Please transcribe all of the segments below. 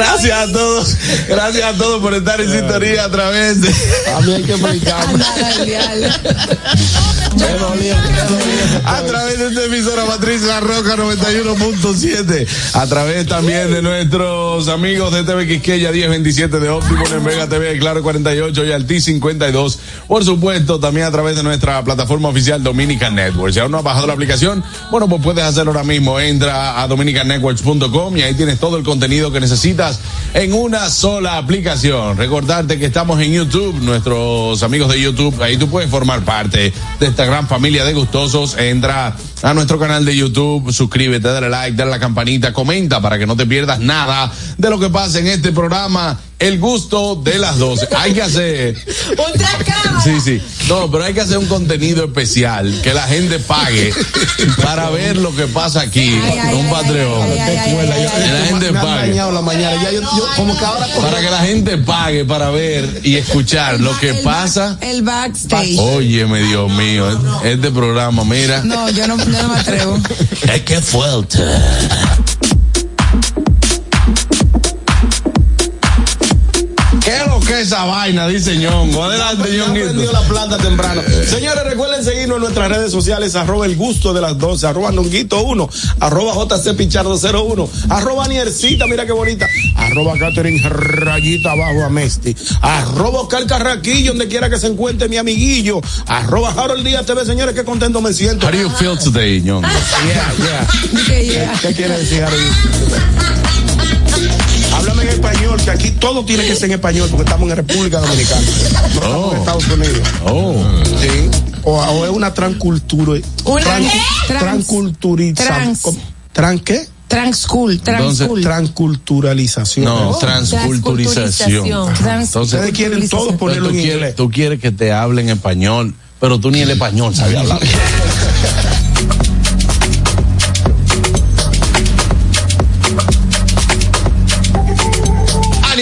será Gracias a todos, gracias a todos por estar en sintonía a través de. A mí hay que explicar. a través de esta emisora matriz La Roca 91.7, a través también de nuestros amigos de TV Quisqueya 1027 de Óptimo en Vega TV, Claro 48 y Alti 52. Por supuesto, también a través de nuestra plataforma oficial Dominican Networks. Si aún no has bajado la aplicación, bueno, pues puedes hacerlo ahora mismo. Entra a dominicannetworks.com y ahí tienes todo el contenido que necesitas en una sola aplicación. Recordarte que estamos en YouTube, nuestros amigos de YouTube, ahí tú puedes formar parte de esta gran familia de gustosos. Entra a nuestro canal de YouTube, suscríbete, dale like, dale la campanita, comenta para que no te pierdas nada de lo que pasa en este programa el gusto de las 12. Hay que hacer. Sí, sí. No, pero hay que hacer un contenido especial que la gente pague para ver lo que pasa aquí. un Patreon. Que la gente pague. Para que la gente pague para ver y escuchar lo que pasa. El backstage. Óyeme, Dios mío. Este programa, mira. No, yo no, no me atrevo. Es que fuerte. Es esa vaina? Dice Ñongo. Adelante, Ñonguito. la planta temprano. Señores, recuerden seguirnos en nuestras redes sociales, arroba el gusto de las 12, arroba Nonguito 1, arroba JC Pichardo 01, arroba Niercita, mira qué bonita, arroba Catherine Rayita abajo a Mesti, arroba Oscar Carraquillo, donde quiera que se encuentre mi amiguillo, arroba Harold Díaz TV, señores, qué contento me siento. How do you feel today, Ñongo? Yeah, yeah. Yeah. ¿Qué quiere decir, Harold? Español, que aquí todo tiene que ser en español, porque estamos en República Dominicana. No estamos en Estados Unidos. Oh. Sí. O, o es una transcultura. ¿Una tran- qué? Trans- Transculturiza. trans. ¿Tran qué? Transculturalización. No, Oh. transculturización. Trans- Entonces, Ustedes quieren todo Pero ponerlo tú en quieres, inglés. tú quieres que te hablen español, pero tú ni el español sabes hablar.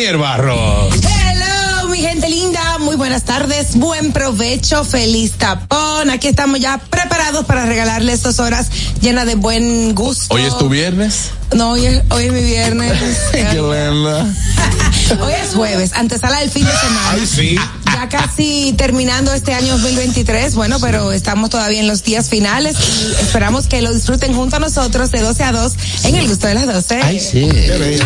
Anier Barros. Hello, mi gente linda, muy buenas tardes, buen provecho, feliz tapón. Aquí estamos ya preparados para regalarles dos horas llenas de buen gusto. Hoy es tu viernes. No, hoy es, hoy es mi viernes. Qué linda. hoy es jueves, antesala del fin de semana. Ay, sí. Ya casi terminando este año 2023, bueno, pero estamos todavía en los días finales y esperamos que lo disfruten junto a nosotros de 12 a 2 en el gusto de las 12. sí. Qué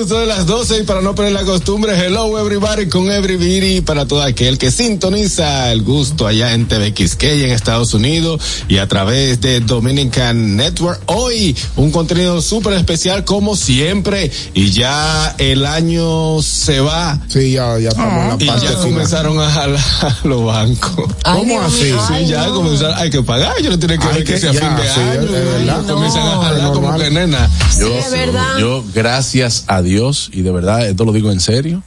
Bienvenidos al gusto de las 12 y para no perder la costumbre, hello everybody con everybody para todo aquel que sintoniza el gusto allá en TV Quisqueya en Estados Unidos y a través de Dominican Network. Hoy un contenido súper especial como siempre y ya el año se va Sí, ya, ya estamos en y la parte ya final. comenzaron a jalar los bancos. Ay, ¿Cómo Dios así? mío, Sí, ay, ya no. comenzaron, hay que pagar, yo no tiene que Hay ver que, que- sea ya, fin de sí, año. es verdad. y comienzan a jalar como que nena. Yo, es verdad. yo, gracias a Dios, y de verdad, esto lo digo en serio,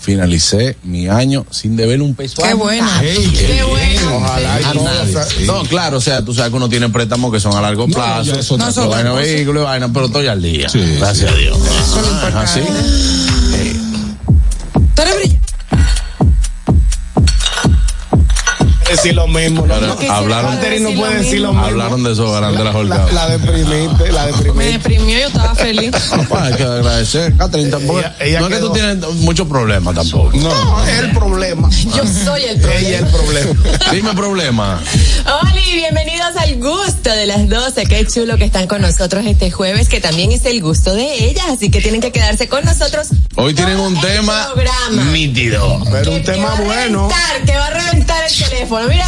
finalicé mi año sin deber un peso. Qué a bueno. nadie. Qué bueno. Ojalá nadie. No, claro, o sea, tú sabes que uno tiene préstamos que son a largo No, plazo. eso No, eso vaina, vehículo y vaina, pero estoy al día. Sí, Gracias a Dios. Ah, es así. Tú eres brillante. Decir lo mismo. ¿no? No, hablaron, no decir lo puede decir lo mismo. hablaron de eso grande la La, jornada. la deprimiste, la Me deprimiste. deprimió, yo estaba feliz. Hay que agradecer. Catherine, tampoco. Ella- ella no es que tú tienes muchos problemas tampoco. No, es el problema. Yo soy el Ella es el problema. Dime problema. Hola y bienvenidos al gusto de las 12. Qué chulo que están con nosotros este jueves, que también es el gusto de ellas, así que tienen que quedarse con nosotros. Hoy tienen un tema programa. nítido. Pero Que un te tema bueno. reventar, que va a reventar el teléfono. Mira,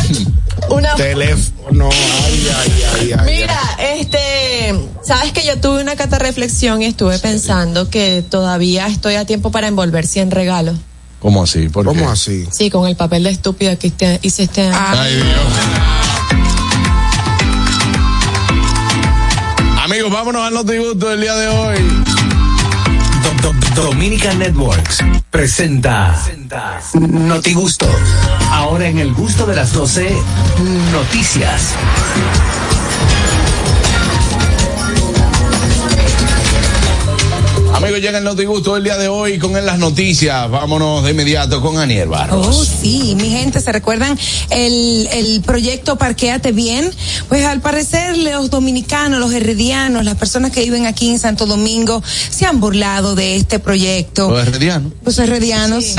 una. Teléfono. Ay, ay, ay, ay. Mira, este, sabes que yo tuve una cata reflexión y estuve pensando que todavía estoy a tiempo para envolver 100 regalos. ¿Cómo así? ¿Por qué? ¿Cómo así? Sí, con el papel de estúpida que este- hice este año. Ay, Dios. Amigos, vámonos al notigusto del día de hoy. Do- Networks presenta Notigusto. Ahora en el gusto de las 12, noticias. Amigos, llega el notigusto del día de hoy con en las noticias. Vámonos de inmediato con Aniel Oh, Barros. sí, mi gente, ¿se recuerdan el, el proyecto Parquéate Bien? Pues al parecer los dominicanos, los heredianos, las personas que viven aquí en Santo Domingo se han burlado de este proyecto. Los heredianos. Los heredianos. Sí,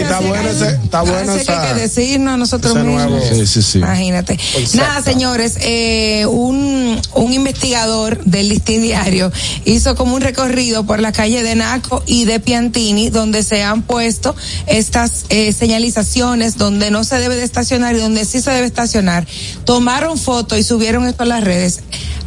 está bueno ese, está bueno así que hay esa. que decirnos a nosotros ese mismos. nuevo- Sí, sí, sí. Imagínate. Exacto. Nada, señores, eh, un, un investigador del Listín Diario hizo como un recorrido por la calle de Naco y de Piantini, donde se han puesto estas eh, señalizaciones donde no se debe de estacionar y donde sí se debe estacionar. Tomaron foto y subieron esto a las redes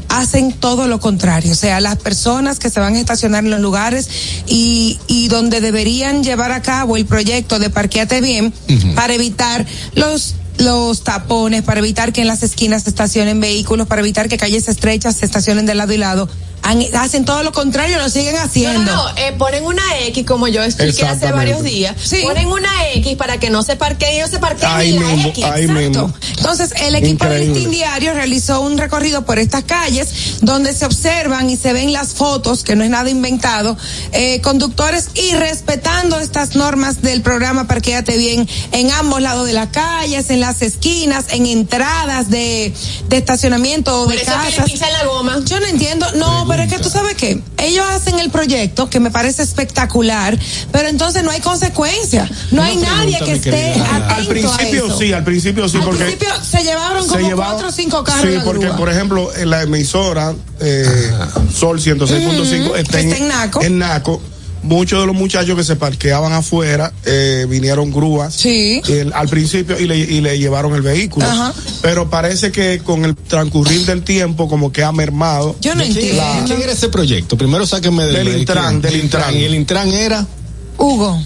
hacen todo lo contrario, o sea, las personas que se van a estacionar en los lugares y, y donde deberían llevar a cabo el proyecto de parqueate bien para evitar los los tapones, para evitar que en las esquinas se estacionen vehículos, para evitar que calles estrechas se estacionen de lado y lado. Han- hacen todo lo contrario, lo siguen haciendo. no, no, eh, ponen una X, como yo expliqué hace varios días. Sí. Ponen una X para que no se parqueen y no se parqueen Ahí ni la mismo, X. ahí Exacto. mismo. Entonces, el equipo del Increíble. Listín Diario realizó un recorrido por estas calles donde se observan y se ven las fotos, que no es nada inventado, eh, conductores y respetando estas normas del programa Parquéate Bien en ambos lados de las calles, en las esquinas, en entradas de, de estacionamiento o Por de eso que le casas. pisan la goma. Yo no entiendo, no, pero es que tú sabes que ellos hacen el proyecto que me parece espectacular, pero entonces no hay consecuencia, no hay nadie que esté querida. atento Al a principio eso. sí, al principio sí, Al porque. principio se llevaron como se llevaba- cuatro o cinco carros Sí, porque, grúa. por ejemplo, en la emisora eh, Sol 106.5 está, que está en Naco. en Naco. Muchos de los muchachos que se parqueaban afuera eh, vinieron grúas Sí. el- al principio y le, y le llevaron el vehículo. Ajá. Pero parece que con el transcurrir del tiempo como que ha mermado. Yo no ¿Quién, entiendo. quién era ese proyecto? Primero sáquenme del, Del Intran, del Intran. Y el Intran era. Hugo.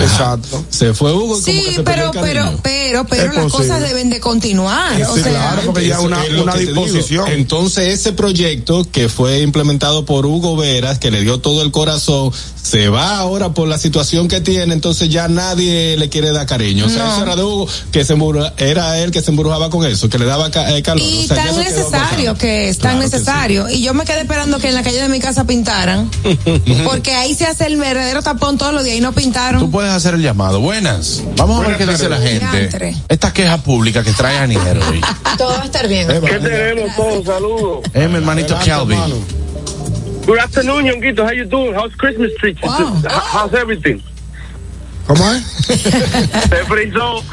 Exacto. Se fue Hugo y como que Sí, se pero, pero, pero, pero las posible. cosas deben de continuar. o Sí, sea, claro, porque ya una, es una disposición. Entonces ese proyecto que fue implementado por Hugo Veras, que le dio todo el corazón, se va ahora por la situación que tiene, entonces ya nadie le quiere dar cariño. O sea, No. eso era de Hugo, que se embruja- era él que se embrujaba con eso, que le daba ca- eh, calor. y O sea, ya tan necesario que es, tan Claro necesario. Y yo me quedé esperando que en la calle de mi casa pintaran, porque ahí se hace el verdadero tapón todos los días y no pintaron. Tú puedes hacer el llamado. Buenas. Vamos a ver qué dice la gente. Esta queja pública que trae Aniel hoy. Todo va a estar bien. ¿Qué tenemos todos? Saludos. Eh, mi hermanito Calvin. Good afternoon, Youngito. How you doing? How's Christmas tree? Wow. How- How's everything? ¿Cómo es? Se frizó.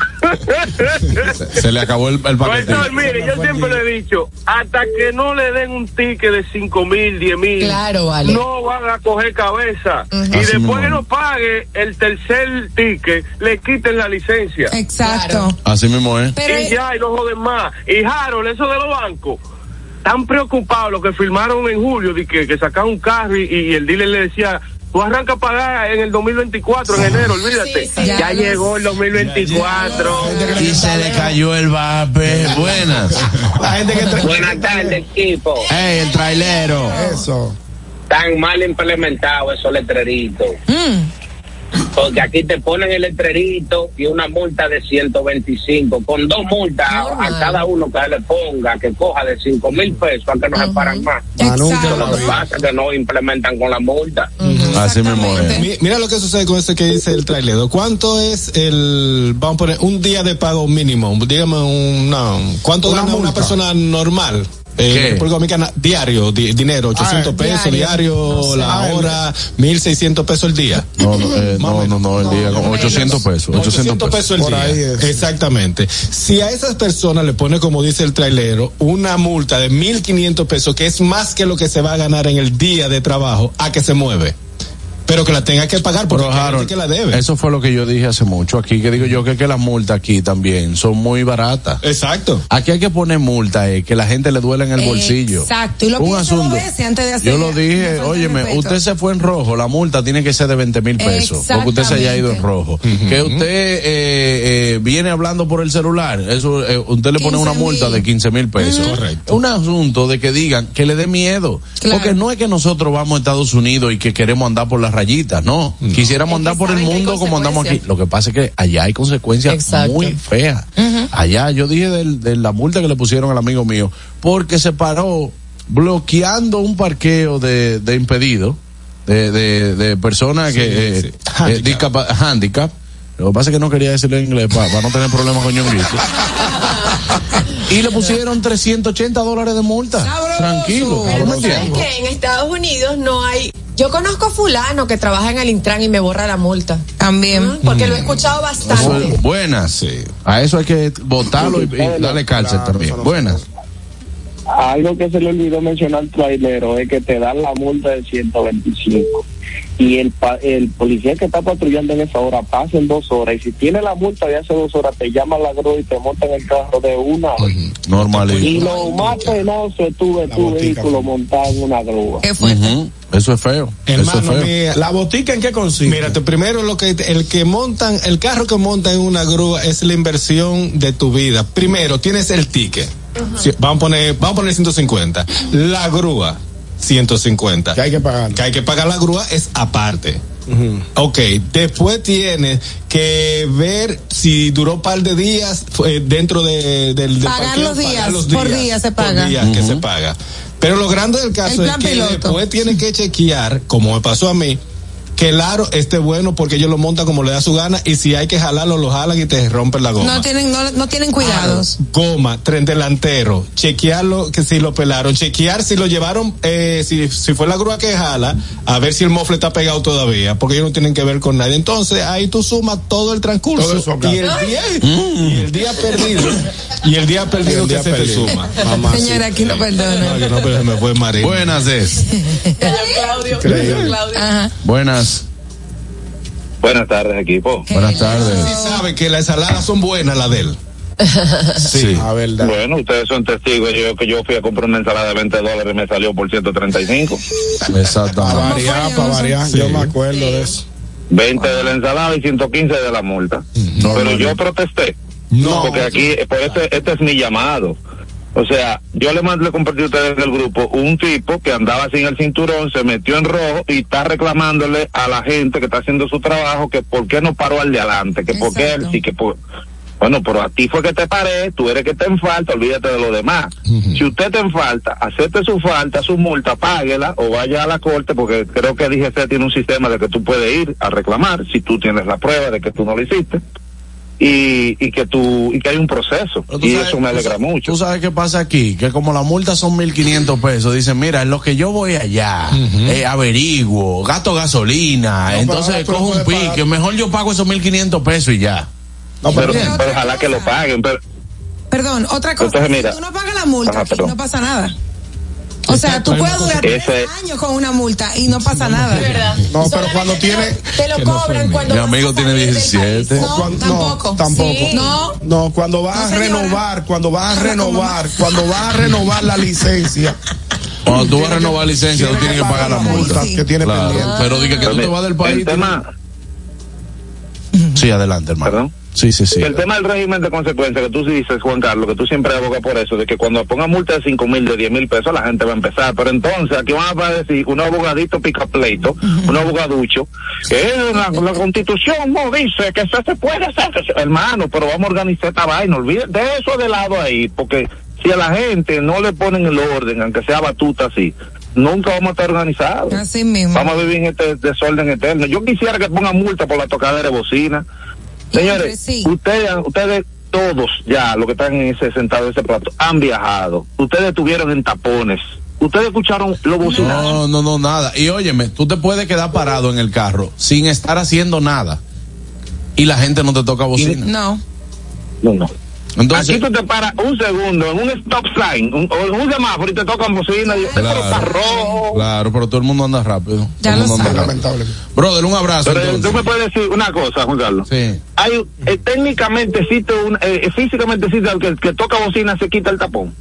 Se le acabó el, el Pues, paquete. entonces, mire, yo siempre le he dicho, hasta que no le den un ticket de cinco mil, diez mil, Claro, vale. no van a coger cabeza. Y Así después que no pague el tercer ticket, le quiten la licencia. Exacto. Claro. Así mismo es. Pero y ya, y no joden más. Y Harold, eso de los bancos, tan preocupados los que firmaron en julio, de que, que sacaban un carro y, y el dealer le decía, tú arrancas a pagar en el 2024, en enero, olvídate. Sí, sí. ya, llegó el 2024. Y se le cayó el vape. Buenas. La gente que Buenas tardes, equipo. Ey, el trailero. Eso. Tan mal implementado esos letreritos. mm, Porque aquí te ponen el letrerito y una multa de 125, con dos multas a, a cada uno que le ponga, que coja de 5 mil pesos, para que no se paran más. Ah, nunca Exacto. Lo que pasa es que no implementan con la multa. Así mismo es. Mira lo que sucede con eso que dice el trailer. ¿Cuánto es el, vamos a poner, un día de pago mínimo? Dígame una, ¿cuánto Una gana una persona normal? Eh, República Dominicana, diario, di- dinero, 800 Ah, pesos, diario, la Ah, hora, 1600 pesos el día. No, no, eh, no, no, no, el día con 800 pesos. 800 pesos. el Por día. ahí es. Exactamente. Si a esas personas le pone, como dice el trailero, una multa de 1500 pesos, que es más que lo que se va a ganar en el día de trabajo, a que se mueve. Pero que la tenga que pagar porque Pero hay gente Harold, que la debe. eso fue lo que yo dije hace mucho aquí, que digo yo que, que las multas aquí también son muy baratas. Exacto. Aquí hay que poner multa, eh, que la gente le duele en el bolsillo. Exacto, y lo Un asunto. veces antes de hacer Yo lo dije, óyeme, usted se fue en rojo, la multa tiene que ser de 20 mil pesos, porque usted se haya ido en rojo. Que usted eh, eh, viene hablando por el celular, eso eh, usted le pone 15 una multa mil. de 15 mil pesos. Correcto. Un asunto de que digan que le dé miedo. Claro. Porque no es que nosotros vamos a Estados Unidos y que queremos andar por las rayitas, no. Quisiéramos andar por el mundo como andamos aquí. Lo que pasa es que allá hay consecuencias Exacto. muy feas. Allá yo dije del- de, la multa que le pusieron al amigo mío, porque se paró bloqueando un parqueo de, de impedido, de, de, de personas que, eh, sí. eh, Handicap. discapa- handicap. Lo que pasa es que no quería decirlo en inglés para no tener problemas con Ñonguito. y le pusieron 380 dólares de multa. Sabroso. Tranquilo. ¿no sabes que en Estados Unidos no hay. Yo conozco a fulano que trabaja en el Intran y me borra la multa. También. Mm, Porque lo he escuchado Eso bastante. es- buenas. A eso hay que votarlo y, y darle cárcel también. Buenas. Algo que se le olvidó mencionar al trailero es que te dan la multa de 125 y el, pa- el policía que está patrullando en esa hora pasa en dos horas y si tiene la multa de hace dos horas te llama la grúa y te monta en el carro de una hora. Y lo más penoso es tu, vehículo montado en una grúa. ¿Qué fue? Ujú. Eso es feo. Eso es Hermano, feo. mira, ¿La botica en qué consiste? Mírate, primero lo que el que montan, el carro que monta en una grúa es la inversión de tu vida. Primero, tienes el ticket. Sí, vamos a poner, vamos a poner 150. La grúa, 150. que hay que pagar. Que hay que pagar la grúa es aparte. Ok, después tienes que ver si duró un par de días eh, dentro de, del, del Pagar parqueo, los días, por día se paga. Por día que se paga. Pero lo grande del caso es que piloto. después tiene que chequear, como me pasó a mí, que el aro esté bueno porque ellos lo montan como le da su gana y si hay que jalarlo, lo jalan y te rompen la goma. No tienen, no, no tienen cuidados. Goma, tren delantero, chequearlo que si lo pelaron, chequear si lo llevaron, eh, si, si fue la grúa que jala, a ver si el mofle está pegado todavía, porque ellos no tienen que ver con nadie. Entonces ahí tú sumas todo el transcurso Todo eso y el día y el día perdido y el día perdido el día que se perdido. te suma. Mamá, sí. Señora, aquí no No, perdona. que no, pero se me fue Marín. Buenas es. Increíble. Ajá. Buenas. Buenas tardes, equipo. Buenas tardes. Sí sabe que las ensaladas son buenas, la de él. Sí. A verdad. Bueno, ustedes son testigos. Yo que yo fui a comprar una ensalada de 20 dólares y me salió por 135. Para Exactamente. variar, fue? para variar. Sí. Yo me acuerdo de eso. 20 de la ensalada y 115 de la multa. No, Pero no, yo no. protesté. No. Porque aquí, por este, este es mi llamado. O sea, yo le mandé, le compartí a ustedes en el grupo un tipo que andaba sin el cinturón, se metió en rojo y está reclamándole a la gente que está haciendo su trabajo que por qué no paró al de adelante, que por qué él Exacto. sí que por... Bueno, pero a ti fue que te paré, tú eres que te en falta, olvídate de lo demás. Si usted te en falta, acepte su falta, su multa, páguela o vaya a la corte, porque creo que DGC tiene un sistema de que tú puedes ir a reclamar si tú tienes la prueba de que tú no lo hiciste y, y que tú y que hay un proceso y sabes- eso me alegra mucho. Tú sabes qué pasa aquí, que como la multa son 1.500 pesos, dicen, mira, en lo que yo voy allá, eh, averiguo, gasto gasolina, No, entonces cojo un pique, pagar. mejor yo pago esos 1.500 pesos y ya. No, pero, pero, Pero ojalá que lo paguen, pero Perdón, otra cosa. Entonces, mira. si tú no pagas la multa, Ajá, no pasa nada. O sea, tú puedes durar tres años con una multa y no pasa nada. ¿Verdad? No, pero cuando tiene- Te lo cobran cuando Mi amigo tiene salir del 17. país. No, cuando- tampoco. no, tampoco. Sí. No, no, cuando vas No, a renovar, cuando vas a renovar, cuando vas a renovar la licencia, Cuando tú vas a renovar licencia, tú tiene tienes que pagar la la multa. que tiene Claro, pendiente. Pero diga que tú te vas del país. el tema, Sí, adelante, hermano. Sí, sí, sí. El tema del régimen de consecuencias que tú sí dices, Juan Carlos, que tú siempre abogas por eso, de que cuando pongan multa de cinco mil, de 10 mil pesos, la gente va a empezar. Pero entonces, aquí van a decir un abogadito pica pleito, un abogaducho, que eh, la, la constitución no dice que eso se puede hacer. Hermano, pero vamos a organizar esta vaina, olvídate de eso de lado ahí, porque si a la gente no le ponen el orden, aunque sea batuta así, nunca vamos a estar organizados. Así mismo. Vamos a vivir en este desorden eterno. Yo quisiera que pongan multa por la tocadera de bocina. Señores, sí. ustedes, ustedes todos ya, los que están en ese sentado en ese plato, han viajado. Ustedes estuvieron en tapones. Ustedes escucharon los bocinazos. No, no, no, nada. Y óyeme, tú te puedes quedar parado en el carro sin estar haciendo nada. Y la gente no te toca bocina. No. No, no. Entonces, Aquí tú te paras un segundo en un stop sign un- o en un semáforo y te tocan bocina y pero está rojo. claro, pero todo el mundo anda rápido. Ya lo mundo anda sabe. rápido. Lamentablemente. Brother, un abrazo. Pero tú entonces. me puedes decir una cosa, Juan Carlos. Sí. Hay, eh, técnicamente existe un, eh, físicamente existe el que, que toca bocina se quita el tapón.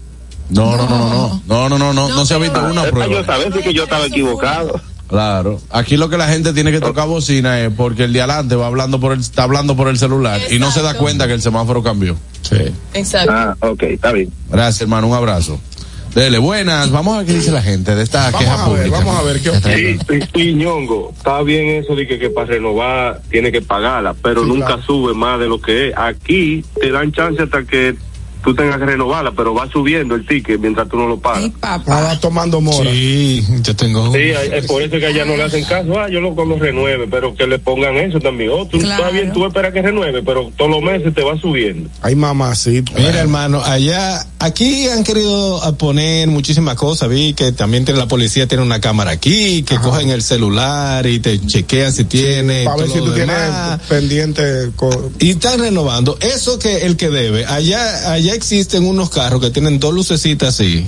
No, no, no, no, no, no, no, no, no, no se ha visto una prueba. Yo sabía sí que yo estaba equivocado. Claro. Aquí lo que la gente tiene que tocar bocina es porque el de adelante va hablando por el, está hablando por el celular y no se da cuenta que el semáforo cambió. Sí. Exacto. Ah, ok, está bien. Gracias, hermano. Un abrazo. Dele, buenas. Vamos a ver qué dice la gente de esta Vamos queja a ver, pública. vamos a ver qué opina. Sí, sí, sí, ñongo, está bien eso de que, que para renovar tiene que pagarla, pero Sí, nunca claro. sube más de lo que es. Aquí te dan chance hasta que tú tengas que renovarla, pero va subiendo el ticket mientras tú no lo pagas. papá. Estaba tomando mora. Sí, yo tengo. Sí, es por eso que allá no le hacen caso. Ah, yo lo, lo renueve, pero que le pongan eso también. Oh, tú Claro. está bien, tú esperas que renueve, pero todos los meses te va subiendo. Ay, mamacita. Mira, hermano, allá, aquí han querido poner muchísimas cosas. Vi que también tiene, la policía tiene una cámara aquí, que cogen el celular y te chequean si tiene. Para ver si tú tienes pendiente. Y están renovando. Eso que el que debe. Allá, allá existen unos carros que tienen dos lucecitas así,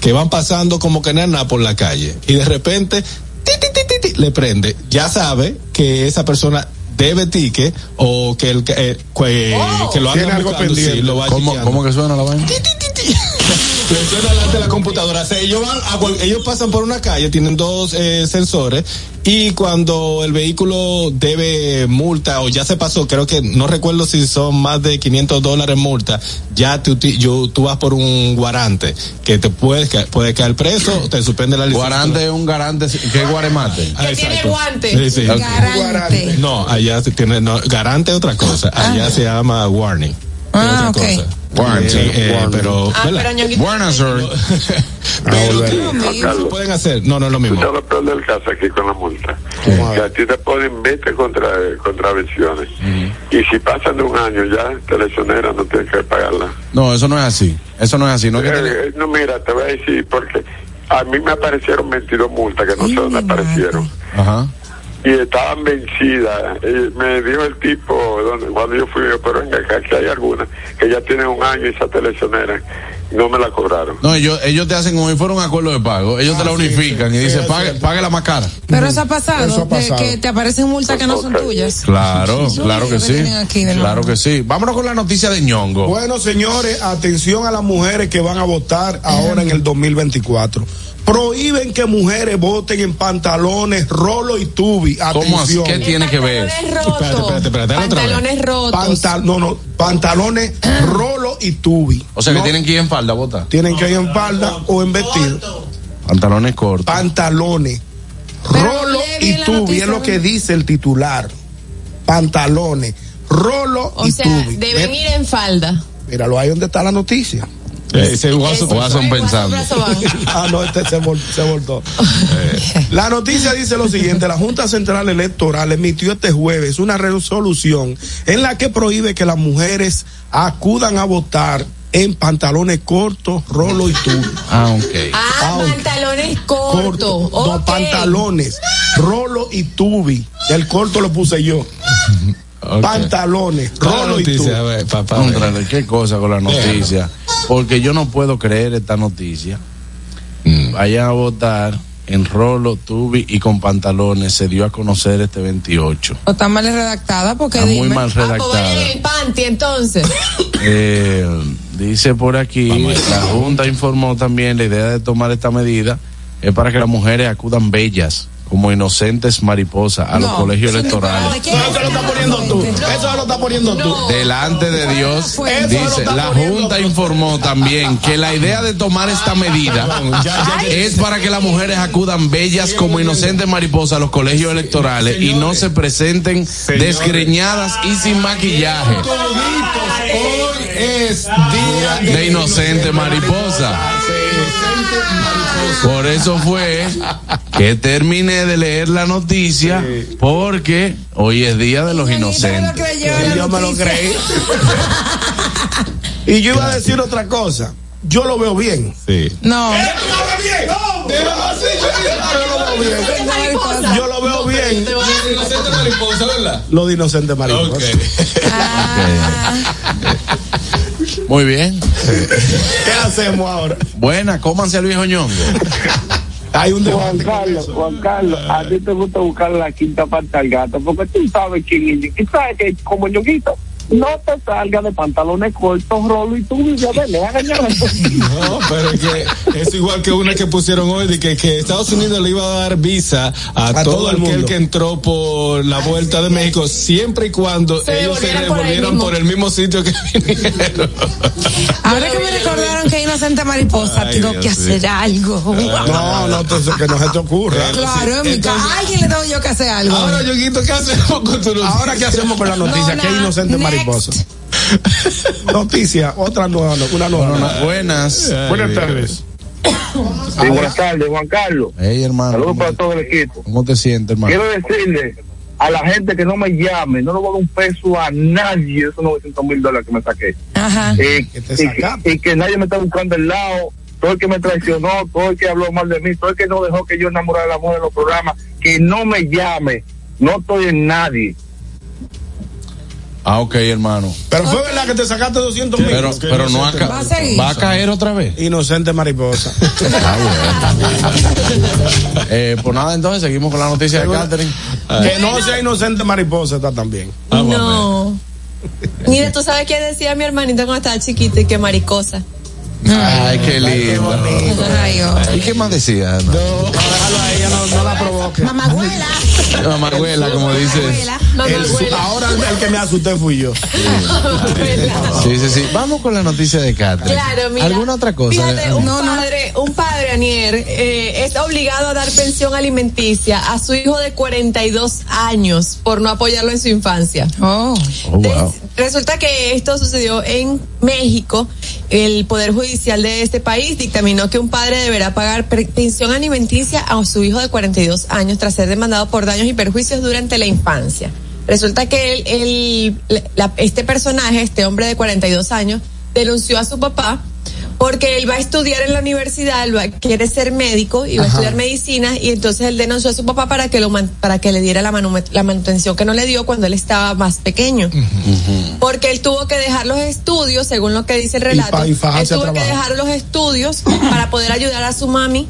que van pasando como que nada por la calle. Y de repente, ti, ti, ti, ti, ti, le prende. Ya sabe que esa persona debe ticket o que el que, eh, que, que lo Tiene hagan algo buscando, sí, pendiente. lo va ¿Cómo. ¿Cómo que suena la vaina? Le suena delante de la computadora. O sea, ellos van a cual- ellos pasan por una calle, tienen dos eh, sensores y cuando el vehículo debe multa o ya se pasó, creo que no recuerdo si son más de 500 dólares multa, ya tú, yo, tú vas por un guarante que te puede, ca- puede caer preso, te suspende la licencia. Guarante es un garante. ¿Qué es guaremate? Ah, Que tiene guante. Sí, sí. Garante. No, allá se tiene, no, garante es otra cosa, allá se llama warning. Ah, ok. cosa. Warning. Sí, eh, pero, Ah, pero. Buenas. Pero. ¿qué Lo mismo. pueden hacer? No, no es lo mismo. Tú sabes lo peor del caso aquí con la multa. Que a ti te ponen 20 contra, contravenciones. Y si pasan de un año ya, te lesionera, no tienes que pagarla. No, eso no es así. Eso no es así. No, tiene- Eh, no, mira, te voy a decir porque a mí me aparecieron 22 multas que no sé dónde aparecieron. Ajá. Y estaban vencidas. Y me dijo el tipo, donde, cuando yo fui, pero venga, acá, aquí hay algunas que ya tienen un año y se. No me la cobraron. No, ellos, ellos te hacen como si fuera un acuerdo de pago. Ellos te la Ah, sí, unifican sí, y sí, dicen, pague, pague la más cara. Pero eso ha pasado, Eso ha de pasado. que te aparecen multas que no son tuyas. Claro, Sí, claro que sí. Claro que sí. Vámonos con la noticia de ñongo. Bueno, señores, atención a las mujeres que van a votar ahora en el 2024. Prohíben que mujeres voten en pantalones, rolo y tubi. ¿Cómo así? Atención. ¿Qué tiene que ver? Pantalones rotos. Espérate, espérate. Pantalones rotos. Pantal- no, no, pantalones, rolo y tubi. O sea que No, tienen que ir en falda, bota. tienen que ir en falda o en vestido. Pantalones cortos. Pantalones, Pero rolo y tubi es lo que dice el titular. Pantalones, rolo O y sea, tubi. deben ir en falda. Míralo ahí donde está la noticia. Ese hacen pensando. Ah, no, este se, vol- se voltó. La noticia dice lo siguiente, la Junta Central Electoral emitió este jueves una resolución en la que prohíbe que las mujeres acudan a votar en pantalones cortos, rolo y tubo. Ah, ok. Ah, Ah, pantalones Corto, cortos. no ok. pantalones, rolo y tubi. El corto lo puse yo. Pantalones, rolo y noticia, a tubi. ver, papá. a ver. Contrale, qué cosa con la noticia. Porque yo no puedo creer esta noticia. Mm. Vayan a votar en rolo, tubi y con pantalones. Se dio a conocer este 28. O está mal redactada porque Está muy mal Ah, pues redactada. panty entonces. Eh, dice por aquí, la Junta informó también la idea de tomar esta medida es para que las mujeres acudan bellas, como inocentes mariposas a los colegios electorales. ¿de quién No, eso lo estás poniendo tú. Eso lo estás poniendo tú. Delante de Dios, dice, está la Junta informó también que la idea de tomar esta medida es para que las mujeres acudan bellas como inocentes mariposas a los colegios electorales y no se presenten desgreñadas y sin maquillaje. Hoy es día de inocente mariposa. Por eso fue que terminé de leer la noticia porque hoy es día de los inocentes. Y yo me lo creí. y yo iba a decir otra cosa. Yo lo veo bien. Sí. No. Yo lo veo bien. Inocente mariposa, ¿verdad? Lo de inocente mariposa. Ok. Muy bien. ¿Qué hacemos ahora? Buena, cómanse al viejo ñongo. Hay un Juan. Carlos, Juan Carlos, a ti te gusta buscar la quinta parte al gato, porque tú sabes quién es. Y sabes que como ñoquito, no te salgas de pantalones cortos, rolo y tú vives de le hagan No, pero es que es igual que una que pusieron hoy de que, que Estados Unidos le iba a dar visa a, A todo, todo el aquel mundo. que entró por la vuelta de México, siempre y cuando Se ellos se devolvieran por el mismo. por el mismo sitio que vinieron. Ahora que me recordaron que inocente mariposa, Ay, tengo Dios que hacer algo. No, no, entonces que no se te ocurra. Claro, en mi casa. A alguien le tengo yo que hacer algo. Ahora, Yoguito, ¿qué hacemos con tu noticia? Ahora, ¿qué hacemos con la noticia? No, que inocente Next. Mariposa. Noticia, otra nueva, no- una nueva. Buenas. Buenas tardes. Sí, buenas tardes, Juan Carlos. Hey, hermano. Saludos ¿cómo para te- todo el equipo. ¿Cómo te sientes, hermano? Quiero decirle a la gente que no me llame, no le voy a dar un peso a nadie esos 900 mil dólares que me saqué. Ajá. Eh, Que te y, que, y que nadie me está buscando el lado, todo el que me traicionó, todo el que habló mal de mí, todo el que no dejó que yo enamorara de la mujer en los programas, que no me llame, no estoy en nadie. Ah, ok, hermano. Pero fue verdad que te sacaste 200 mil. Pero, pero no ha ca- Va a seguir. va a caer otra vez. Inocente mariposa. Eh, pues nada, entonces seguimos con la noticia de Catherine. que no sea inocente mariposa está también. No. Mira, tú sabes qué decía mi hermanito cuando estaba chiquito y que maricosa. Ay, qué lindo. ¿Y qué más decía? No. Déjalo a ella, no, no la provoque. Mamagüela. Mamarguela, como dice. Ahora el, que me asusté fui yo. Sí, sí, sí. Vamos con la noticia de Catherine. Claro, mira. ¿Alguna otra cosa? Fíjate, un No, no. padre, un padre, Anier, eh, es obligado a dar pensión alimenticia a su hijo de 42 años por no apoyarlo en su infancia. Oh. Oh, wow. Resulta que esto sucedió en México. El Poder Judicial de este país dictaminó que un padre deberá pagar pensión alimenticia a su hijo de 42 años tras ser demandado por daños y perjuicios durante la infancia. Resulta que la- este personaje, este hombre de 42 años, denunció a su papá porque él va a estudiar en la universidad, él va- quiere ser médico y va a estudiar medicina y entonces él denunció a su papá para que lo man- para que le diera la, manu- la manutención que no le dio cuando él estaba más pequeño. Porque él tuvo que dejar los estudios, según lo que dice el relato, y él tuvo que dejar los estudios para poder ayudar a su mami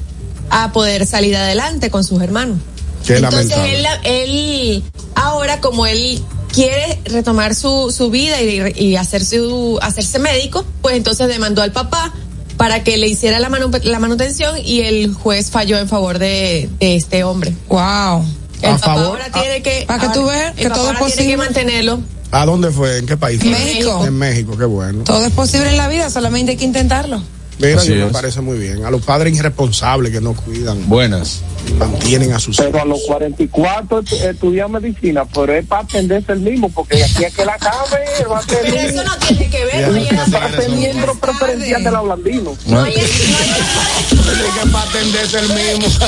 a poder salir adelante con sus hermanos. Qué Entonces lamentable. él, él ahora como él quiere retomar su, su vida y, y hacer su, hacerse médico, pues entonces demandó al papá para que le hiciera la, manu- la manutención y el juez falló en favor de, de este hombre. Wow. El A papá favor, ahora tiene que para que tú veas el que papá todo es ahora tiene que posible. mantenerlo. ¿A dónde fue? ¿En qué país? México. En México, qué bueno. Todo es posible en la vida, solamente hay que intentarlo. Mira, Así yo me es. parece muy bien. A los padres irresponsables que no cuidan, Buenas. mantienen a sus Pero a los 44 estu- estudia medicina, pero es para atenderse el mismo, porque de aquí a que la acabe va a ser, Pero eso no tiene que ver, no hay va a ser miembro preferencial del Ablandino. no hay- no que para atenderse el mismo.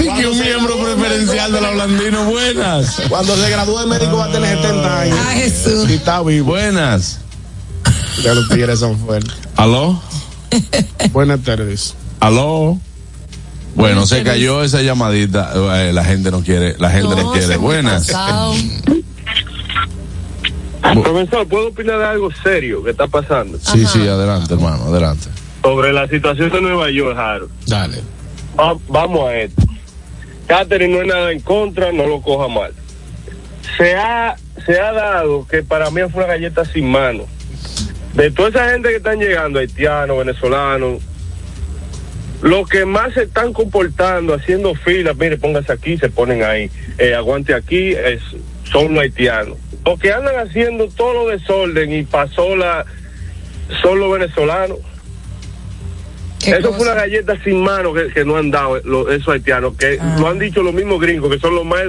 Y que un miembro preferencial de la Blandino. Buenas. Cuando se gradúe de médico va a tener 70 años. Ah, Jesús. Si está vivo. Buenas. Ya los tigres son fuertes. ¿Aló? Buenas tardes. ¿Aló? Bueno, se cayó esa llamadita. Eh, la gente no quiere, la gente no, No, quiere. Buenas. Profesor, ¿puedo opinar de algo serio que está pasando? Sí, sí, adelante, hermano, adelante. Sobre la situación de Nueva York, Harold. Dale. Va- vamos a esto. Catherine no es nada en contra, no lo coja mal. Se ha, se ha dado que para mí fue una galleta sin mano. De toda esa gente que están llegando, haitianos, venezolanos, los que más se están comportando, haciendo filas, mire, póngase aquí, se ponen ahí, eh, aguante aquí, es, son los haitianos. Los que andan haciendo todo lo desorden y pasó la, son los venezolanos. ¿Qué Eso cosa? fue una galleta sin mano que, que no han dado los, esos haitianos, que Ah. lo han dicho los mismos gringos, que son los más,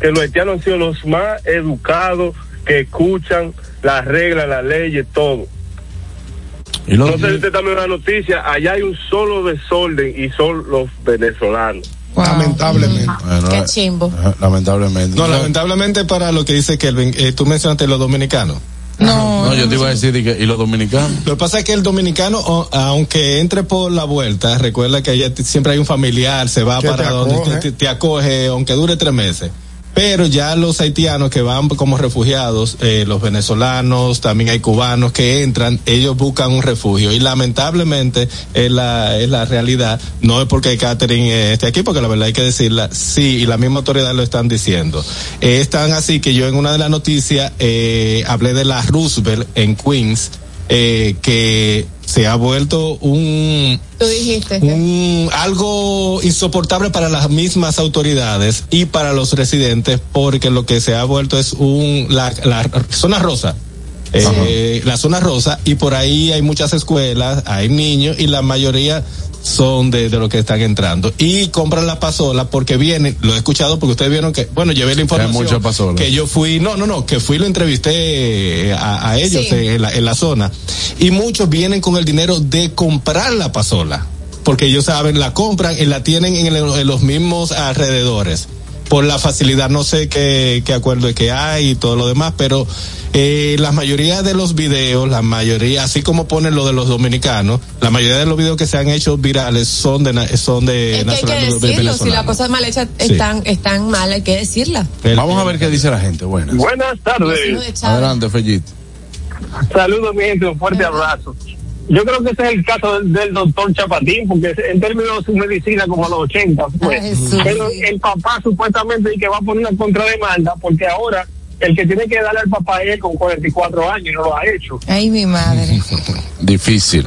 que los haitianos han sido los más educados, que escuchan las reglas, las leyes, todo. Y los- No sé si usted también la noticia, allá hay un solo desorden y son los venezolanos. Wow. Lamentablemente. Bueno, Qué eh, chimbo. ajá, lamentablemente. No, lamentablemente para lo que dice Kelvin, eh, tú mencionaste los dominicanos. No, No, yo te iba a decir, y que- ¿y los dominicanos? Lo que pasa es que el dominicano, o- aunque entre por la vuelta, recuerda que allá siempre hay un familiar, se va para te donde acoge. te, te- te acoge, aunque dure tres meses. Pero ya los haitianos que van como refugiados, eh, los venezolanos, también hay cubanos que entran, ellos buscan un refugio. Y lamentablemente es la, es la realidad. No es porque Catherine eh, esté aquí, porque la verdad hay que decirla, sí, y la misma autoridad lo están diciendo. Eh, es tan así que yo en una de las noticias eh, hablé de la Roosevelt en Queens, que se ha vuelto un, Tú dijiste. un algo insoportable para las mismas autoridades y para los residentes porque lo que se ha vuelto es un la, la zona rosa eh, la zona rosa y por ahí hay muchas escuelas hay niños y la mayoría son de, de los que están entrando y compran la pasola porque vienen lo he escuchado porque ustedes vieron que bueno llevé la información mucha pasola. que yo fui no no no que fui y lo entrevisté eh, a, a ellos Sí. en la, en la zona y muchos vienen con el dinero de comprar la pasola porque ellos saben la compran y la tienen en, el- en los mismos alrededores por la facilidad no sé qué, qué acuerdo es que hay y todo lo demás pero eh, la mayoría de los videos la mayoría así como ponen lo de los dominicanos la mayoría de los videos que se han hecho virales son de na- son de Es que hay que decirlo, si las cosas mal hechas Sí. están, están mal, hay que decirla. El- Vamos a ver qué dice la gente. Buenas. Buenas tardes. de. Adelante, Fellito. Saludos, mi gente, un fuerte abrazo. Yo creo que ese es el caso del, del doctor Chapatín, porque en términos de su medicina, como a los 80, fue. Ay, Jesús. Pero el papá supuestamente dice que va a poner una contrademanda, porque ahora el que tiene que darle al papá es él con 44 años y no lo ha hecho. Ay, mi madre. Difícil.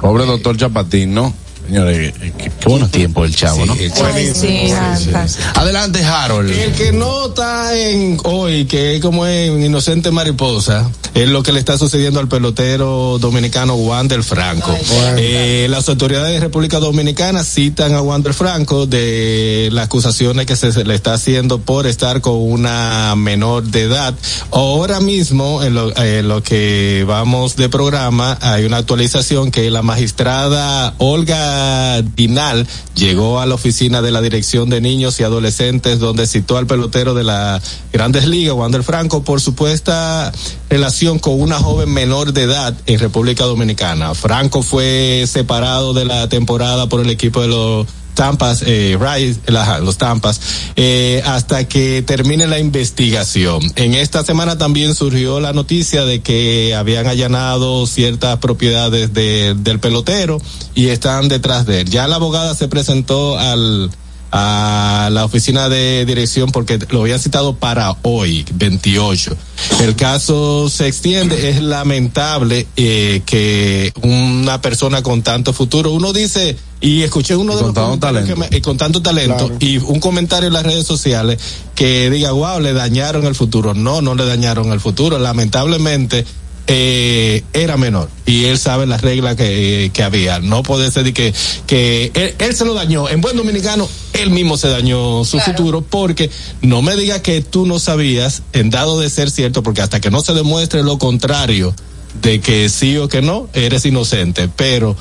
Pobre doctor Chapatín, ¿no? Señores, eh, qué, qué buenos tiempos el chavo, ¿no? Sí, Ay, sí. Adelante, Harold. El que no está en hoy, que es como en Inocente Mariposa, es lo que le está sucediendo al pelotero dominicano Wander Franco. Eh, las autoridades de República Dominicana citan a Wander Franco de las acusaciones que se, se le está haciendo por estar con una menor de edad. Ahora mismo, en lo, en lo que vamos de programa, hay una actualización que la magistrada Olga Dinal llegó a la oficina de la Dirección de Niños y Adolescentes donde citó al pelotero de la Grandes Ligas, Wander Franco, por supuesta relación con una joven menor de edad en República Dominicana. Franco fue separado de la temporada por el equipo de los Tampas, eh, Rice, los Tampas, eh, hasta que termine la investigación. En esta semana también surgió la noticia de que habían allanado ciertas propiedades de- del pelotero y están detrás de él. Ya la abogada se presentó al a la oficina de dirección porque lo habían citado para hoy, 28. El caso se extiende, es lamentable eh, que una persona con tanto futuro, uno dice, y escuché uno Y de con los tanto comentarios que talento. me- y con tanto talento Claro. y un comentario en las redes sociales que diga, wow, le dañaron el futuro. No, no le dañaron el futuro. Lamentablemente, eh, era menor y él sabe las reglas que, que había. No puede ser de que, que él, él se lo dañó. En buen dominicano, él mismo se dañó su Claro. futuro porque no me diga que tú no sabías, en dado de ser cierto, porque hasta que no se demuestre lo contrario de que sí o que no, eres inocente. Pero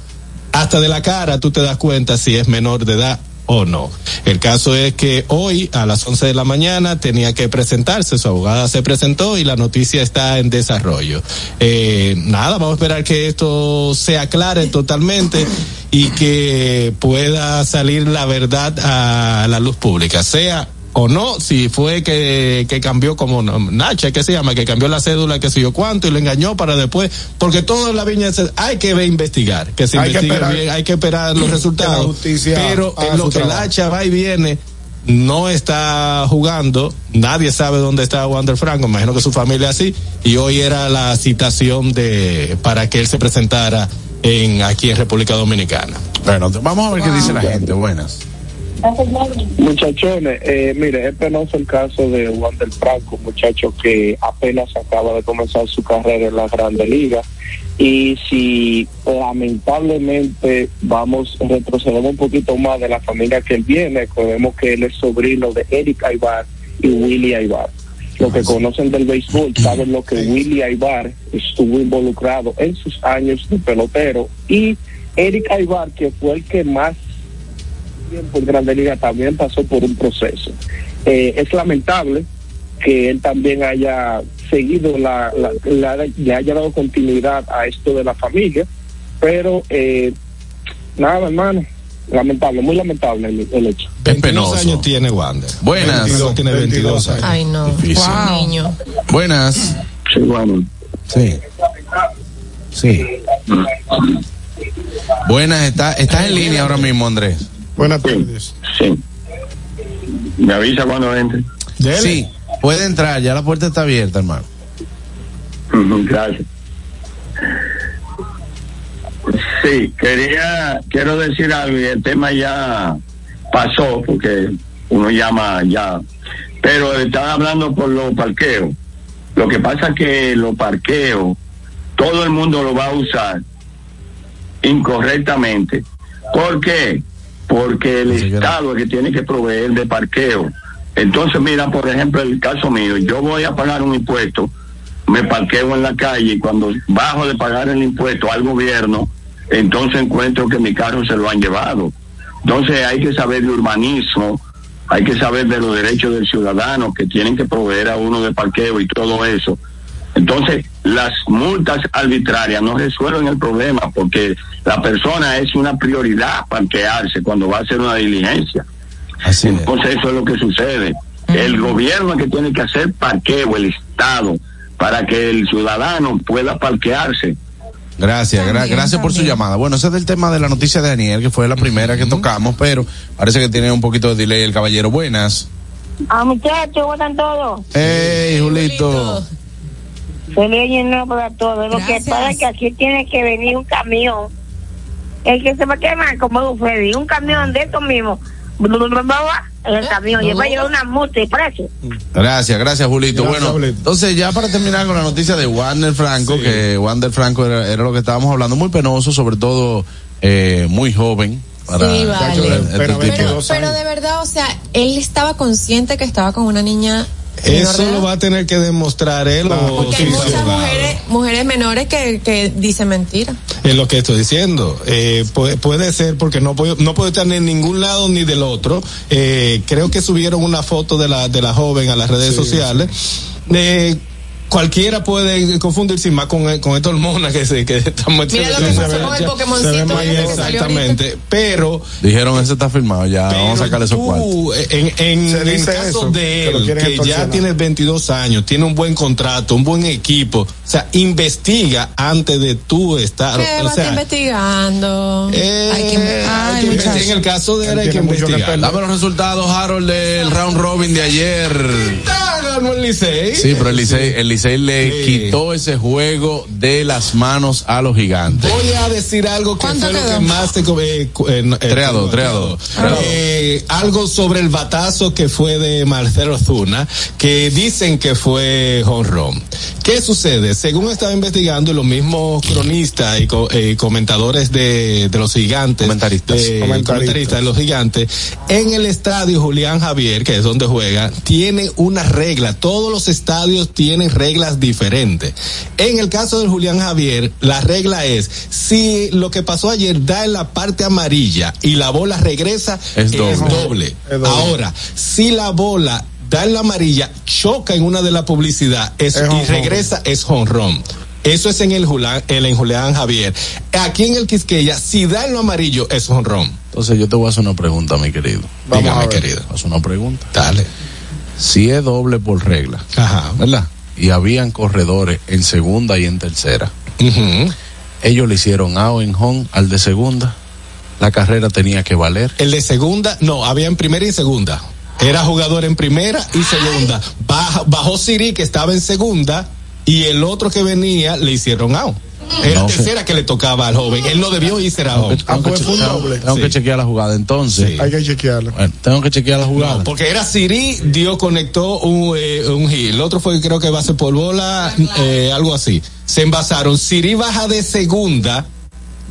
hasta de la cara tú te das cuenta si es menor de edad o no. El caso es que hoy a las 11 de la mañana tenía que presentarse, su abogada se presentó y la noticia está en desarrollo. Eh, nada, vamos a esperar que esto se aclare totalmente y que pueda salir la verdad a la luz pública, sea o no, si fue que, que cambió como Nacha, que se llama, que cambió la cédula, que sé yo cuánto, y lo engañó para después, porque todo en la viña hay que ver, investigar, que se Hay que investigue esperar. bien, hay que esperar los Que resultados. justicia pero en lo que trabajo. Nacha va y viene, no está jugando, nadie sabe dónde está Wander Franco, imagino que su familia sí, y hoy era la citación de, para que él se presentara en, aquí en República Dominicana. Bueno, vamos a ver qué dice la gente. Buenas. Muchachones, eh, mire, es penoso el caso de Juan del Franco, muchacho que apenas acaba de comenzar su carrera en la Grande Liga. Y si lamentablemente vamos, retrocedemos un poquito más de la familia que él viene, sabemos que él es sobrino de Eric Aybar y Willy Aybar. Los que conocen del béisbol saben lo que Willy Aybar estuvo involucrado en sus años de pelotero y Eric Aybar, que fue el que más tiempo en Grande Liga también pasó por un proceso. Eh, es lamentable que él también haya seguido, la, la- la- le haya dado continuidad a esto de la familia, pero eh, nada, hermano, lamentable, muy lamentable el, el hecho. Es 22 penoso. años tiene Wander. Buenas. 22, tiene 22 años. Ay, no. Difícil. Wow. Niño. Buenas. Sí, bueno. Sí. Sí. Buenas, está, estás en línea ahora mismo, Andrés. Buenas tardes. Sí. Me avisa cuando entre. Dele. Sí, puede entrar, ya la puerta está abierta, hermano. Gracias. Sí, quería, quiero decir algo y el tema ya pasó porque uno llama ya, pero estaba hablando por los parqueos. Lo que pasa que los parqueos, todo el mundo lo va a usar incorrectamente. ¿Por qué? Porque el Sí, Estado es que tiene que proveer de parqueo. Entonces, mira, por ejemplo, el caso mío, yo voy a pagar un impuesto, me parqueo en la calle y cuando bajo de pagar el impuesto al gobierno, entonces encuentro que mi carro se lo han llevado. Entonces hay que saber de urbanismo, hay que saber de los derechos del ciudadano que tienen que proveer a uno de parqueo y todo eso. Entonces, las multas arbitrarias no resuelven el problema porque la persona es una prioridad parquearse cuando va a hacer una diligencia. Así es. Entonces eso es lo que sucede. El gobierno es que tiene que hacer parqueo, el Estado, para que el ciudadano pueda parquearse. Gracias, gra- También, gracias por su llamada. Bueno, ese es del tema de la noticia de Daniel, que fue la primera que tocamos, pero parece que tiene un poquito de delay el caballero. Buenas. Ah, muchachos, ¿cómo están todos? Hey, Julito. Feliz año nuevo para todos. Lo que pasa es que aquí tiene que venir un camión. El que se va a quemar como Freddy, un camión de estos mismos. El camión, lleva yo una multa y precio. Gracias, gracias, Julito. Gracias, bueno, Julito. entonces ya para terminar con la noticia de Wander Franco, que Wander Franco era, era lo que estábamos hablando, muy penoso, sobre todo eh, muy joven. Para Sí, vale. este. Pero, pero de verdad, o sea, él estaba consciente que estaba con una niña. Eso lo va a tener que demostrar él o Porque hay muchas mujeres, mujeres menores que, que dicen mentira. Es lo que estoy diciendo. Eh, puede, puede ser porque no puedo, no puedo estar ni en ningún lado ni del otro. Eh, creo que subieron una foto de la, de la joven a las redes sociales. Eh, cualquiera puede confundirse más con, con esta hormona que se que estamos Mira lo que se pasó ve- con el ya- Pokémoncito Exactamente. Pero Dijeron, ese está firmado, ya vamos a pero sacarle esos cuartos. tú, en, en, el caso eso, de él, que ya tiene 22 años, tiene un buen contrato, un buen equipo, o sea, investiga antes de tú estar, ¿Qué o sea, investigando? eh, Hay que- hay ay, que investigar. en el caso de él Él hay que investigar. perder. Dame los resultados, Harold, del round robin de ayer. Ganó el Licey. Sí, pero el Licey, el Licey le Sí. quitó ese juego de las manos a los gigantes. Voy a decir algo que ¿Cuánto fue lo que más te eh, a a algo sobre el batazo que fue de Marcelo Zuna, que dicen que fue honrón. ¿Qué sucede? Según estaba investigando, los mismos cronistas y co- eh, comentadores de, de los gigantes, Comentaristas. de- Comentaristas. comentaristas de los gigantes, en el estadio Julián Javier, que es donde juega, tiene una regla. Todos los estadios tienen reglas diferentes. En el caso del Julián Javier, la regla es, si lo que pasó ayer da en la parte amarilla y la bola regresa, Es doble. Es doble. Ahora, si la bola da en la amarilla, choca en una de la publicidad es, Es y jonrón. regresa, es honrón. Eso es en el Julián, el en Julián Javier. Aquí en el Quisqueya, si da en lo amarillo, es honrón. Entonces yo te voy a hacer una pregunta, mi querido. Vamos Dígame, querido. Haz una pregunta. Dale. Si es doble por regla, Ajá. ¿verdad? Y habían corredores en segunda y en tercera. Ellos le hicieron out en home al de segunda. La carrera tenía que valer. El de segunda, no, había en primera y segunda. Era jugador en primera y segunda. Bajó Siri, que estaba en segunda, y el otro que venía le hicieron out. Era No tercera que le tocaba al joven. Él no debió irse a home. Ah, pues fue un Tengo- doble. Tengo que Sí. chequear la jugada. Entonces, Hay que chequearlo. bueno, tengo que chequear la jugada. Porque era Siri, Dio conectó un, eh, un hit. El otro fue creo que base por bola, eh, algo así. Se envasaron. Siri baja de segunda,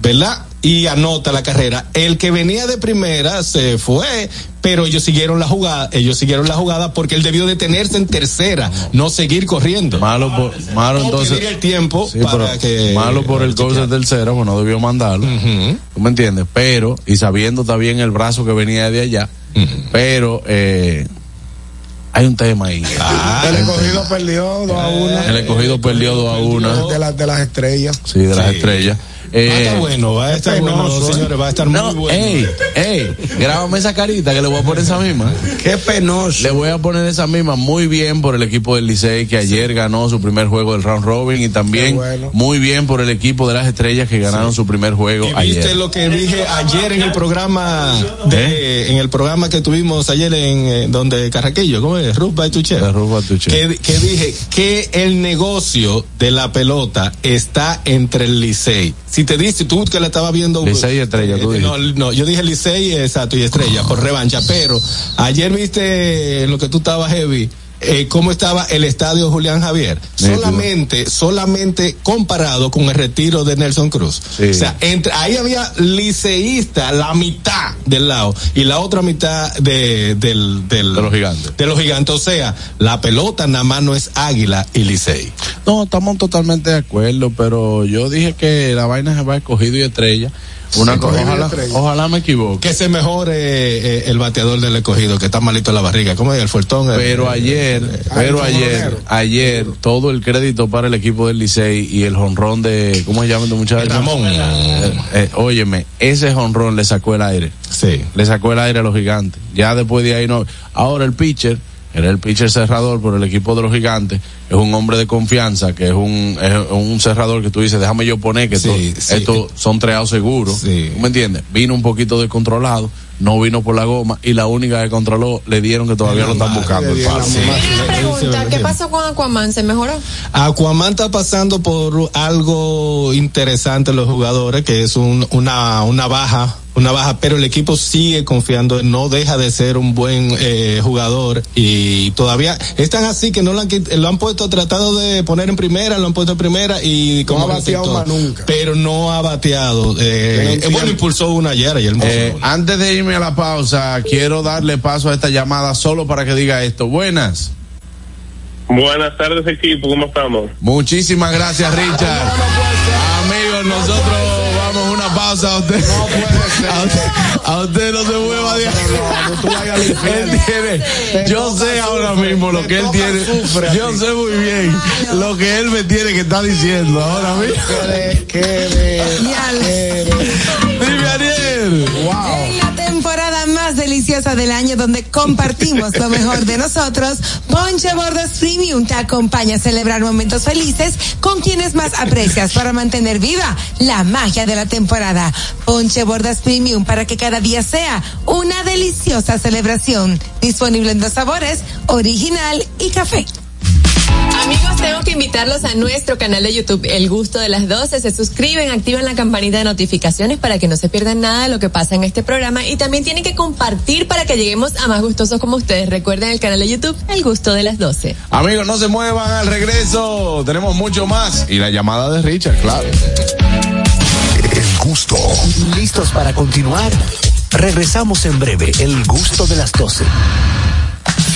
¿verdad? Y anota la carrera. El que venía de primera se fue, pero ellos siguieron la jugada, ellos siguieron la jugada porque él debió detenerse en tercera, no seguir corriendo. Malo por, malo entonces. el tiempo Sí, para que malo por el coach del tercero, pues no debió mandarlo. Ujú. ¿Tú me entiendes? Pero, y sabiendo también el brazo que venía de allá, pero eh, hay un tema ahí. Ah, El escogido perdió 2 a 1. el escogido perdió 2 a 1. De, las de las estrellas. Sí, de las Sí. Estrellas. Va a Eh, estar bueno, va a estar penoso, bueno, ¿eh? señores, va a estar muy no, bueno. ey, ey, grábame esa carita que le voy a poner esa misma. Qué penoso. Le voy a poner esa misma muy bien por el equipo del Licey que ayer ganó su primer juego del round robin y también bueno. muy bien por el equipo de las estrellas que ganaron su primer juego ¿Y viste ayer. lo que dije ayer en el programa de, en el programa que tuvimos ayer en eh, donde Carraquillo, ¿cómo es? Ruth Tuche. Que, que dije que el negocio de la pelota está entre el Licey. Si te dice tú que la estabas viendo Licey y Estrella, tú Eh, no, no, yo dije Licey, exacto, y Estrella por revancha, pero ayer viste lo que tú estabas heavy. Eh, cómo estaba el estadio Julián Javier. Solamente, solamente comparado con el retiro de Nelson Cruz. Sí. O sea, entre, ahí había liceísta la mitad del lado y la otra mitad de, del, del- De los gigantes. De los gigantes. O sea, la pelota nada más no es águila y licey. No, estamos totalmente de acuerdo, pero yo dije que la vaina se va escogido y estrella. Una Sí, ojalá, ojalá me equivoque. Que se mejore eh, el bateador del escogido, que está malito en la barriga. ¿Cómo es el fuertón? Pero Eh, ayer, pero Ay, ayer, ayer, todo el crédito para el equipo del Licey y el jonrón de, ¿cómo se llama este muchacho? Ramón. Eh, eh, óyeme, ese jonrón le sacó el aire. Sí. Le sacó el aire a los gigantes. Ya después de ahí no. Ahora el pitcher, era el pitcher cerrador por el equipo de los gigantes, es un hombre de confianza, que es un, es un cerrador que tú dices, déjame yo poner que Sí, esto- sí. estos son treados seguros. Sí. ¿Tú ¿Me entiendes? Vino un poquito descontrolado, no vino por la goma y la única que controló le dieron que todavía lo están buscando el. Una pregunta, ¿qué pasó con Aquaman? ¿Se mejoró? Aquaman está pasando por algo interesante los jugadores, que es un- una, una baja, una baja, pero el equipo sigue confiando, no deja de ser un buen eh, jugador y todavía están así que no lo han, lo han puesto, tratado de poner en primera, lo han puesto en primera y como ha bateado más nunca. Pero no ha bateado. Eh, eh, bueno, impulsó una ayer, ayer. Eh, antes de irme a la pausa, quiero darle paso a esta llamada solo para que diga esto. Buenas. Buenas tardes, equipo, ¿cómo estamos? Muchísimas gracias, Richard. Amigos, nosotros a usted, a usted, a usted no se mueva de ahí. Él tiene, yo sé ahora mismo lo que él tiene. Yo sé muy bien lo que él me tiene que estar diciendo ahora mismo. Dime, Ariel. Más deliciosa del año donde compartimos lo mejor de nosotros, Ponche Bordas Premium te acompaña a celebrar momentos felices con quienes más aprecias para mantener viva la magia de la temporada. Ponche Bordas Premium para que cada día sea una deliciosa celebración. Disponible en dos sabores, original y café. Amigos, tengo que invitarlos a nuestro canal de YouTube, El Gusto de las 12. Se suscriben, activan la campanita de notificaciones para que no se pierdan nada de lo que pasa en este programa y también tienen que compartir para que lleguemos a más gustosos como ustedes. Recuerden el canal de YouTube, El Gusto de las 12. Amigos, no se muevan al regreso. Tenemos mucho más. Y la llamada de Richard, claro. El gusto. ¿Listos para continuar? Regresamos en breve. El gusto de las 12.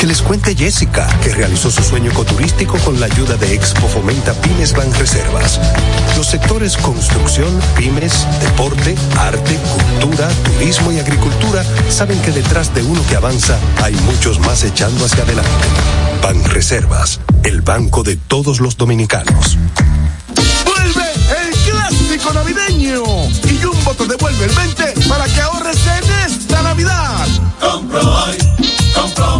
Que les cuente Jessica, que realizó su sueño ecoturístico con la ayuda de Expo Fomenta Pymes Banreservas. Los sectores construcción, pymes, deporte, arte, cultura, turismo y agricultura saben que detrás de uno que avanza hay muchos más echando hacia adelante. Banreservas, el banco de todos los dominicanos. Vuelve el clásico navideño y Jumbo te devuelve el 20 para que ahorres en esta Navidad. Compro hoy, compro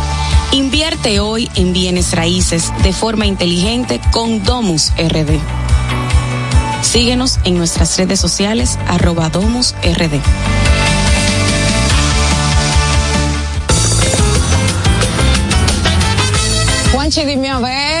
Invierte hoy en bienes raíces de forma inteligente con Domus RD. Síguenos en nuestras redes sociales arroba Domus RD. Dime a ver.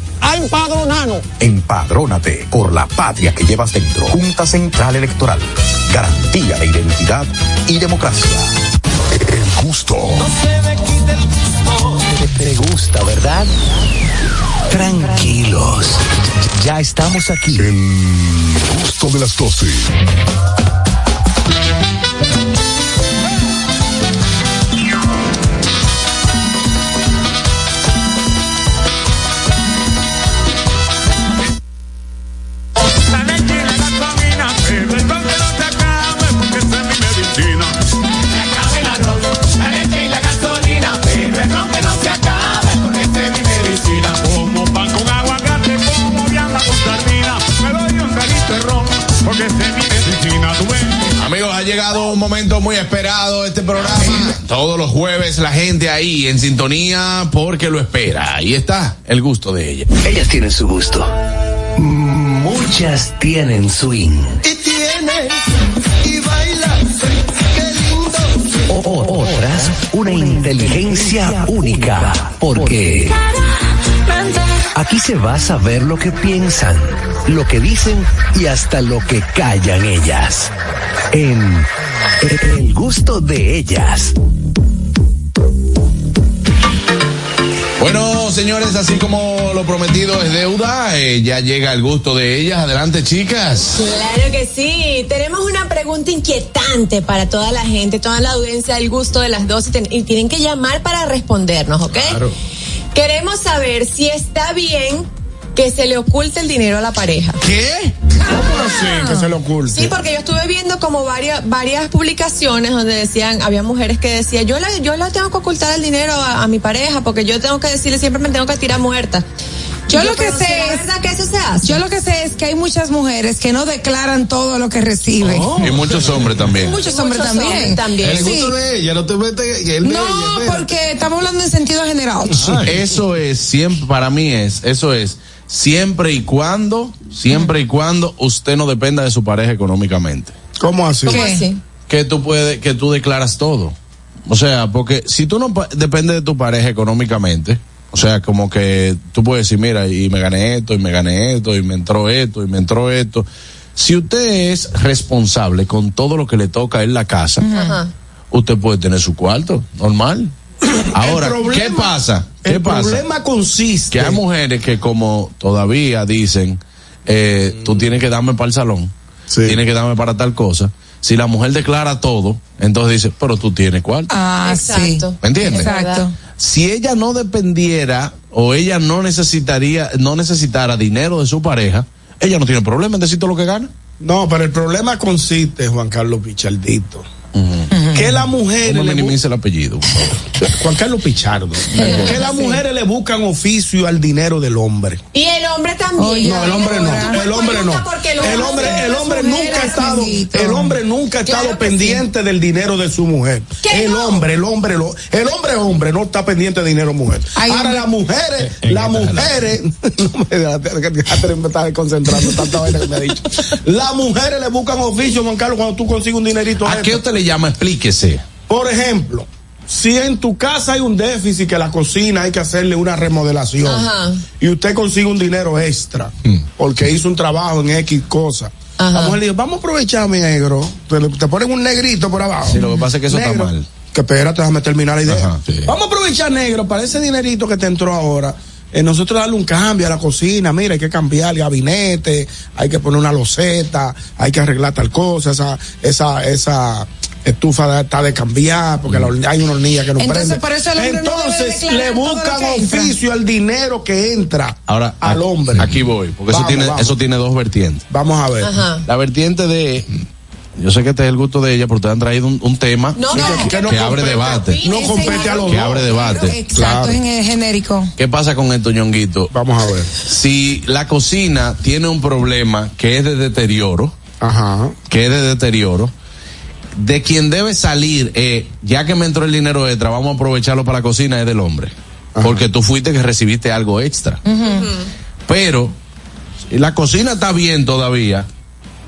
a empadronarnos. Empadrónate por la patria que llevas dentro. Junta Central Electoral. Garantía de identidad y democracia. El gusto. Te, te gusta, ¿verdad? Tranquilos. Ya estamos aquí. El gusto de las 12. Muy esperado este programa. Todos los jueves la gente ahí en sintonía porque lo espera. Ahí está el gusto de ella. Ellas tienen su gusto. Muchas tienen swing. Y tienes y bailas, qué lindo. O- o- otras, una inteligencia única. Porque aquí se va a saber lo que piensan, lo que dicen y hasta lo que callan ellas. En El gusto de ellas. Bueno, señores, así como lo prometido es deuda, eh, ya llega el gusto de ellas. Adelante, chicas. Claro que sí. Tenemos una pregunta inquietante para toda la gente, toda la audiencia del gusto de las dos y, ten- y tienen que llamar para respondernos, ¿ok? Queremos saber si está bien que se le oculte el dinero a la pareja. ¿Qué? ¿Cómo así que se le oculte? Sí, porque yo estuve viendo como varias varias publicaciones donde decían, había mujeres que decían, yo le, yo le tengo que ocultar el dinero a, a mi pareja porque yo tengo que decirle siempre me tengo que tirar muerta. Yo Y lo que sé ¿será es verdad que eso se hace. Yo lo que sé es que hay muchas mujeres que no declaran todo lo que reciben. Y muchos hombres también. Muchos hombres Muchos también. hombres también. El Sí. gusto de ella, no te metes el No, ella, porque estamos hablando en sentido general. Eso es siempre, para mí es, eso es siempre y cuando, siempre y cuando usted no dependa de su pareja económicamente. ¿Cómo así? ¿Cómo así? Que tú puedes, que tú declaras todo. O sea, porque si tú no pa- dependes de tu pareja económicamente, o sea, como que tú puedes decir, mira, y me gané esto, y me gané esto, y me entró esto, y me entró esto. Si usted es responsable con todo lo que le toca en la casa, Ajá. usted puede tener su cuarto, normal. Ahora, problema- ¿qué pasa? ¿Qué el pasa? problema consiste. Que hay mujeres que como todavía dicen, eh, tú tienes que darme para el salón, tienes que darme para tal cosa. Si la mujer declara todo, entonces dice, pero tú tienes cuarto. Ah, Exacto. ¿Me entiendes? Exacto. Si ella no dependiera o ella no necesitaría, no necesitara dinero de su pareja, ella no tiene problema en decir todo lo que gana. No, pero el problema consiste, Juan Carlos Que las mujeres No minimice el apellido. Juan Carlos Pichardo, que las mujeres le buscan oficio al dinero del hombre. Y el hombre también. No, el hombre no, el hombre no. El hombre, el hombre nunca ha estado, el hombre nunca ha estado pendiente del dinero de su mujer. ¿Qué El no? hombre, el hombre, lo- el hombre hombre no está pendiente de dinero de mujer. Ahora las mujeres, las mujeres, no me estás concentrando tanta vaina que me ha dicho. Las mujeres le buscan oficio, Juan Carlos, cuando tú consigues un dinerito ¿A qué usted le llama? Explíquese. Por ejemplo, si en tu casa hay un déficit que la cocina hay que hacerle una remodelación Ajá. y usted consigue un dinero extra porque hizo un trabajo en X cosa. Ajá. La mujer le dice, vamos a aprovechar, mi negro. Te, te ponen un negrito por abajo. Sí, lo que pasa es que eso está Negro. mal. Que espérate, déjame terminar la idea. Ajá, sí. Vamos a aprovechar, negro, para ese dinerito que te entró ahora. eh, nosotros darle un cambio a la cocina, mira, hay que cambiar el gabinete, hay que poner una loseta, hay que arreglar tal cosa, esa, esa, esa estufa está de cambiar, porque la hay una hornilla que no Entonces, prende. por eso el hombre no debe Entonces, le buscan oficio al dinero que entra Ahora, al aquí- hombre. Aquí voy, porque eso tiene, vamos. eso tiene dos vertientes. Vamos a ver. Ajá. La vertiente de, yo sé que este es el gusto de ella, porque ustedes han traído un, un tema No, no, que, que no que abre debate. No compete a los Que abre debate. Exacto, Claro. en el genérico. ¿Qué pasa con esto, ñonguito? Vamos a ver. Si la cocina tiene un problema que es de deterioro, Ajá. que es de deterioro, de quien debe salir, eh, ya que me entró el dinero extra, vamos a aprovecharlo para la cocina, es del hombre. Porque tú fuiste que recibiste algo extra. Pero, si la cocina está bien todavía,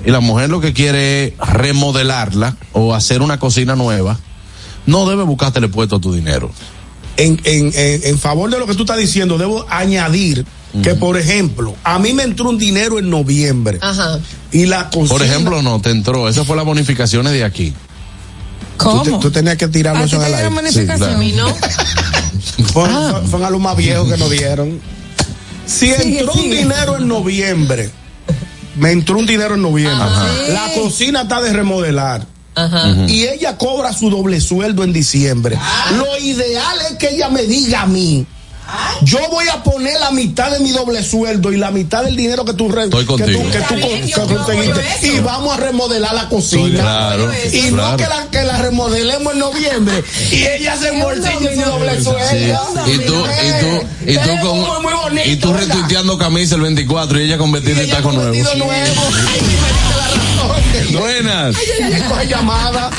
y la mujer lo que quiere es remodelarla o hacer una cocina nueva, no debe buscarte puesto a tu dinero. en, en, en, en favor de lo que tú estás diciendo, debo añadir que, por ejemplo, a mí me entró un dinero en noviembre Ajá. y la cocina. Por ejemplo, no, te entró. Esa fue las bonificaciones de aquí. tú, ¿Cómo? te- tú tenías que tirarlo ¿A eso en el aire. bonificación? claro. A mí no. Fue, fue- fueron a los más viejos que nos dieron. Si Sigue, entró un dinero en noviembre, me entró un dinero en noviembre. La cocina está de remodelar. Ajá. Y ella cobra su doble sueldo en diciembre. Lo ideal es que ella me diga a mí. Yo voy a poner la mitad de mi doble sueldo y la mitad del dinero que tú, que tú, que tú Está bien, con- yo- que yo conseguiste. Y vamos a remodelar la cocina. Claro, Y no claro. que la, que la remodelemos en noviembre y ella se embolsilla doble Sí. sueldo. Y tú, y tú, y tú Muy, muy con, bonito, y tú retuiteando camisa el 24 y ella con vestido y taco nuevo. nuevo. Ay, me diste la razón. Buenas. Ay, ay, ay, coge llamada.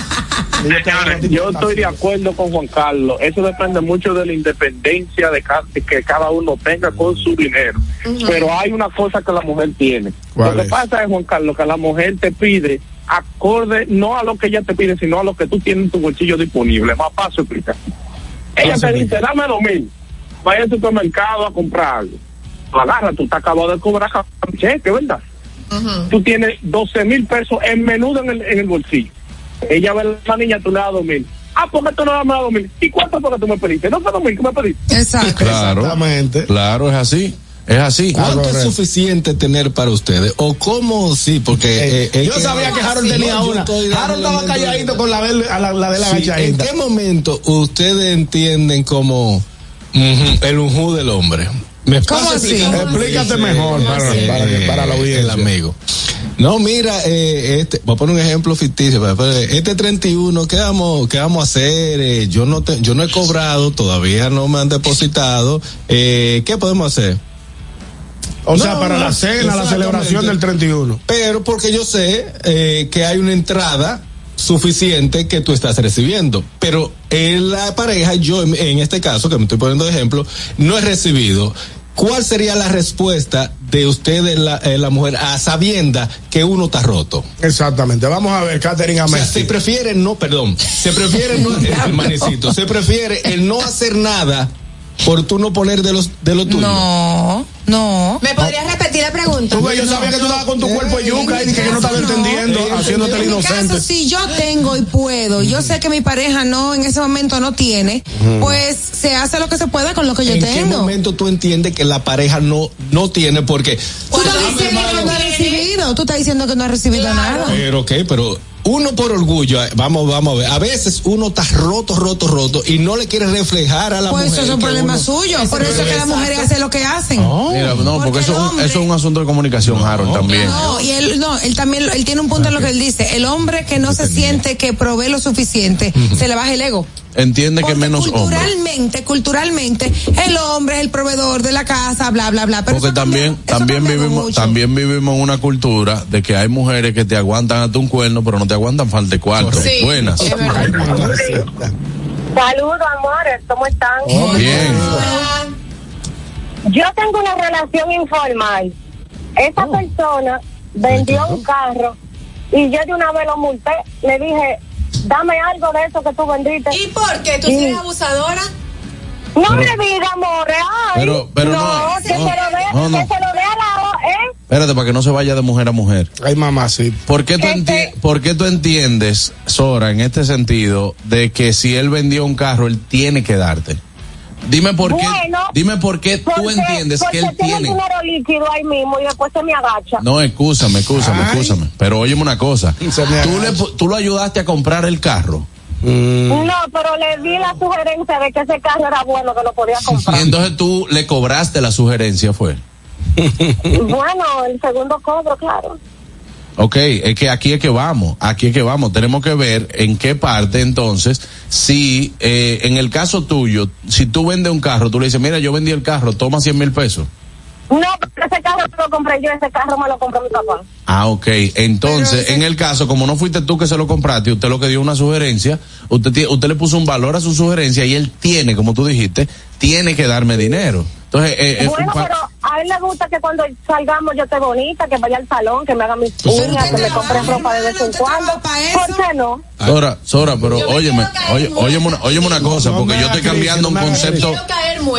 Señores, yo estoy de acuerdo con Juan Carlos. Eso depende mucho de la independencia de, ca- que cada uno tenga con su dinero. Pero hay una cosa que la mujer tiene. ¿Cuál Lo que es? pasa es, Juan Carlos, que la mujer te pide acorde no a lo que ella te pide, sino a lo que tú tienes en tu bolsillo disponible. Más paso explicar. Ella te dice, dame dos mil. Vaya al supermercado a comprar algo. Lo agarra, tú te acabas de cobrar cheque, ¿verdad? tú tienes 12 mil pesos en menudo en el, en el bolsillo. Ella ve a la niña, tú le das dos mil. Ah, ¿por qué tú no das dos mil? ¿Y cuánto fue que tú me pediste? No fue dos mil que me pediste. Exacto. Claro. Exactamente. Claro, es así. Es así. ¿Cuánto es suficiente tener para ustedes? ¿O cómo sí? Porque Eh, eh, yo que- sabía que Harold tenía No, una. Harold estaba calladito con la, de- la, la de la Sí, ¿En qué momento ustedes entienden como el unjú del hombre? ¿Me ¿Cómo así? Explícate Sí, mejor para- para que- eh, para la audiencia. El amigo. No, mira, eh, este, voy a poner un ejemplo ficticio. pero, pero, Este 31, ¿qué vamos, qué vamos a hacer? Eh, yo no te, yo no he cobrado, todavía no me han depositado. Eh, ¿Qué podemos hacer? O sea, para no, la cena, la celebración del 31. Pero porque yo sé eh, que hay una entrada suficiente que tú estás recibiendo. Pero en la pareja, yo en, en este caso, que me estoy poniendo de ejemplo, no he recibido. ¿Cuál sería la respuesta de ustedes, la, eh, la mujer, a sabienda que uno está roto? Exactamente. Vamos a ver, Catherine O sea, Amesti. se prefiere no, perdón, se prefiere no, el manecito, se prefiere el no hacer nada por tú no poner de los de lo tuyo. No, no. ¿Me podrías repetir la pregunta? Tú yo sabía que tú estabas con tu cuerpo de yuca y dije que no estaba entendiendo, haciéndote el En mi caso, inocente. si yo tengo y puedo, yo sé que mi pareja no, en ese momento no tiene, pues se hace lo que se pueda con lo que yo ¿En qué tengo. momento tú entiendes que la pareja no no tiene porque Tú estás diciendo que no has recibido, tú estás diciendo que no has recibido nada. Pero ok, pero uno por orgullo, eh, vamos, vamos a ver, a veces uno está roto, roto, roto y no le quiere reflejar a la Pues mujer. eso es un problema uno- suyo. Por eso es que las mujeres hacen lo que hacen. Mira, no, porque eso, es un- eso es un asunto de comunicación, Harold, también. No, y él, no, él también, él tiene un punto en lo que él dice. El hombre que no se siente que provee lo suficiente, se le baja el ego. Entiende que menos hombre. Culturalmente, culturalmente, el hombre es el proveedor de la casa, bla, bla, bla. Pero Porque también, también vivimos, también vivimos en una cultura de que hay mujeres que te aguantan hasta un cuerno, pero no te aguantan falta de cuarto. Sí, Buenas. Saludos, amores, ¿cómo están? Bien. Yo tengo una relación informal. Esa persona vendió un carro y yo de una vez lo multé. Le dije, dame algo de eso que tú vendiste. ¿Y por qué? ¿Tú eres abusadora? No Pero- me digas, amores. Ay, Pero- pero no, que no, se lo dé, no, no. que se lo dé a la ¿eh? Espérate, para que no se vaya de mujer a mujer. Ay, mamá, sí. ¿Por qué, tú enti- ¿Por qué tú entiendes, Sora, en este sentido, de que si él vendió un carro, él tiene que darte? Dime por qué, Bueno, dime por qué tú Porque- entiendes que él tiene tiene. dinero líquido ahí mismo y después se me agacha. No, excúsame, excúsame, excúsame. Pero óyeme una cosa. ¿Tú, le, tú lo ayudaste a comprar el carro. No, pero le di la sugerencia de que ese carro era bueno, que lo podía comprar. Y entonces tú le cobraste la sugerencia, fue. bueno, el segundo cobro, claro. Ok, es que aquí es que vamos, aquí es que vamos. Tenemos que ver en qué parte entonces, si eh, en el caso tuyo, si tú vendes un carro, tú le dices, mira, yo vendí el carro, toma 100 mil pesos. No, porque ese carro no lo compré yo, ese carro me lo compró mi papá. Ah, ok. Entonces, en el caso, como no fuiste tú que se lo compraste, usted lo que dio una sugerencia, usted, usted le puso un valor a su sugerencia y él tiene, como tú dijiste, tiene que darme dinero. Entonces, eh, es un bueno, pa- pero a él le gusta que cuando salgamos yo esté bonita, que vaya al salón, que me haga mis uñas, que me compre ropa de vez en cuando. ¿Por qué no? Sora, Sora, pero óyeme, oye, óyeme una, óyeme una cosa, No porque yo estoy cambiando un concepto.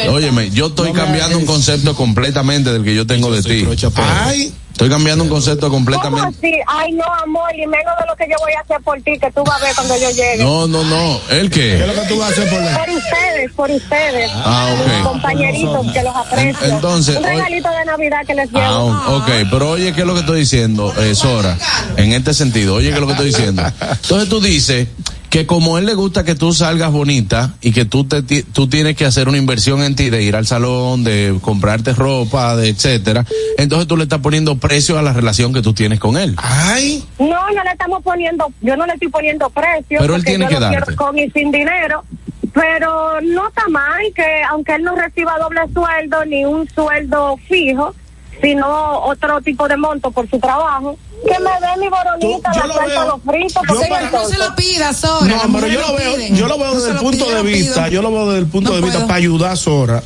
Óyeme, yo estoy No cambiando un concepto completamente del que yo tengo de ti. Ay. Estoy cambiando un concepto ¿Cómo completamente. así? Ay, no, amor, y menos de lo que yo voy a hacer por ti, que tú vas a ver cuando yo llegue. No, no, no. ¿El qué? ¿Qué es lo que tú vas a hacer por él? Por ustedes, por ustedes. Ah, ok. Mis compañeritos que los aprecio. Entonces, Un hoy- regalito de Navidad que les llevo. Ah, ok, pero oye, ¿qué es lo que estoy diciendo, eh, Sora? En este sentido, oye, ¿qué es lo que estoy diciendo? Entonces tú dices que como a él le gusta que tú salgas bonita y que tú te tú tienes que hacer una inversión en ti de ir al salón, de comprarte ropa, de etcétera, entonces tú le estás poniendo precio a la relación que tú tienes con él. Ay. No, no le estamos poniendo, yo no le estoy poniendo precio. Pero él porque tiene yo que lo quiero darte. con y sin dinero. Pero no está mal que, aunque él no reciba doble sueldo ni un sueldo fijo, sino otro tipo de monto por su trabajo, que me dé mi boronita, la lo veo- los fritos, yo porque entonces- No se lo pida, Sora. No, pero yo lo veo, yo lo veo No desde el punto piden, de vista, yo lo veo desde el punto No de vista puedo. para ayudar a Sora.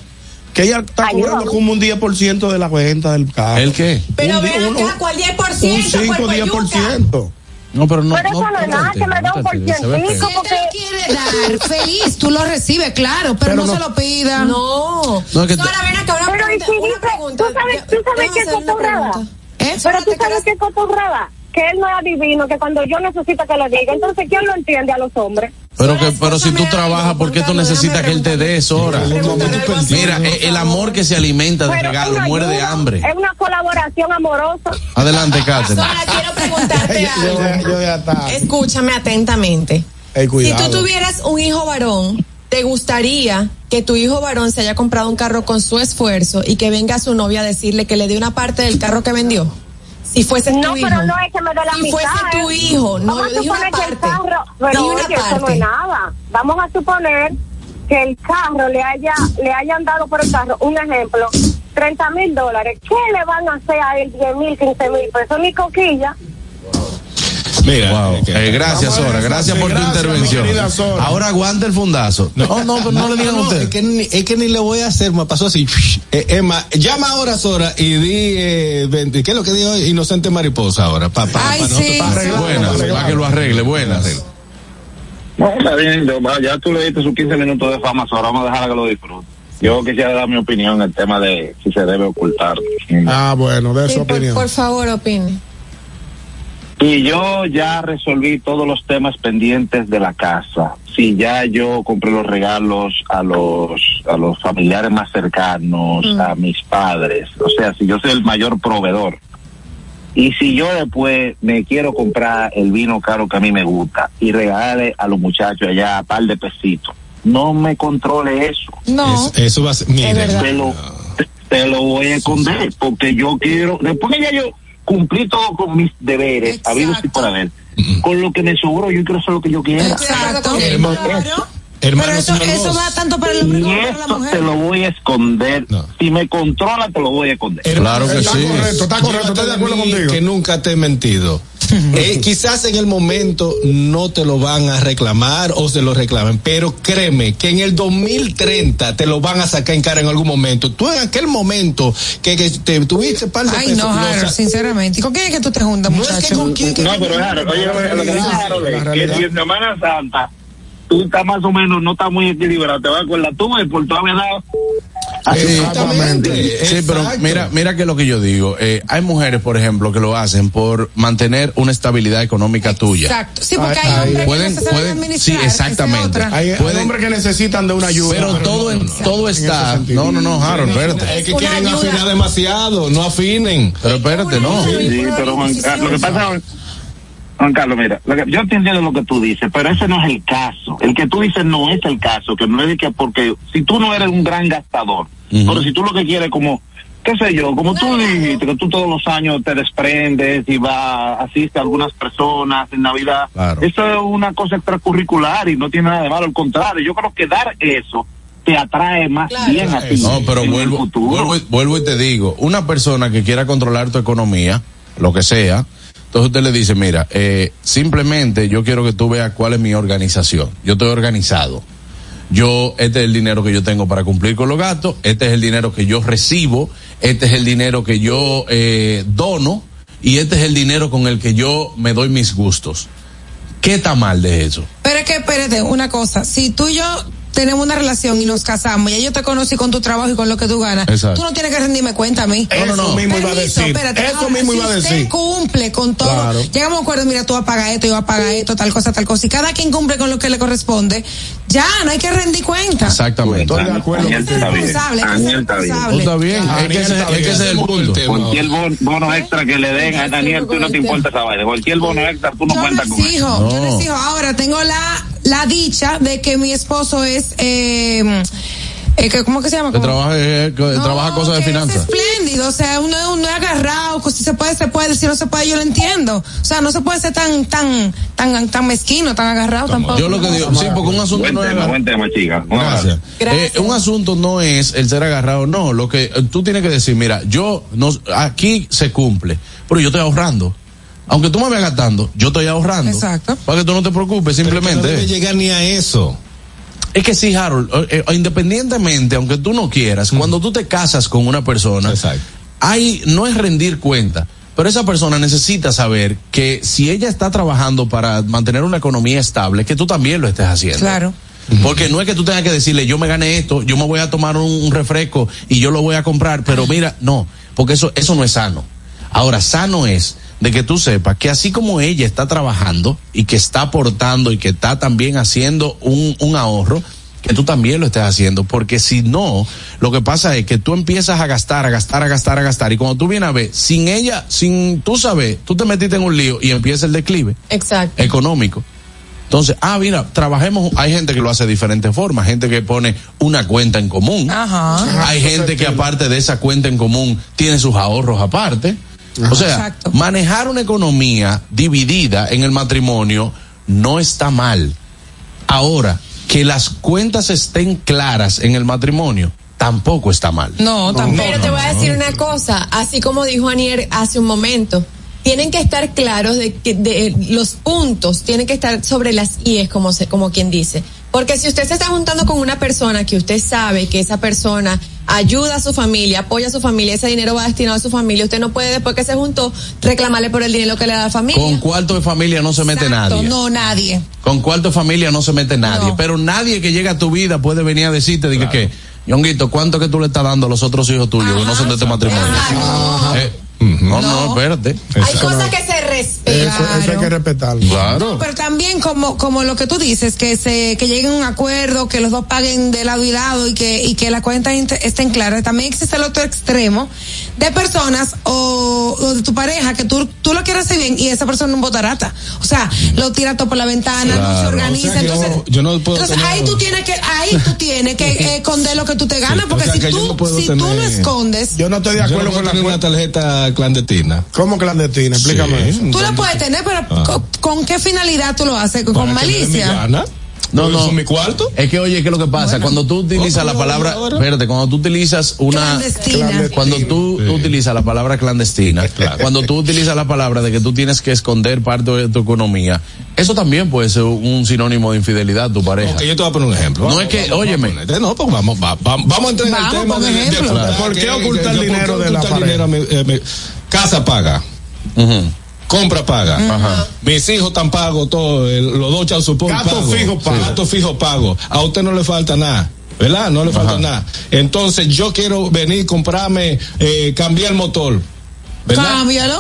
Que ella está cobrando como un 10% de la venta del carro. ¿El qué? Pero un- acá, ¿cuál 10%? un 5 cuerpo de 10%. No, pero no. Pero eso no es nada, que me dé un por cientico, Si porque... él te lo quiere dar, feliz, tú lo recibes, claro, pero, Pero no, no- se lo pida. No. No, es que Sora, ven acá, una Pero y pregunta. si una dice, pregunta. tú sabes, tú sabes hacer una cotorrada. ¿Eh? Pero tú sabes qué cotorrada. Que él no es adivino, que cuando yo necesito que le diga, entonces ¿quién lo entiende a los hombres? Pero que, pero si tú trabajas, ¿por qué tú necesitas que él te dé eso ahora? Mira, eh, el amor que se alimenta de regalo muere de hambre. Es una colaboración amorosa. Adelante. Sora, quiero preguntarte algo. Escúchame atentamente. Si tú tuvieras un hijo varón, ¿te gustaría que tu hijo varón se haya comprado un carro con su esfuerzo y que venga su novia a decirle que le dé una parte del carro que vendió? Si fuese No, tu hijo. pero no es que me dé la si mitad. fuese tu ¿eh? hijo, no, Vamos yo a dije una suponer que el parte. carro, pero Dije una oye, eso no parte. es nada. Vamos a suponer que el carro le haya le hayan dado por el carro, un ejemplo, 30 mil dólares. ¿Qué le van a hacer a él 10 mil, 15 mil pesos? Ni coquilla. Mira, Wow. Eh, gracias, Sora. Gracias por tu intervención. Ahora aguanta el fundazo. No, no, no, le digan a usted. Es que, ni, es que ni le voy a hacer, me pasó así. Eh, Emma, llama ahora Sora y di, eh, ¿qué es lo que dijo Inocente Mariposa ahora? Pa, pa, Ay, pa sí. nosotros- Buenas, para que lo arregle, buenas. No, está bien, ya tú le diste sus 15 minutos de fama, ahora vamos a dejar que lo disfrute. Yo quisiera dar mi opinión en el tema de si se debe ocultar. Ah, bueno, de Sí, su por, opinión. por favor, opine. Y yo ya resolví todos los temas pendientes de la casa. Si ya yo compré los regalos a los a los familiares más cercanos, Mm. a mis padres. O sea, si yo soy el mayor proveedor. Y si yo después me quiero comprar el vino caro que a mí me gusta y regalarle a los muchachos allá a par de pesitos, no me controle eso. No. Es- eso va a ser, mire, Te lo, te lo voy a esconder porque yo quiero, después que ya yo cumplí todo con mis deberes, habidos y por haber, con lo que me sobró yo quiero hacer lo que yo quiera. Exacto. Hermano, Pero eso, eso va tanto para el hombre Y como para la esto mujer. te lo voy a esconder. Si me controla, te lo voy a esconder. Claro que sí. Llévate mí Que nunca te he mentido. Eh, quizás en el momento no te lo van a reclamar o se lo reclamen, pero créeme que en el 2030 te lo van a sacar en cara en algún momento. Tú en aquel momento que, que te tuviste par de Ay, pesos, no, Harold, sa- sinceramente. ¿Y con quién es que tú te juntas, muchacho? No, pero Harold, oye, lo que dice Harold es que Semana Santa tú estás más o menos, no estás muy equilibrado, te vas a acordar tú, y por tu haber dado. Exactamente. Sí, pero mira, mira que lo que yo digo, eh, hay mujeres, por ejemplo, que lo hacen por mantener una estabilidad económica tuya. Exacto. Sí, porque hay hombres pueden, que no pueden, administrar. sí, exactamente. Hay, hombres que necesitan de una ayuda. pero todo, en- todo está. No, no, no, Harold, espérate. Es que quieren afinar demasiado, no afinen. Pero espérate, no. Sí, pero Juan, lo que pasa, Juan Carlos, mira, lo que- yo te entiendo lo que tú dices, pero ese no es el caso. El que tú dices no es el caso, que no es de que porque si tú no eres un gran gastador, pero si tú lo que quieres como qué sé yo, como tú dijiste, que tú todos los años te desprendes y vas, asistes a algunas personas en Navidad, eso es una cosa extracurricular y no tiene nada de malo, al contrario, yo creo que dar eso te atrae más bien a ti. No, pero en el futuro. vuelvo y te digo, una persona que quiera controlar tu economía, lo que sea, entonces usted le dice, mira, eh, simplemente yo quiero que tú veas cuál es mi organización. Yo estoy organizado. Yo, este es el dinero que yo tengo para cumplir con los gastos, este es el dinero que yo recibo, este es el dinero que yo eh, dono y este es el dinero con el que yo me doy mis gustos. ¿Qué está mal de eso? Pero es que, espérate, una cosa. Si tú y yo tenemos una relación y nos casamos, y yo te conocí con tu trabajo y con lo que tú ganas, Exacto. tú no tienes que rendirme cuenta a mí. Eso mismo iba a decir. espérate. Eso Ahora, mismo si iba a usted decir. cumple con todo. Claro. Llegamos a un acuerdo, mira, tú vas a pagar esto, yo voy a pagar esto, tal cosa, tal cosa. Y cada quien cumple con lo que le corresponde. Ya, no hay que rendir cuenta. Exactamente. Estoy de acuerdo. Daniel está bien. que Daniel ser está bien. Está bien, es que ese, es el punto. Cualquier bono, extra que le den a Daniel, tú no te importa esa vaina. Cualquier bono extra, tú no cuentas con él. digo, yo les digo, ahora tengo la, la dicha de que mi esposo es, eh, eh, que- ¿cómo que se llama? Que trabaja, eh, que trabaja cosas de que es finanzas. espléndido, o sea, uno, uno es agarrado, pues, si se puede, se puede, si no se puede, yo lo entiendo. O sea, no se puede ser tan, tan, tan, tan mezquino, tan agarrado tampoco. Yo lo que digo, sí, porque un asunto Buen no es buen tema, chica. Gracias. Gracias. Eh, un asunto no es el ser agarrado, no. Lo que eh, tú tienes que decir, mira, yo no, aquí se cumple, pero yo estoy ahorrando. Aunque tú me vayas gastando, yo estoy ahorrando. Exacto. Para que tú no te preocupes, simplemente. no debe llegar ni a eso. Es que sí, Harold, eh, eh, independientemente, aunque tú no quieras, cuando tú te casas con una persona, hay, no es rendir cuenta, pero esa persona necesita saber que si ella está trabajando para mantener una economía estable, que tú también lo estés haciendo. Claro. Porque no es que tú tengas que decirle, yo me gané esto, yo me voy a tomar un, un refresco y yo lo voy a comprar, pero mira, no, porque eso, eso no es sano. Ahora, sano es de que tú sepas que así como ella está trabajando y que está aportando y que está también haciendo un, un ahorro, que tú también lo estés haciendo, porque si no, lo que pasa es que tú empiezas a gastar, a gastar, a gastar, a gastar, y cuando tú vienes a ver, sin ella, sin tú saber, tú te metiste en un lío y empieza el declive Exacto. económico. Entonces, ah, mira, trabajemos, hay gente que lo hace de diferentes formas, gente que pone una cuenta en común. Ajá. Hay gente que aparte de esa cuenta en común tiene sus ahorros aparte. O sea, Exacto. manejar una economía dividida en el matrimonio no está mal. Ahora, que las cuentas estén claras en el matrimonio tampoco está mal. No, tampoco. Pero te voy a decir una cosa, así como dijo Anier hace un momento, tienen que estar claros de que de los puntos, tienen que estar sobre las IES, como se, como quien dice. Porque si usted se está juntando con una persona que usted sabe que esa persona ayuda a su familia, apoya a su familia, ese dinero va destinado a su familia, usted no puede después que se juntó reclamarle por el dinero que le da la familia. Con cuarto de familia no se mete nadie. No, nadie. Con cuarto de familia no se mete nadie. No. Pero nadie que llega a tu vida puede venir a decirte, diga que, Yonguito, ¿cuánto que tú le estás dando a los otros hijos tuyos que no son de este matrimonio? Eh, no, no, espérate. Hay cosas que se respetan. Eso, eso hay que respetarlo. Claro. Pero también como, como lo que tú dices, que se, que lleguen a un acuerdo, que los dos paguen de lado y lado y que, y que las cuentas estén claras. También existe el otro extremo de personas o, o de tu pareja que tú, tú lo quieres hacer bien y esa persona un botarata. O sea, lo tira todo por la ventana, no se organiza. O sea que entonces, yo- yo no puedo entonces tener- ahí tú tienes que, ahí tú tienes que eh, esconder lo que tú te ganas, Sí, o porque sea si tú, no si tú no escondes, Yo no estoy de Yo acuerdo no con la una tarjeta clandestina. ¿Cómo clandestina? Explícame eso. tú la puedes tener, pero Ah. ¿con, con qué finalidad tú lo haces? ¿Con, malicia? No, no. ¿Con mi cuarto? Es que, oye, ¿qué es lo que pasa? Cuando tú utilizas la palabra, espérate, cuando tú utilizas una, Clandestina. cuando tú, tú utilizas la palabra clandestina, cuando tú utilizas la palabra de que tú tienes que esconder parte de tu economía, eso también puede ser un sinónimo de infidelidad a tu pareja. Yo te voy a poner un ejemplo. No es que, óyeme. No, pues vamos, va- va- vamos a entrar en Vamos, el tema de, de ocultar ¿Por qué ocultar dinero ¿por qué de la ocultar dinero a mi- eh, mi- casa paga. Compra paga. Mis hijos están pagos, todo, el- los dos chavos supón Gasto pago. fijo pago. Sí, Gasto fijo pago. A usted no le falta nada. ¿Verdad? No le falta nada. Entonces yo quiero venir, comprarme, eh, cambiar el motor. ¿Verdad? Cámbialo.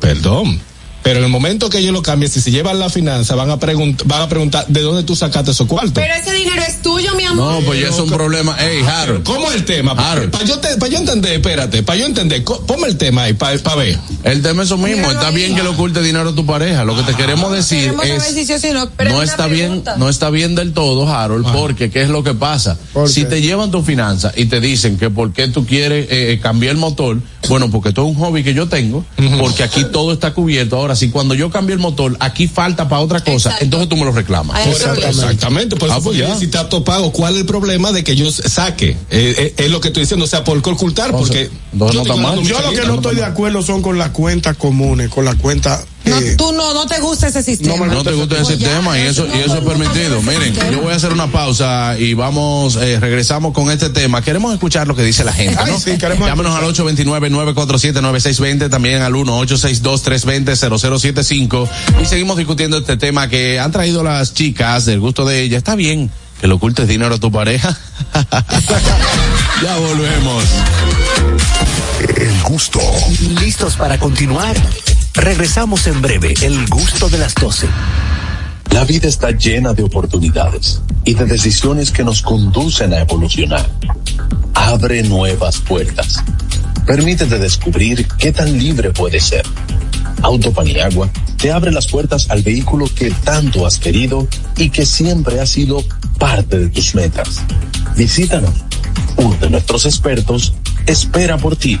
Perdón. Pero en el momento que yo lo cambie, si se llevan la finanza, van a preguntar, van a preguntar de dónde tú sacaste esos cuartos. Pero ese dinero es tuyo, mi amor. No, pues ya es un problema. Ey, Harold. ¿Cómo es el tema? Harold. Para yo, te- pa' yo entender, espérate, para yo entender, ponme el tema ahí, para ver. El tema es eso mismo. Está ahí. bien que le oculte dinero a tu pareja. Lo que te queremos decir Queremos saber es. si si no. Pero no es una está bien, no está bien del todo, Harold, porque ¿qué es lo que pasa? ¿Por Si te llevan tu finanza y te dicen que por qué tú quieres eh, cambiar el motor, bueno, porque todo es un hobby que yo tengo, porque aquí todo está cubierto. Ahora, si cuando yo cambio el motor, aquí falta para otra cosa, Exacto. entonces tú me lo reclamas. Exactamente. Exactamente, por Ah, pues ya. si está topado, ¿cuál es el problema de que yo saque? Eh, eh, es lo que estoy diciendo, o sea, por ocultar, O sea, porque no, yo no tengo está mal. una Yo lo que no estoy de acuerdo son con las cuentas comunes, con las cuentas. No, eh, tú no, no te gusta ese sistema. No te gusta ese Pues ya, tema y eso y eso es permitido. Miren, yo voy a hacer una pausa y vamos, eh, regresamos con este tema. Queremos escuchar lo que dice la gente, Ay, ¿no? sí, queremos Llámenos al 829-947-9620, también al 1-862-320-0075 y seguimos discutiendo este tema que han traído las chicas del gusto de ella. Está bien que le ocultes dinero a tu pareja. ya volvemos. El gusto. ¿Listos para continuar? Regresamos en breve, el gusto de las 12. La vida está llena de oportunidades y de decisiones que nos conducen a evolucionar. Abre nuevas puertas. Permítete descubrir qué tan libre puedes ser. Auto Paniagua te abre las puertas al vehículo que tanto has querido y que siempre ha sido parte de tus metas. Visítanos. Uno de nuestros expertos espera por ti.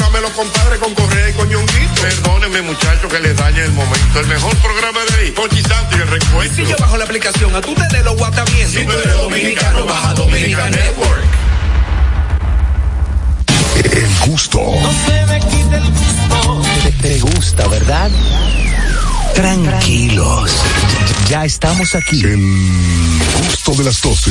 programa los compadres con Correa y con Ñonguito. Perdóneme, muchachos, que les dañe el momento. El mejor programa de ahí. Pochi Santo y el recuento. Si yo bajo la aplicación, a tú te de lo guata bien. Si tú eres dominicano, baja Dominican Network. El gusto. Te, te gusta, ¿verdad? Tranquilos. Ya estamos aquí. El gusto de las 12.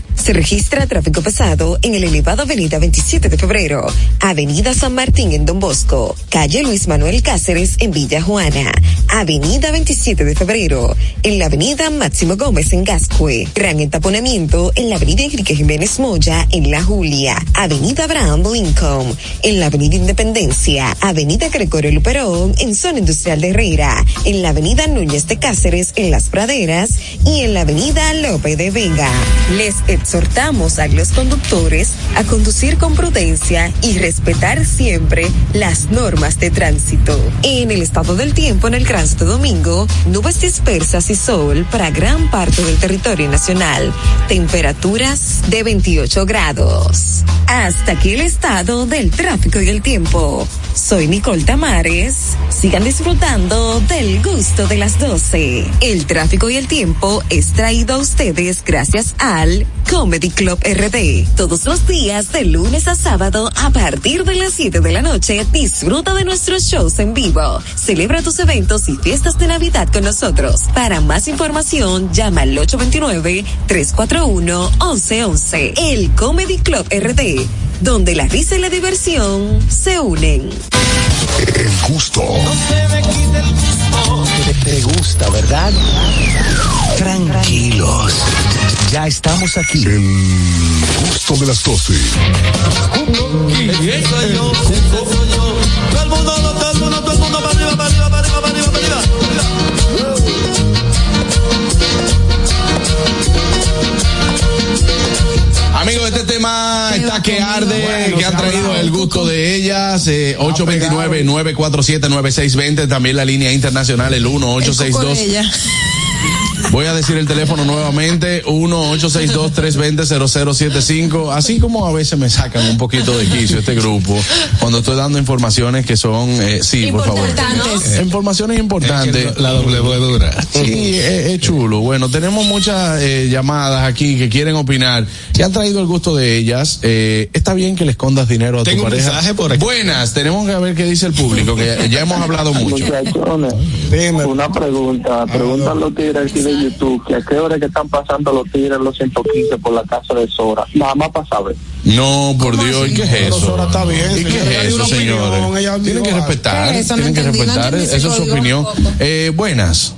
Se registra tráfico pesado en el elevado Avenida 27 de Febrero, Avenida San Martín en Don Bosco, Calle Luis Manuel Cáceres en Villa Juana, Avenida 27 de Febrero, en la Avenida Máximo Gómez en Gascue, gran entaponamiento en la Avenida Enrique Jiménez Moya en La Julia, Avenida Abraham Lincoln, en la Avenida Independencia, Avenida Gregorio Luperón en Zona Industrial de Herrera, en la Avenida Núñez de Cáceres en Las Praderas y en la Avenida Lope de Vega. Les exhortamos a los conductores a conducir con prudencia y respetar siempre las normas de tránsito. En el estado del tiempo en el Gran Santo Domingo, nubes dispersas y sol para gran parte del territorio nacional. Temperaturas de 28 grados. Hasta aquí el estado del tráfico y el tiempo. Soy Nicole Tamares. Sigan disfrutando del gusto de las 12. El tráfico y el tiempo es traído a ustedes gracias al Comedy Club RD. Todos los días de lunes a sábado a partir de las 7 de la noche disfruta de nuestros shows en vivo. Celebra tus eventos y fiestas de Navidad con nosotros. Para más información llama al 829-341-1111. El Comedy Club RD, donde la risa y la diversión se unen. El gusto. Te, te gusta, ¿verdad? Tranquilos. Ya estamos aquí. El gusto de las 12. Todo el mundo, todo el mundo, todo el mundo Amigos, este tema está que arde, que han traído el gusto de ellas. Eh, 829-947-9620. También la línea internacional, el 1862. Voy a decir el teléfono nuevamente, 1-862-320-0075. Así como a veces me sacan un poquito de quicio este grupo, cuando estoy dando informaciones que son, eh, sí, por favor. Eh, informaciones importantes. La doble dura. Sí, es, es chulo. Bueno, tenemos muchas eh, llamadas aquí que quieren opinar, que han traído el gusto de ellas. Eh, está bien que le escondas dinero a Tengo tu un pareja. mensaje por aquí. Buenas, tenemos que ver qué dice el público, que ya, ya hemos hablado mucho. Una pregunta. Preguntan los tigres aquí de YouTube que a qué hora que están pasando los tigres los 115 por la casa de Sora. Nada más para saber. No, por Dios, ¿y qué es eso? Sora está bien, ¿Y qué es eso, señores? Tienen que respetar, ¿Qué es eso? No tienen que respetar, eso es su opinión. Eh, buenas.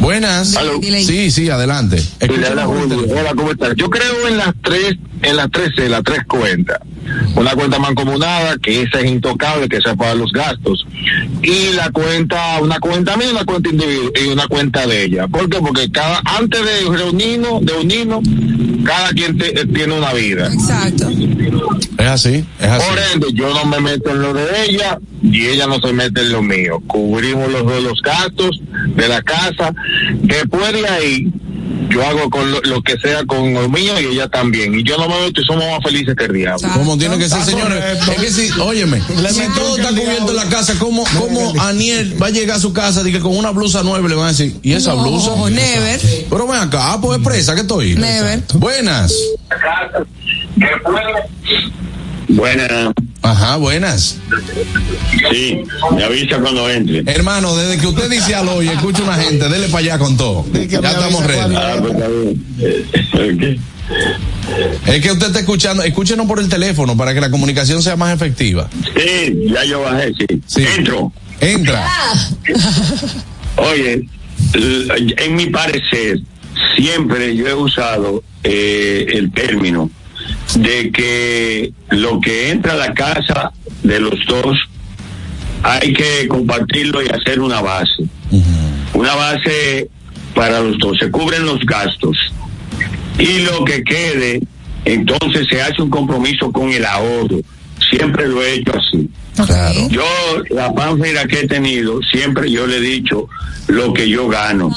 Buenas. Sí, sí, adelante. Hola, ¿cómo estás? Yo creo en las tres, en las tres C, las tres cuentas. Una cuenta mancomunada, que esa es intocable, que esa es para los gastos. Y la cuenta, una cuenta mía, una cuenta individual y una cuenta de ella. ¿Por qué? Porque cada, antes de reunirnos, de unirnos, cada quien te- eh, tiene una vida. Exacto. Es así, es así. Por ende, yo no me meto en lo de ella y ella no se mete en lo mío. Cubrimos los dos los gastos de la casa. Después de ahí, yo hago con lo, lo que sea con lo mío y ella también. Y yo no me meto y somos más felices que el diablo. Como tiene que ser, señores. correcto. Es que si, óyeme, Le si todo está cubierto en la casa, ¿cómo, cómo Aniel va a llegar a su casa y que con una blusa nueva le van a decir, ¿y esa No, blusa? never. Pero ven acá, ah, pues es presa que estoy. Never. Buenas. Buenas. Ajá, buenas. Sí, me avisa cuando entre. Hermano, desde que usted dice aló y escucha una gente, dele para allá con todo. Ya estamos ready. Ah, pues está bien. Es que usted está escuchando, escúchenos por el teléfono para que la comunicación sea más efectiva. Sí, ya yo bajé, sí. Sí. Entro. Entra. Oye, l- en mi parecer, siempre yo he usado eh, el término de que lo que entra a la casa de los dos hay que compartirlo y hacer una base. Una base para los dos. Se cubren los gastos. Y lo que quede, entonces se hace un compromiso con el ahorro. Siempre lo he hecho así. Claro. Yo, la pánfila que he tenido, siempre yo le he dicho lo que yo gano.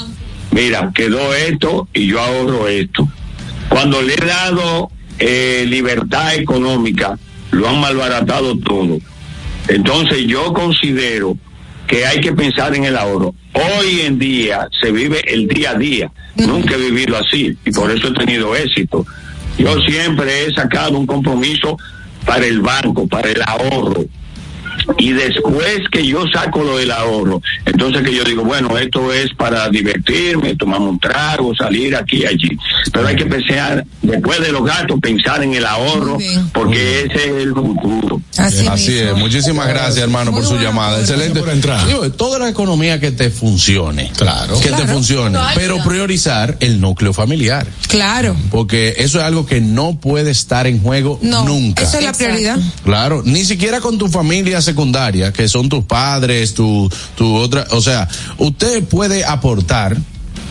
Mira, quedó esto y yo ahorro esto. Cuando le he dado eh, libertad económica, lo han malbaratado todo. Entonces yo considero que hay que pensar en el ahorro. Hoy en día se vive el día a día. Nunca he vivido así y por eso he tenido éxito. Yo siempre he sacado un compromiso para el banco, para el ahorro. Y después que yo saco lo del ahorro, entonces que yo digo, bueno, esto es para divertirme, tomar un trago, salir aquí y allí. Pero hay que pensar, después de los gastos, pensar en el ahorro, porque ese es el futuro. Así, es. Muchísimas gracias, hermano, por su llamada. Excelente. Digo, toda la economía que te funcione. Claro. Que te funcione. No, pero priorizar el núcleo familiar. Claro. Porque eso es algo que no puede estar en juego No, nunca. esa es la prioridad. Claro, ni siquiera con tu familia secundaria, que son tus padres, tu, tu otra, o sea, usted puede aportar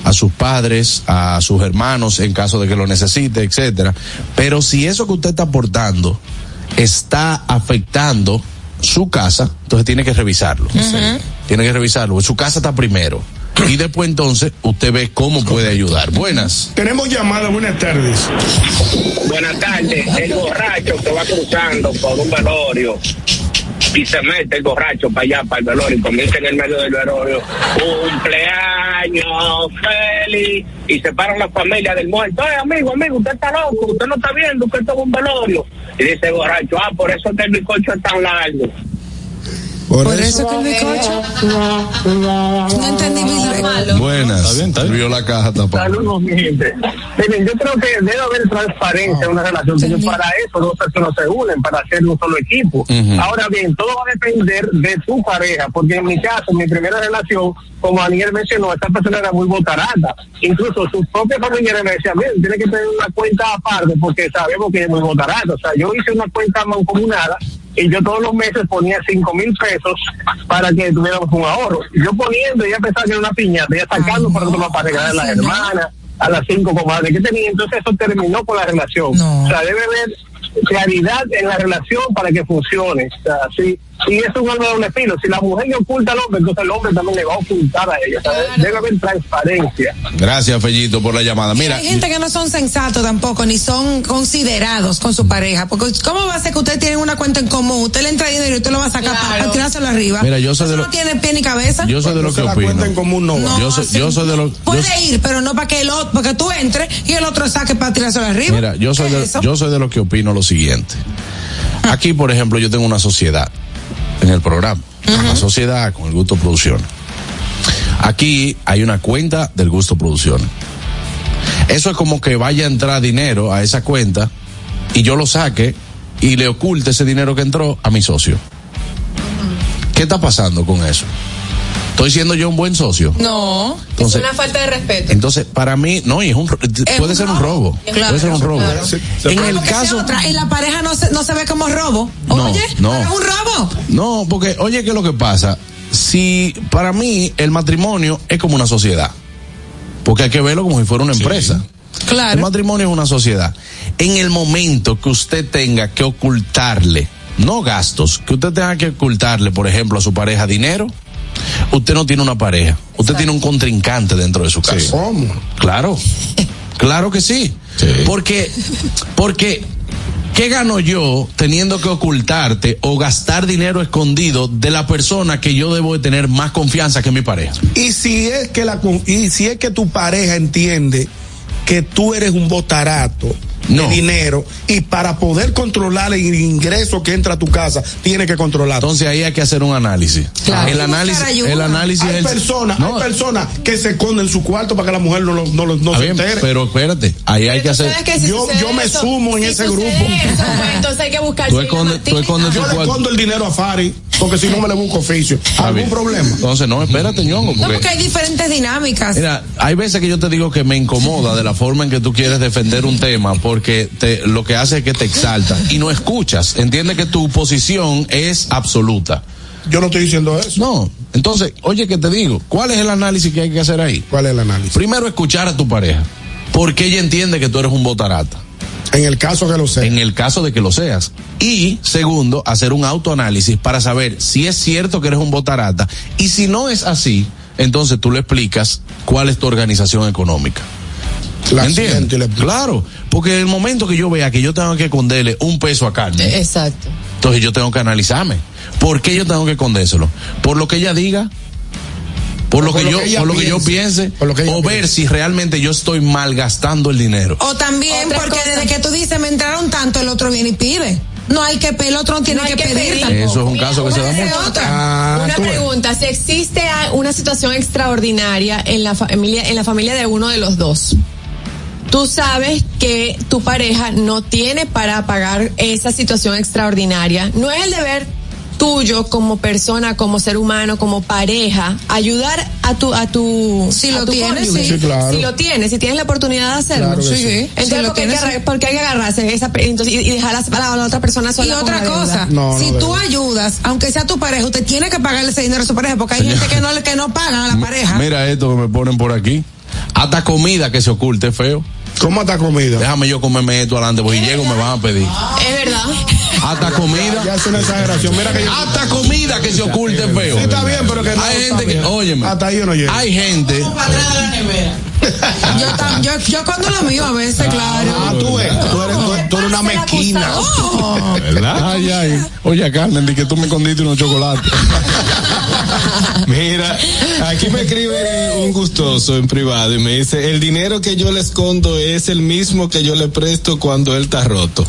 a sus padres, a sus hermanos en caso de que lo necesite, etcétera. Pero si eso que usted está aportando está afectando su casa, entonces tiene que revisarlo. Tiene que revisarlo. Su casa está primero. Y después entonces usted ve cómo puede ayudar. Buenas. Tenemos llamada, buenas tardes. Buenas tardes. El borracho que va cruzando por un velorio y se mete el borracho para allá, para el velorio, y comienza en el medio del velorio. Cumpleaños feliz. Y se paran la familia del muerto. Ay, amigo, amigo, usted está loco, usted no está viendo que esto es un velorio. Y dice el borracho, ah, por eso que el bizcocho es tan largo. Por, eso que el bizcocho. No entendí mi Buenas. Está bien, está bien. Vio la caja tapada. Saludos, mi gente. Miren, yo creo que debe haber transparencia en una relación, porque para eso dos personas se unen, para hacer un solo equipo. Ahora bien, todo va a depender de tu pareja, porque en mi caso, mi primera relación, como Daniel mencionó, esta persona era muy botarata. Incluso sus propios familiares me decían, miren, tiene que tener una cuenta aparte, porque sabemos que es muy botarata. O sea, yo hice una cuenta mancomunada y yo todos los meses ponía cinco mil pesos para que tuviéramos un ahorro. Yo poniendo, ella pensaba que era una piñata, ella sacando para otro para regalar a las hermanas, a las cinco comadres que tenía, entonces eso terminó con la relación. O sea, debe haber claridad en la relación para que funcione. O sea, sí, y es un arma de doble filo. Si la mujer le oculta al hombre, entonces el hombre también le va a ocultar a ella. Debe haber transparencia. Gracias, Fellito, por la llamada. Mira, Hay gente que no son sensatos tampoco, ni son considerados con su pareja. Porque, ¿cómo va a ser que ustedes tienen una cuenta en común? Usted le entra dinero y usted lo va a sacar para, tirárselo arriba. Mira, yo soy de Eso lo- no tiene pie ni cabeza. yo soy de lo que opino. yo soy, yo soy de lo yo Puede ir, pero no para que el otro, porque tú entres y el otro saque para tirárselo arriba. Mira, yo soy, ¿Qué de, es yo soy de lo que opino lo siguiente. Aquí, por ejemplo, yo tengo una sociedad en el programa. Una sociedad con el Gusto Producciones. Aquí hay una cuenta del Gusto Producciones. Eso es como que vaya a entrar dinero a esa cuenta y yo lo saque y le oculte ese dinero que entró a mi socio. ¿Qué está pasando con eso? ¿Estoy siendo yo un buen socio? No. Entonces- es una falta de respeto. Entonces, para mí, no, y es un, puede un ser un robo. Claro, puede ser un robo. claro. En el Porque esa caso. otra, en la pareja no se, no se ve como robo. No, Oye, no. pero es un robo. No, porque, oye, ¿qué es lo que pasa? Si para mí el matrimonio es como una sociedad, porque hay que verlo como si fuera una empresa. Claro. El matrimonio es una sociedad. En el momento que usted tenga que ocultarle, no gastos, que usted tenga que ocultarle, por ejemplo, a su pareja dinero, usted no tiene una pareja, usted tiene un contrincante dentro de su casa. ¿Cómo? Claro, claro que sí. Porque, porque, ¿qué gano yo teniendo que ocultarte o gastar dinero escondido de la persona que yo debo de tener más confianza que mi pareja? Y si es que la y si es que tu pareja entiende que tú eres un botarato de dinero y para poder controlar el ingreso que entra a tu casa tiene que controlar. Entonces ahí hay que hacer un análisis. Claro. El análisis, el análisis hay es- personas, No. hay personas que se esconden en su cuarto para que la mujer no, lo- no, lo- no se bien, entere. pero espérate, ahí hay que hacer. Yo, yo me eso- sumo en si ese grupo. eso, pues, entonces hay que buscar Tú escondes- tú escondes yo tu le escondo el dinero a Fari porque si no me le busco oficio. ¿Algún bien. problema? Entonces, no, espérate, ñongo, No, porque. porque hay diferentes dinámicas. Mira, hay veces que yo te digo que me incomoda de la forma en que tú quieres defender un tema porque te, lo que hace es que te exalta y no escuchas. Entiende que tu posición es absoluta. Yo no estoy diciendo eso. No. Entonces, oye, que te digo, ¿cuál es el análisis que hay que hacer ahí? ¿Cuál es el análisis? Primero, escuchar a tu pareja. Porque ella entiende que tú eres un botarata. En el caso que lo sea. En el caso de que lo seas. Y segundo, hacer un autoanálisis para saber si es cierto que eres un botarata. Y si no es así, entonces tú le explicas cuál es tu organización económica. La. Claro, porque en el momento que yo vea que yo tengo que esconderle un peso a carne, Exacto. entonces yo tengo que analizarme. ¿Por qué yo tengo que escondérselo? ¿Por lo que ella diga? ¿Por lo, Por que, lo yo, que por lo que yo piense. piense? Por lo que ella o ver si realmente yo estoy malgastando el dinero. O también Otra porque cosa. desde que tú dices me entraron tanto, el otro viene y pide. No hay que pedir, el otro no tiene No que, que pedir. tampoco. Eso es un caso que se da mucho. otra. Ah, Una pregunta, si existe una situación extraordinaria en la familia, en la familia de uno de los dos. Tú sabes que tu pareja no tiene para pagar esa situación extraordinaria. No es el deber tuyo como persona, como ser humano, como pareja, ayudar a tu a tu Si a lo tu tienes, sí. Sí, claro. Si lo tienes, si tienes la oportunidad de hacerlo. Claro Sí. Entonces, Si lo ¿por, qué hay que, tienes, agarrar- por qué hay que agarrarse esa, entonces, y, y dejar a la, a la otra persona sola Y otra cosa, No, si no tú ayudas, aunque sea tu pareja, usted tiene que pagarle ese dinero a su pareja, porque hay gente que no, le- que no pagan a la pareja. Mira esto que me ponen por aquí. Hasta comida que se oculte, feo. ¿Cómo está comida? Déjame yo comerme esto adelante, porque llego me van a pedir. Es verdad. Hasta comida. Ya es una exageración. Mira que yo. Hasta comida que se oculte, feo. Sí, está bien, pero que no Hay gente que, óyeme. Hasta ahí yo no llego. Hay gente. Yo, tam- yo, yo cuando lo mío a veces, claro. Ah, tú ves, tú eres, tú, tú eres una mezquina. Oh. ¿Verdad? Ay, ay. Oye, Carmen, di que tú me escondiste unos chocolates. Mira, aquí me escribe un gustoso en privado y me dice, el dinero que yo le escondo es el mismo que yo le presto cuando él está roto.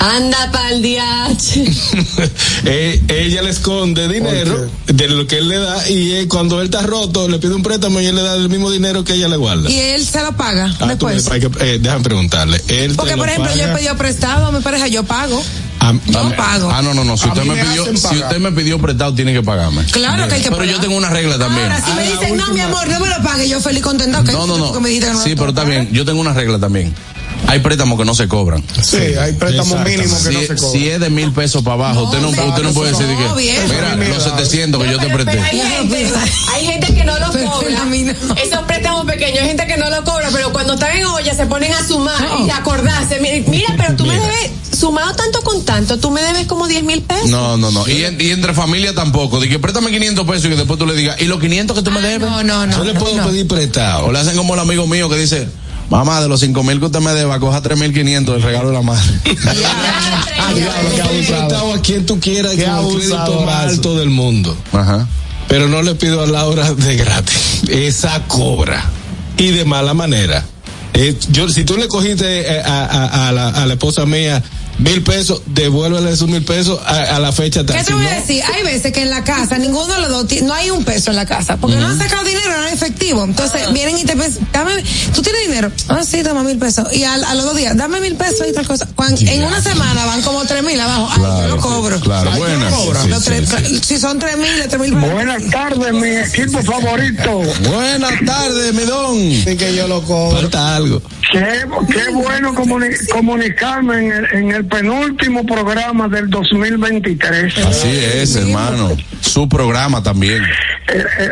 Anda pa'l DH. Eh, ella le esconde dinero de lo que él le da y eh, cuando él está roto le pide un préstamo y él le da el mismo dinero que ella le guarda. Y él se lo paga Ah, tú después. hay que, eh, déjame preguntarle. Él te Porque, por ejemplo, yo he pedido prestado a mi pareja, yo pago. A- Yo a- pago. Ah, no, no, no. Si usted me me pidió, si usted me pidió prestado, tiene que pagarme. Claro que hay que Pero pagar. yo tengo una regla también. Ahora, si me dicen, no, mi amor, no me lo pague, yo feliz contenta. ok, No, no, no. me dijiste que no Sí, pero está bien. Yo tengo una regla también. Hay préstamos que no se cobran. Sí, hay préstamos mínimos que Si, no se cobran. si es de mil pesos para abajo, usted no, usted no puede decir no, que, bien. mira, los mi 700 que yo te presté. hay, gente, hay gente que no lo cobra. no. Esos préstamos pequeños, hay gente que no lo cobra, pero cuando están en olla se ponen a sumar No. y a acordarse. Mira, pero tú me debes, sumado tanto con tanto, tú me debes como 10 mil pesos. No, no, no. Y, en- y entre familia tampoco. De que préstame 500 pesos y que después tú le digas, ¿y los 500 que tú me debes? No, no, no. Yo le puedo no. pedir O prestado. le hacen como el amigo mío que dice, mamá, de los 5 mil que usted me deba, coja 3.500 del regalo de la madre. A quien tú quieras el crédito más alto del mundo. Ajá. Pero no le pido a Laura de gratis. Esa cobra. Y de mala manera. Eh, yo, si tú le cogiste eh, a, a- a la, a la esposa mía mil pesos, devuélvele esos mil pesos a, a la fecha tal. ¿Qué te Si voy a decir? Hay veces que en la casa ninguno de los dos, no hay un peso en la casa, porque no han sacado dinero, no hay efectivo. Entonces vienen y te piensan, dame, tú tienes dinero, ah, sí, toma mil pesos. Y al- a, los dos días, dame mil pesos y tal cosa. En una semana van como tres mil abajo, ay, yo lo cobro. Claro, Ay, buenas. ¿tú cobras? Sí, Los sí, tres- sí. Si son tres mil, tres mil pesos. Buenas tardes, mi equipo favorito. Buenas tardes, mi don. Sí que yo lo cobro. falta algo. Qué, qué bueno comuni- comunicarme en el, en el penúltimo programa del 2023. Así es, hermano. Su programa también. Eh, eh,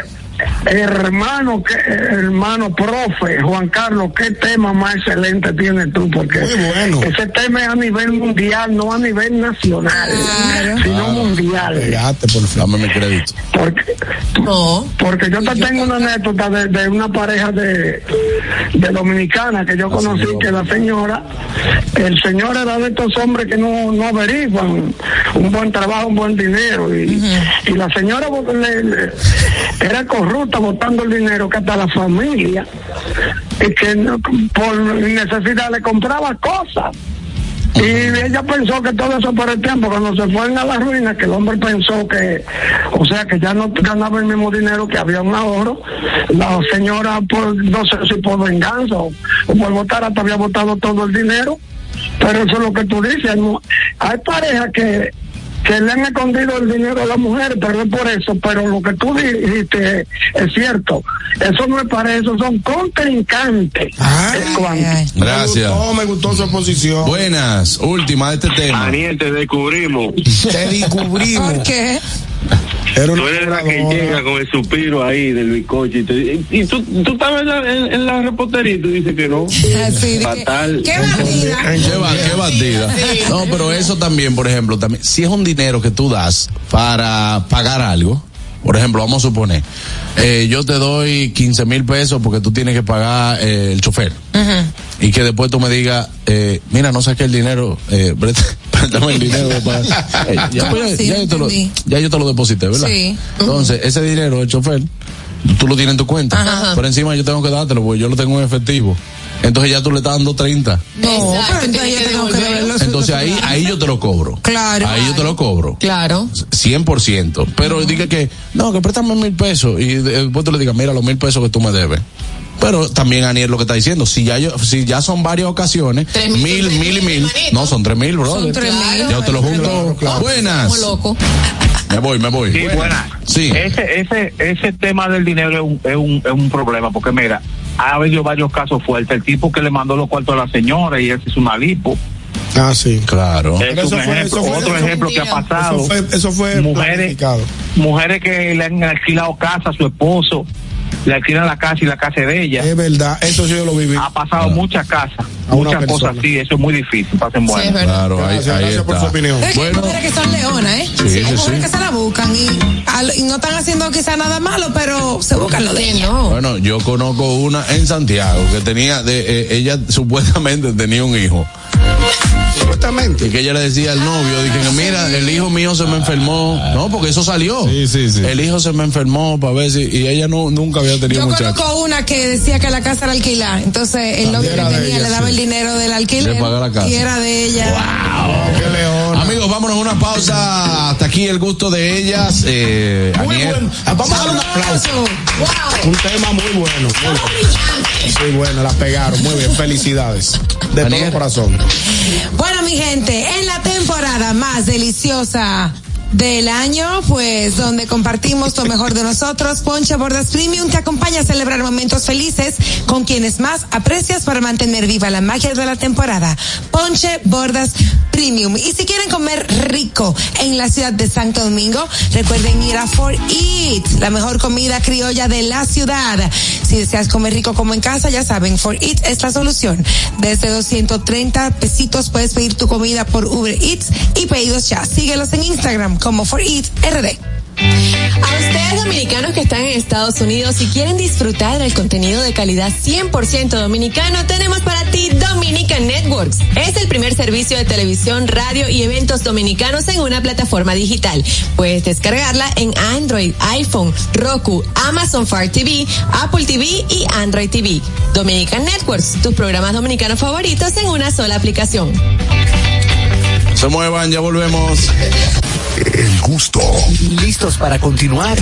hermano, que, hermano profe, Juan Carlos, qué tema más excelente tienes tú, porque Muy bueno. ese tema es a nivel mundial, no a nivel nacional, sino mundial. Pegate, por favor. Dame mi crédito. Porque, No. porque yo te tengo una anécdota de, de una pareja de, de dominicana que yo conocí, que la señora, el señor era de estos hombres que no, no averiguan un buen trabajo, un buen dinero, y, y la señora le- le- era corrupta botando el dinero que hasta la familia, y que por necesidad le compraba cosas. Y ella pensó que todo eso por el tiempo, cuando se fueron a la ruina, que el hombre pensó que, o sea, que ya no ganaba el mismo dinero, que había un ahorro. La señora, por, no sé si por venganza o, o por votar, hasta había votado todo el dinero. Pero eso es lo que tú dices. ¿no? Hay parejas que que le han escondido el dinero a la mujer, pero es por eso. Pero lo que tú dijiste es cierto. Eso no es para eso, son contrincantes. Es cuanto. Gracias. No, me gustó su exposición. Buenas, última de este tema. Daniel, te descubrimos. Te descubrimos. ¿Por qué? Era una Tú eres la que llega con el suspiro ahí del bizcocho y, te- y- y tú, tú estabas en la, en, en la repostería y tú dices que no. Así de que- Fatal. Qué bandida. Qué, ba- qué batida. No, pero eso también, por ejemplo, también, si es un dinero que tú das para pagar algo, por ejemplo, vamos a suponer, eh, yo te doy 15 mil pesos porque tú tienes que pagar eh, el chofer. Y que después tú me digas, eh, mira, no saqué el dinero, eh, préstame el dinero. para- ya, ¿Cómo pues, así? ya yo te lo, ya yo te lo deposité, ¿verdad? Sí. Entonces, ese dinero del chofer, tú lo tienes en tu cuenta. Ajá. Por encima yo tengo que dártelo porque yo lo tengo en efectivo. Entonces ya tú le estás dando 30. No, pero entonces yo tengo que. Entonces ahí, ahí yo te lo cobro. Claro. Ahí yo te lo cobro. Claro. 100%. Pero diga que, no, que préstame mil pesos y después tú le digas, mira, los mil pesos que tú me debes. Pero también Aniel lo que está diciendo, si ya yo, si ya son varias ocasiones, Tres mil, mil, mil, y mil, no, son tres mil, brother. Son tres mil. Ya te lo junto. Buenas. Como loco. Me voy, me voy. Sí, buena. Sí. Ese, ese, ese tema del dinero es un, es un, es un problema, porque mira, ha habido varios casos fuertes. El tipo que le mandó los cuartos a la señora y ese es una lipo. Ah, sí. Claro. Es un ejemplo. Otro ejemplo que ha pasado. Eso fue, eso fue mujeres, mujeres que le han alquilado casa a su esposo, le alquilan la casa y la casa es de ella. Es verdad, eso sí yo lo viví. Ha pasado muchas casas, A una muchas cosas así, eso es muy difícil, pasen buenas. Claro, ahí, Gracias, ahí gracias por su opinión. Es que hay Bueno, mujeres que son leonas, ¿eh? Sí, sí, hay mujeres sí. que se la buscan y, al- y no están haciendo quizá nada malo, pero se buscan lo de Sí, ella. no. bueno, yo conozco una en Santiago que tenía, de, eh, ella supuestamente tenía un hijo. Supuestamente. Y que ella le decía al novio, dije, mira, el hijo mío se me enfermó. No, porque eso salió. Sí, sí, sí. El hijo se me enfermó para ver si, y ella no, nunca había tenido Yo muchachos. conozco una que decía que la casa era alquilada, entonces el novio que tenía ella, le daba sí. el dinero del alquiler pagar la casa. y era de ella. Qué león. Amigos, vámonos a una pausa. Hasta aquí el gusto de ellas. Eh, Muy bueno. Vamos a dar un aplauso. Un tema muy bueno. Muy bueno. Muy bueno, la pegaron. Muy bien, felicidades. De Daniel. todo corazón. Bueno, mi gente, en la temporada más deliciosa del año, pues donde compartimos lo mejor de nosotros, Ponche Bordas Premium te acompaña a celebrar momentos felices con quienes más aprecias para mantener viva la magia de la temporada. Ponche Bordas Premium. Y si quieren comer rico en la ciudad de Santo Domingo, recuerden ir a For Eat, la mejor comida criolla de la ciudad. Si deseas comer rico como en casa, ya saben, For Eat es la solución. Desde 230 pesitos puedes pedir tu comida por Uber Eats y pedidos ya. Síguelos en Instagram como For Eat RD. A ustedes dominicanos que están en Estados Unidos y quieren disfrutar del contenido de calidad 100% dominicano, tenemos para ti Dominican Networks. Es el primer servicio de televisión, radio y eventos dominicanos en una plataforma digital. Puedes descargarla en Android, iPhone, Roku, Amazon Fire TV, Apple TV y Android TV. Dominican Networks, tus programas dominicanos favoritos en una sola aplicación. Se muevan, ya volvemos. El gusto. ¿Listos para continuar?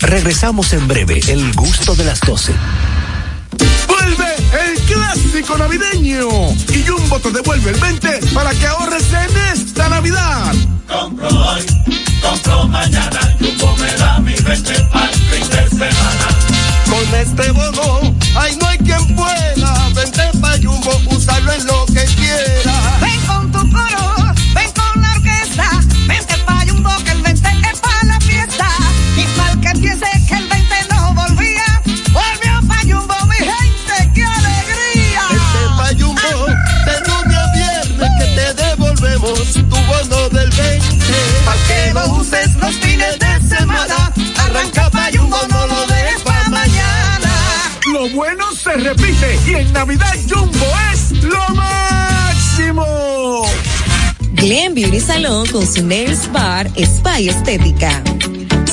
Regresamos en breve, el gusto de las 12. Vuelve el clásico navideño y Jumbo te devuelve el 20 para que ahorres en esta Navidad. Compro hoy, compro mañana, Jumbo se repite y en Navidad Jumbo es lo máximo. Glen Beauty Salon con su Nails Bar Spa y Estética.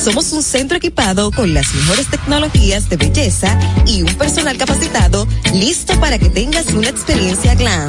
Somos un centro equipado con las mejores tecnologías de belleza y un personal capacitado listo para que tengas una experiencia glam.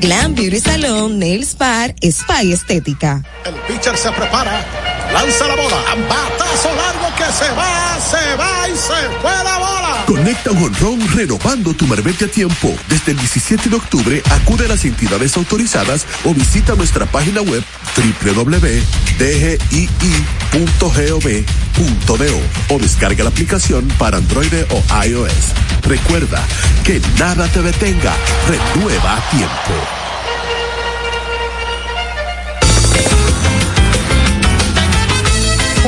Glam Beauty Salon, Nails Bar, Spa y Estética. El pitcher se prepara, lanza la bola, batazo largo se va, se va y se fue la bola. Conecta un honrón renovando tu marbete a tiempo. Desde el 17 de octubre acude a las entidades autorizadas o visita nuestra página web www.dgii.gov.do o descarga la aplicación para Android o iOS. Recuerda que nada te detenga. Renueva a tiempo.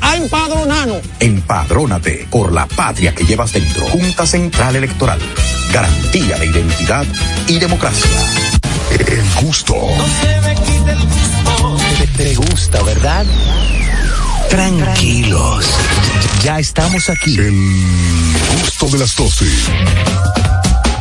a empadronarnos. Empadrónate por la patria que llevas dentro. Junta Central Electoral. Garantía de identidad y democracia. El gusto. Te, te gusta, ¿verdad? Tranquilos. Ya estamos aquí. El gusto de las 12.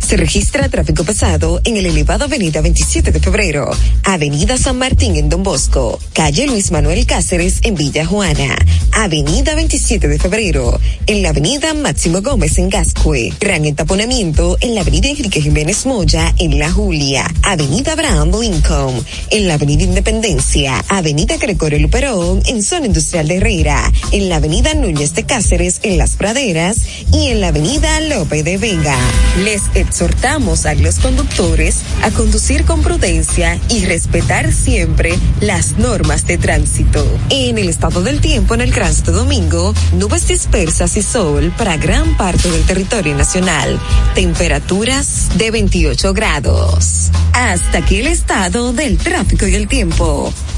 Se registra tráfico pesado en el elevado Avenida 27 de Febrero, Avenida San Martín en Don Bosco, calle Luis Manuel Cáceres en Villa Juana, Avenida 27 de Febrero, en la Avenida Máximo Gómez en Gascue, gran entaponamiento en la Avenida Enrique Jiménez Moya en La Julia, Avenida Abraham Lincoln, en la Avenida Independencia, Avenida Gregorio Luperón en Zona Industrial de Herrera, en la Avenida Núñez de Cáceres en Las Praderas y en la Avenida Lope de Vega. Les exhortamos a los conductores a conducir con prudencia y respetar siempre las normas de tránsito. En el estado del tiempo en el Gran Domingo, nubes dispersas y sol para gran parte del territorio nacional. Temperaturas de 28 grados. Hasta aquí el estado del tráfico y el tiempo.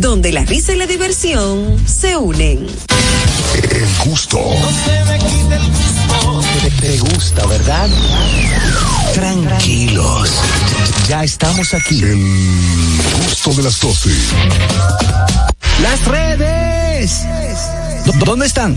donde la risa y la diversión se unen. El gusto. Te, te gusta, ¿verdad? Tranquilos. Ya estamos aquí. El gusto de las 12. Las redes. ¿Dó- ¿Dónde están?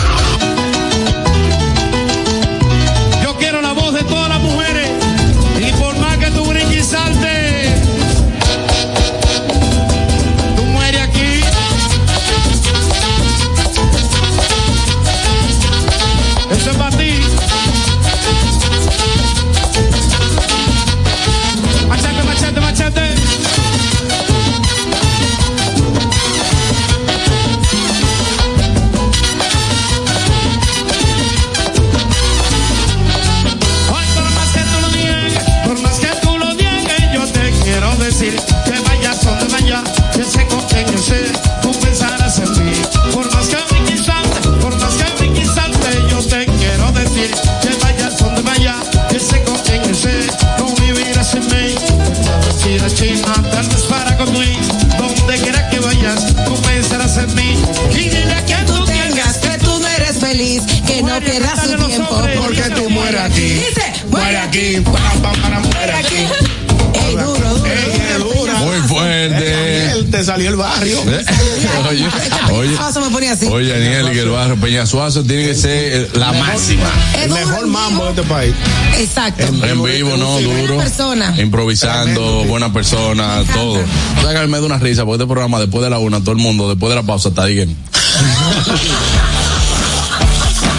Barrio. oye, oye. Paso me ponía así. Oye, Daniel, que el barrio Peñasuazo tiene que ser eh, la máxima. El mejor mambo de este país. Exacto. En vivo, no, duro. persona. Improvisando, buena persona, todo. O sea, que me da una risa porque este programa después de la una, todo el mundo, después de la pausa, está ahí.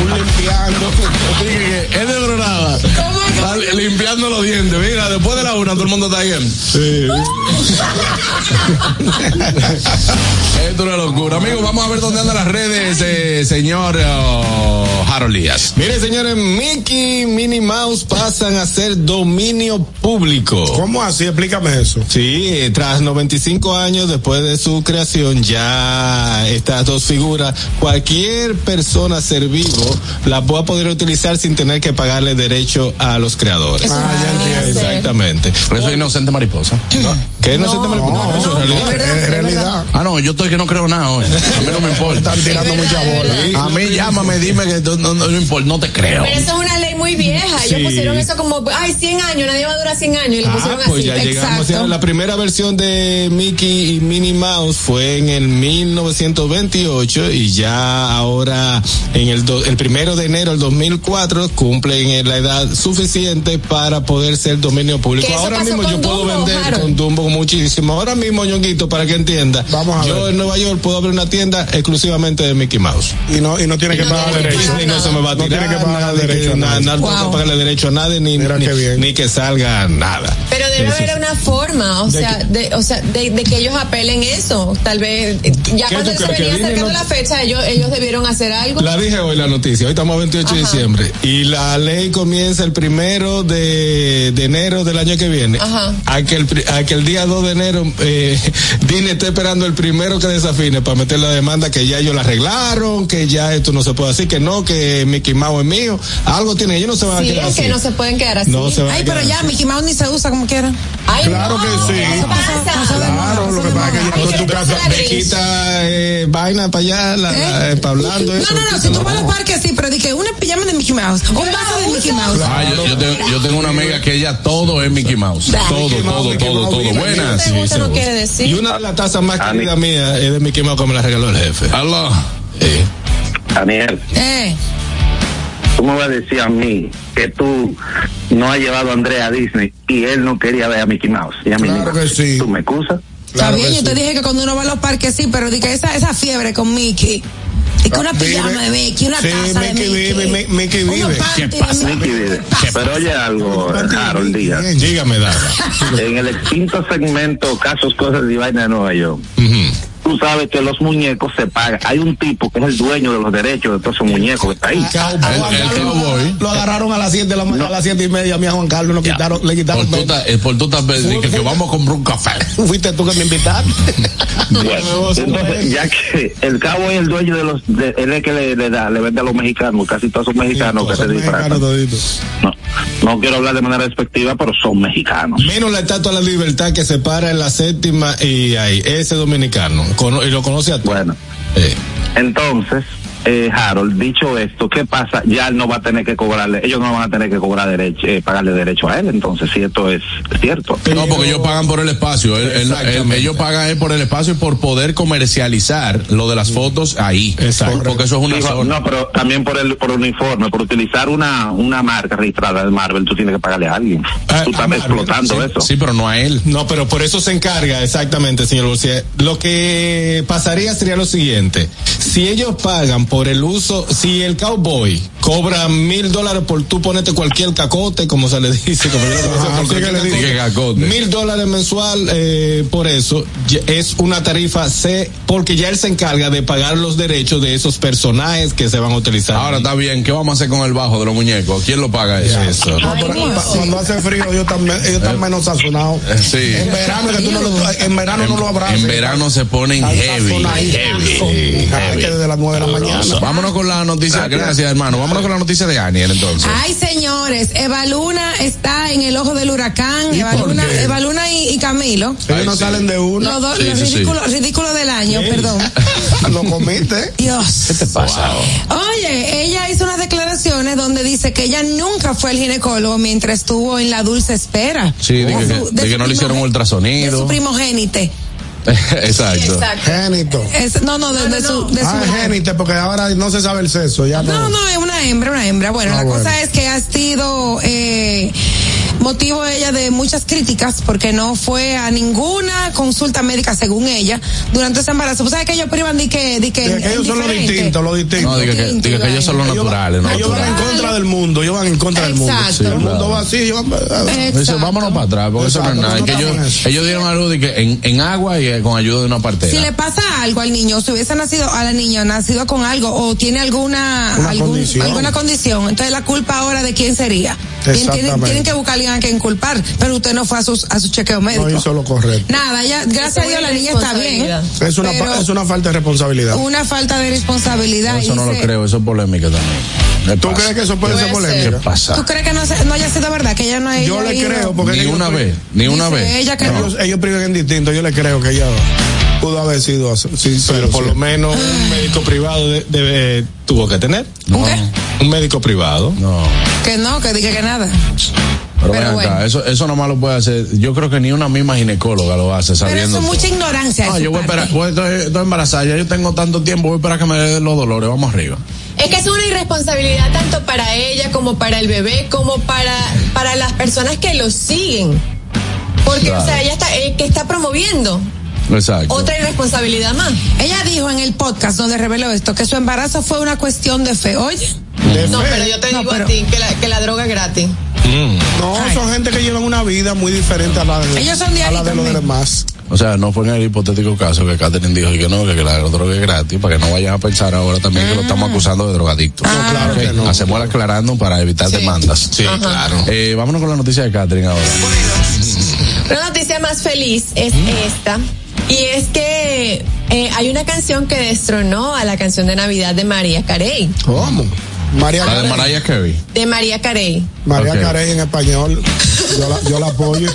limpiando. Es de programa. Limpiando los dientes. Mira, después de la una, todo el mundo está ahí. Sí. Esto es una locura. Amigos, vamos a ver dónde andan las redes, eh, señor oh, Harold Díaz. Mire, señores, Mickey y Minnie Mouse pasan a ser dominio público. ¿Cómo así? Explícame eso. Sí, tras 95 años después de su creación, ya estas dos figuras, cualquier persona ser vivo la va a poder utilizar sin tener que pagarle derecho a los creadores. Ah, ya entiendo. Exactamente. Por eso es inocente mariposa. ¿Qué inocente mariposa? No, eso es realidad. Es realidad. Ah, no, yo estoy que no creo nada hoy. A mí no me importa. Están tirando mucha bola. A mí llámame, dime que no, no, no importa, no te creo. Pero eso es una ley muy vieja. Ellos pusieron eso como, ay, 100 años, nadie va a durar 100 años. Y lo Ah, pues así. ya llegamos. Ya la primera versión de Mickey y Minnie Mouse fue en el 1928 y ya ahora en el, do- el primero de enero del 2004 cumplen la edad suficiente para poder ser dominio público. Que Ahora mismo yo puedo Dumbo, vender Harold. con Dumbo muchísimo. Ahora mismo, Ñonguito, para que entienda, Vamos a yo ver. en Nueva York puedo abrir una tienda exclusivamente de Mickey Mouse. Y no, y no tiene que pagar derecho. Disney no se me va a No tirar, tiene que pagar derecho que- a nada, nadie. nada, no que pagarle derecho a nadie ni, ni, bien. ni que salga nada. Pero debe Eso haber una forma, o ¿De sea, de, o sea de, de que ellos apelen eso. Tal vez, ya ¿Qué cuando se que venía acercando no- la fecha, ellos, ellos debieron hacer algo. La dije hoy la noticia, hoy estamos a 28 de diciembre y la ley comienza el primero de, de enero del año que viene. Ajá. A que el, a que día 2 de enero eh, Disney esté esperando el primero que desafine para meter la demanda que ya ellos la arreglaron, que ya esto no se puede decir, que no, que Mickey Mouse es mío. Algo tiene, ellos no se van Sí, a quedar es que así. no se pueden quedar así. No se van a Ay, quedar pero ya así. Mickey Mouse ni se usa como quiera. Ay, Claro no, que sí. Claro, lo que pasa es que ya tu casa. gris. quita eh, vaina para allá, la, la- eh, pa' hablando eso. No, no, no, si tú vas al parque sí, pero di que una pijama de Mickey Mouse, un vaso de Mickey Mouse. Yo, yo tengo, yo tengo una amiga que ella todo es Mickey Mouse. Todo, Mickey todo, todo, Mouse, todo. Buenas. No Y una de las tazas más queridas mías es de Mickey Mouse que me la regaló el jefe. Aló. Eh. Daniel, Eh, tú me vas a decir a mí que tú no has llevado a Andrea a Disney y él no quería ver a Mickey Mouse y a Minnie Claro que sí. ¿Tú me excusas? está bien, yo te dije que cuando uno va a los parques sí, pero di que esa, esa fiebre con Mickey. Y que una pijama de Mickey, una Sí, taza de Mickey Mickey. vive, Mi- Mickey unos vive. ¿Qué de pasa? Mickey. Mickey vive. Pero oye algo, Harold Díaz. Dígame, Dada. En el extinto segmento Casos, Cosas y Vaina de Nueva York, tú sabes que los muñecos se pagan. Hay un tipo que es el dueño de los derechos de todos esos muñecos que está ahí. El, el cowboy. Lo agarraron a las 7 de la mañana, a las siete y media, a mi a Juan Carlos, lo quitaron, le Por quitaron. tú, ta- eh, por tú estás que, que vamos a comprar un café. Fuiste tú que me invitaste. Bueno, entonces, ya que el cabo es el dueño de los, de, él es que le, le da, le vende a los mexicanos, casi todos son mexicanos que se disfrazan. No, no quiero hablar de manera despectiva, pero son mexicanos. Menos la estatua de la libertad que se para en la séptima y ahí, ese dominicano. Y lo conoce a ti. Bueno, Eh. entonces, eh, Harold, dicho esto, ¿qué pasa? Ya él no va a tener que cobrarle, ellos no van a tener que cobrar derecho, eh, pagarle derecho a él, entonces, si esto es cierto. No, porque ellos pagan por el espacio. Él- él- él- Exactamente. ellos pagan por el espacio y por poder comercializar lo de las fotos ahí. Exacto. Porque eso es una zona. no, pero también por el por uniforme, por utilizar una una marca registrada de Marvel, tú tienes que pagarle a alguien. Ah, tú a estás explotando sí, eso. Sí, pero no a él. No, pero por eso se encarga, exactamente, señor Bolsía. Lo que pasaría sería lo siguiente. Si ellos pagan por el uso, si el cowboy cobra mil dólares por tú ponerte cualquier cacote, como se le dice, como. Mil dólares mensual eh, por eso es una tarifa C, porque ya él se encarga de pagar los derechos de esos personajes que se van a utilizar. Ahora está bien, ¿qué vamos a hacer con el bajo de los muñecos? ¿Quién lo paga eso? eso. No, pero pa- cuando hace frío, ellos están, ellos están menos sazonados. Eh, Sí. En verano, que tú no lo, en verano no lo abrazas. En verano se ponen heavy. sazonaditos. Heavy. Ay, que desde las 9 de la mañana. Vámonos con la noticia, gracias hermano. Vámonos con la noticia de Aniel entonces. Ay, señores, Eva Luna está en el ojo del huracán. Eva por Luna, qué? Eva Luna y, y Camilo. Ellos no sí. salen de uno. Los dos, Sí, los sí, sí. ridículos, ridículos del año, perdón. Lo comiste. Dios. ¿Qué te pasa? Oye, ella hizo unas declaraciones donde dice que ella nunca fue al ginecólogo mientras estuvo en la dulce espera. Sí, de que, De no le hicieron primogen- De ultrasonido. su primogénite. Exacto. Génito. Es- no, no, de, de su, de su Ah, mujer. génito, porque ahora no se sabe el sexo. Ya No, no, es una hembra, una hembra. Bueno, Ah, la bueno. cosa es que ha sido eh, motivo ella de muchas críticas porque no fue a ninguna consulta médica según ella durante ese embarazo. ¿Pues sabes que ellos privan de que, de que, De que ellos son los distintos, los distintos. No, diga que, ellos son los Ellos naturales, ¿no? Ellos van en contra del mundo, ellos van en contra del mundo. Sí, el mundo va así, ellos van. Dice, vámonos para atrás, porque eso no es nada. no Que ellos, dieron a luz de que en, en agua y eh, con ayuda de una partera. Si le pasa algo al niño, si hubiese nacido a la niña, nacido con algo o tiene alguna Una algún- condición. alguna condición, entonces la culpa ahora de quién sería. Tien- Tienen, que buscar a alguien a quien culpar, pero usted no fue a, sus, a su chequeo médico. No hizo lo correcto. Nada, ya, gracias a Dios la niña está bien. Es una, es una falta de responsabilidad. una falta de responsabilidad. Eso no lo creo, eso es polémica también. ¿Tú crees que eso puede ser polémica? ¿Qué pasa? ¿Tú crees que no, se- no haya sido verdad? Que ella no haya Yo le creo, porque Ni una vez, ni una vez. ella que no. ellos, ellos priven en distinto. Yo le creo que ella pudo haber sido así. Sí, Pero sí, por sí. lo menos un médico privado de- debe- tuvo que tener. No, Un médico privado. no. Que no, que diga que nada. Pero, Pero ven acá, bueno. eso, eso nomás lo puede hacer. Yo creo que ni una misma ginecóloga lo hace Pero sabiendo. eso es mucha ignorancia. de No, yo voy a esperar, voy, estoy, estoy embarazada, ya yo tengo tanto tiempo, voy a esperar que me den los dolores, vamos arriba. Es que es una irresponsabilidad tanto para ella como para el bebé, como para, para las personas que lo siguen. Porque, Claro. o sea, ella está, eh, que está promoviendo Exacto. otra irresponsabilidad más. Ella dijo en el podcast donde reveló esto que su embarazo fue una cuestión de fe. Oye, De No, fe. pero yo te No, digo pero- a ti que la, que la droga es gratis. No, son gente que llevan una vida muy diferente a la de, Ellos son de a la de los demás. O sea, no fue en el hipotético caso que Catherine dijo que no, que, que la droga es gratis, para que no vayan a pensar ahora también que lo estamos acusando de drogadicto. No, claro que no. Hacemos la aclarando para evitar Sí. demandas. Sí, claro. Eh, vámonos con la noticia de Catherine ahora. Una noticia más feliz es esta. Y es que eh, hay una canción que destronó a la canción de Navidad de María Carey. ¿Cómo? María La de Carey. Mariah Carey. De María Carey. María. Carey en español. Yo la, yo la apoyo.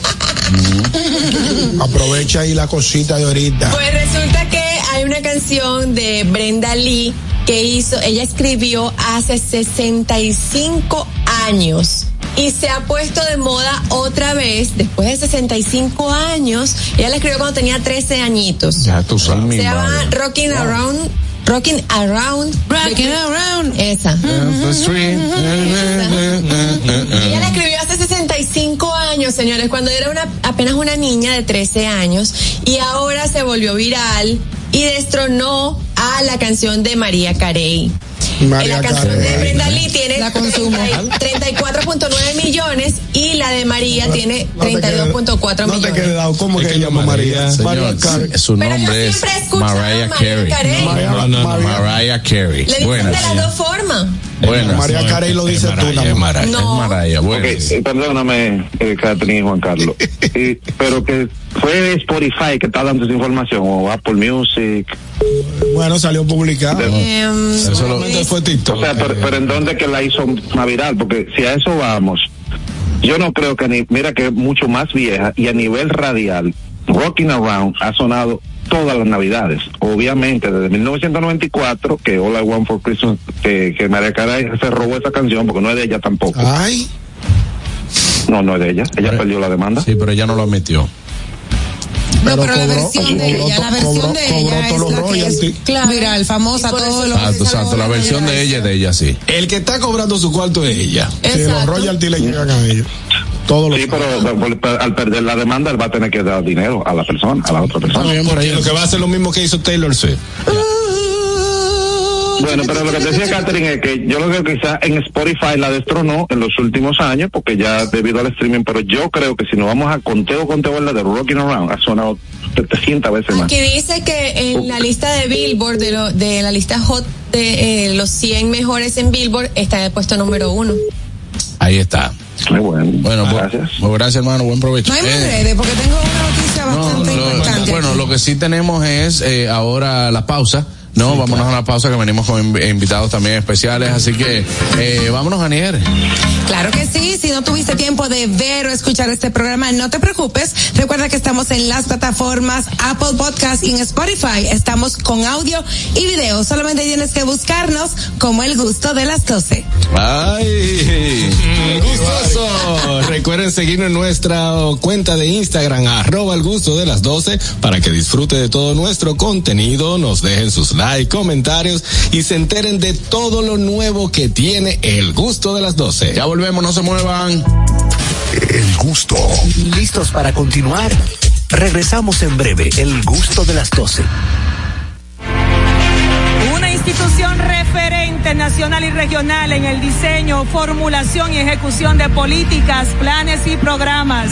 Aprovecha ahí la cosita de ahorita. Pues resulta que hay una canción de Brenda Lee que hizo, ella escribió hace 65 años. Y se ha puesto de moda otra vez, después de 65 años. Ella la escribió cuando tenía 13 añitos. Ya tú sabes. Se llama. Rocking Around. Rocking Around. Rocking Around. Esa. Ella la escribió hace 65 años, señores, cuando era una, apenas una niña de 13 años y ahora se volvió viral y destronó a la canción de María Carey. María la canción Carey. de Brenda Lee tiene La consumo. 34.9 millones y la de María tiene No te quedes- 32.4 No te millones. quedes dado. ¿Cómo Es que que llama María? María, María Señor, Carey. su nombre es Mariah Mariah Carey. Mariah Carey. Le dicen Buenas. de las dos formas. Buenas. María Carey lo dices tú, Es nada más. Mariah. No. Es eh, perdóname, eh, Catherine y Juan Carlos. Eh, pero que fue Spotify que está dando esa información, o Apple Music. Bueno, salió publicado. Em, Eso lo- fue TikTok. O sea, pero, pero en dónde que la hizo más viral, porque si a eso vamos, yo no creo que ni, mira que es mucho más vieja y a nivel radial, Rocking Around ha sonado todas las navidades. Obviamente, desde 1994, que All I Want for Christmas, que, que María Carey se robó esa canción, porque no es de ella tampoco. Ay, No, no es de ella. Ella Pero- perdió la demanda. Sí, pero ella no lo admitió. No, Pero pero la cobró- versión de cobró ella, la versión cobró- de cobró ella es la que viral, famosa, todo lo Exacto, exacto. La versión de ella es de ella, sí. El que está cobrando su cuarto es ella. sí, los Exacto. royalties le llegan a ellos. Todos los Sí, pero por- al perder la demanda, él va a tener que dar dinero a la persona, a la otra persona. por ahí. Lo que va a hacer lo mismo que hizo Taylor Swift. Bueno, pero lo que decía Catherine es que yo lo creo que quizá en Spotify la destronó en los últimos años, porque ya debido al streaming, pero yo creo que si nos vamos a conteo, conteo, la de Rocking Around, ha sonado 700 veces más. Aquí dice que en la lista de Billboard, de, lo- de la lista hot de eh, los 100 mejores en Billboard, está en el puesto número uno. Ahí está. Muy bueno. Bueno, pues, gracias. pues gracias, hermano. Buen provecho. No hay más Eh, redes, porque tengo una noticia no, bastante lo- importante. bueno, lo que sí tenemos es eh, ahora la pausa. No, vámonos a una pausa que venimos con inv- invitados también especiales, así que eh, vámonos a Nier. Claro que sí, si no tuviste tiempo de ver o escuchar este programa, no te preocupes. Recuerda que estamos en las plataformas Apple Podcast y en Spotify. Estamos con audio y video. Solamente tienes que buscarnos como el gusto de las 12. Ay, Gustoso. Recuerden seguirnos en nuestra cuenta de Instagram, arroba el gusto de las 12, para que disfrute de todo nuestro contenido, nos dejen sus likes, comentarios y se enteren de todo lo nuevo que tiene el gusto de las 12. ya volvemos, no se muevan. El gusto. ¿Listos para continuar? Regresamos en breve, el gusto de las 12. Una institución referente nacional y regional en el diseño, formulación y ejecución de políticas, planes y programas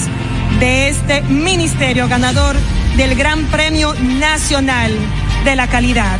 de este ministerio ganador del Gran Premio Nacional de la Calidad.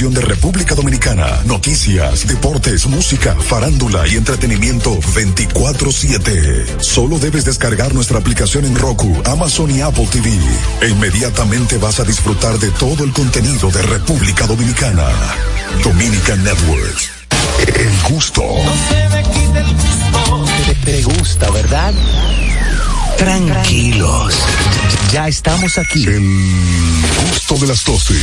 de República Dominicana, noticias, deportes, música, farándula y entretenimiento 24/7. Solo debes descargar nuestra aplicación en Roku, Amazon y Apple TV. E inmediatamente vas a disfrutar de todo el contenido de República Dominicana. Dominican Networks. El gusto. Te, te gusta, ¿verdad? Tranquilos. Ya estamos aquí. El gusto de las 12.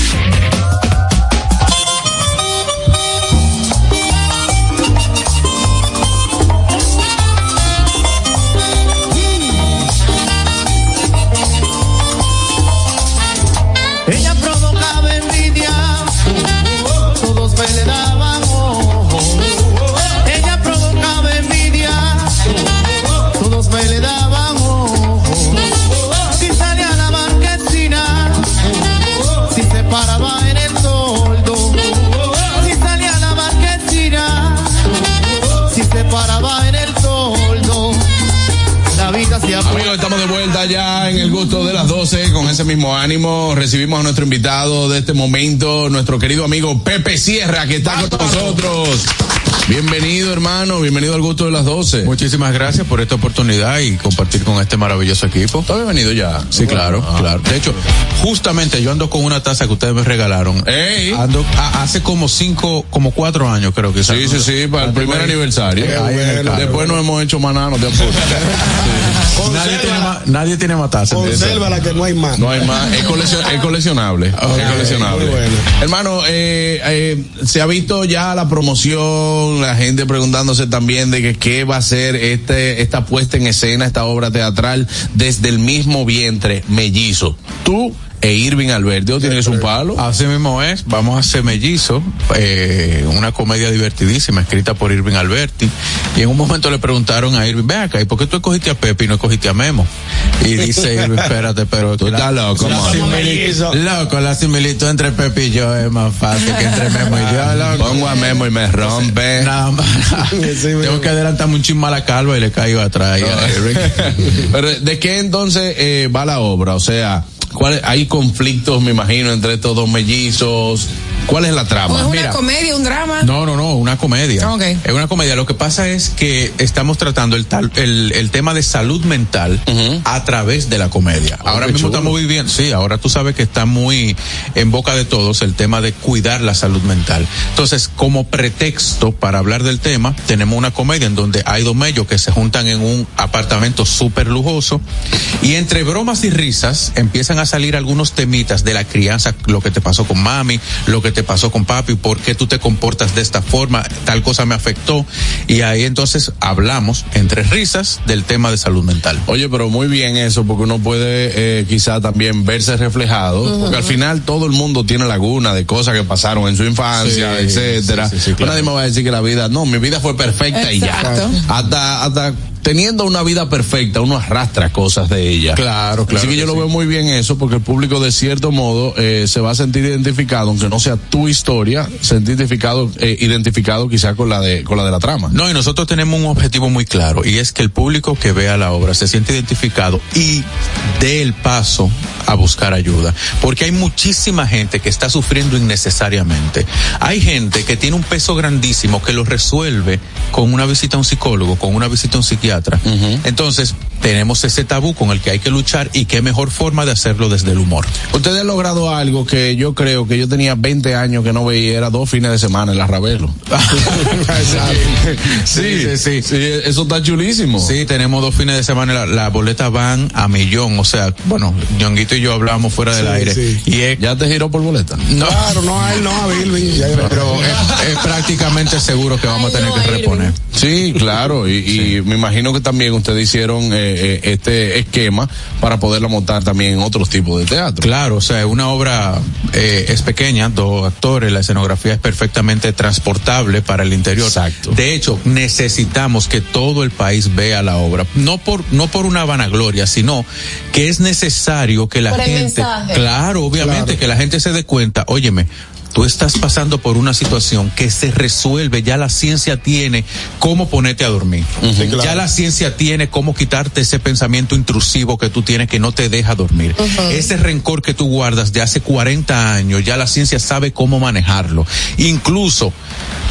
Gusto de las 12 con ese mismo ánimo. Recibimos a nuestro invitado de este momento, nuestro querido amigo Pepe Sierra, que está con nosotros. Bienvenido, hermano, bienvenido al gusto de las 12. Muchísimas gracias por esta oportunidad y compartir con este maravilloso equipo. ¿Tú habías venido ya? Sí, claro, claro. De hecho, justamente yo ando con una taza que ustedes me regalaron. ¡Ey! Ando a- hace como cinco, como cuatro años creo que Sí, sí, sí, para el primer aniversario. Después no hemos hecho más nada, no te apures. Nadie tiene más, nadie tiene más tazas. Consérvala que no hay más. No hay más, es, coleccion- es coleccionable. es coleccionable. muy bueno. Hermano, eh, eh, se ha visto ya la promoción, la gente preguntándose también de qué va a ser este, esta puesta en escena, esta obra teatral, desde el mismo vientre, mellizo. Tú e Irving Alberto, ¿tienes un palo? Así mismo es, vamos a hacer mellizo, eh, una comedia divertidísima escrita por Irving Alberti. Y en un momento le preguntaron a Irving, ve acá, ¿y por qué tú escogiste a Pepe y no escogiste a Memo? Y dice Irving, espérate, pero tú estás loco, la similitud, loco, la similitud entre Pepe y yo es más fácil que entre Memo y yo, loco. Pongo a Memo y me rompe. Nada más. Tengo que adelantarme un chisme a la calva y le caigo atrás. a Irving. Pero, ¿de qué entonces eh, va la obra? O sea, ¿cuál, hay conflictos, me imagino, entre estos dos mellizos. ¿Cuál es la ¿O es trama? una comedia, un drama? No, no, no, una comedia. Ok. Es una comedia. Lo que pasa es que estamos tratando el, tal, el, el tema de salud mental a través de la comedia. ahora qué mismo chulo. estamos viviendo, sí, ahora tú sabes que está muy en boca de todos el tema de cuidar la salud mental. Entonces, como pretexto para hablar del tema, tenemos una comedia en donde hay dos mellos que se juntan en un apartamento súper lujoso y entre bromas y risas empiezan a salir algunos temitas de la crianza, lo que te pasó con mami, lo que te pasó con papi, por qué tú te comportas de esta forma, tal cosa me afectó. Y ahí entonces hablamos entre risas del tema de salud mental. Oye, pero muy bien eso, porque uno puede eh, quizá también verse reflejado, porque al final todo el mundo tiene laguna de cosas que pasaron en su infancia, Sí, etcétera. sí, sí, sí, Pero claro. Nadie me va a decir que la vida, no, mi vida fue perfecta Exacto. y ya. Hasta, hasta teniendo una vida perfecta, uno arrastra cosas de ella. Claro, claro Así que, que yo lo veo muy bien eso, porque el público de cierto modo eh, se va a sentir identificado, aunque no sea tu historia, sentir identificado, eh, identificado quizá con la de, con la de la trama. No, y nosotros tenemos un objetivo muy claro, y es que el público que vea la obra se siente identificado y dé el paso a buscar ayuda. Porque hay muchísima gente que está sufriendo innecesariamente. Hay gente que tiene un peso grandísimo que lo resuelve con una visita a un psicólogo, con una visita a un psiquiatra psiquiatra. Entonces, tenemos ese tabú con el que hay que luchar y qué mejor forma de hacerlo desde el humor. Ustedes han logrado algo que yo creo que yo tenía 20 años que no veía, era dos fines de semana en la Ravelo. sí, sí, sí, Eso está chulísimo. Sí, tenemos dos fines de semana, las la boletas van a millón, o sea, bueno, Ñonguito y yo hablábamos fuera del Sí, aire. sí. Y es, ¿Ya te giró por boleta? no, Claro, no a él, no a Bilby. ya- pero es, es prácticamente seguro que vamos a tener que reponer. Sí, claro, y, y me imagino que también ustedes hicieron eh, eh, este esquema para poderlo montar también en otros tipos de teatro. Claro, o sea, una obra eh, es pequeña, dos actores, la escenografía es perfectamente transportable para el interior. Exacto. De hecho, necesitamos que todo el país vea la obra, no por no por una vanagloria, sino que es necesario que la Por gente, claro, obviamente que la gente se dé cuenta, óyeme, tú estás pasando por una situación que se resuelve, ya la ciencia tiene cómo ponerte a dormir. claro. Ya la ciencia tiene cómo quitarte ese pensamiento intrusivo que tú tienes que no te deja dormir. Ese rencor que tú guardas de hace 40 años, ya la ciencia sabe cómo manejarlo. Incluso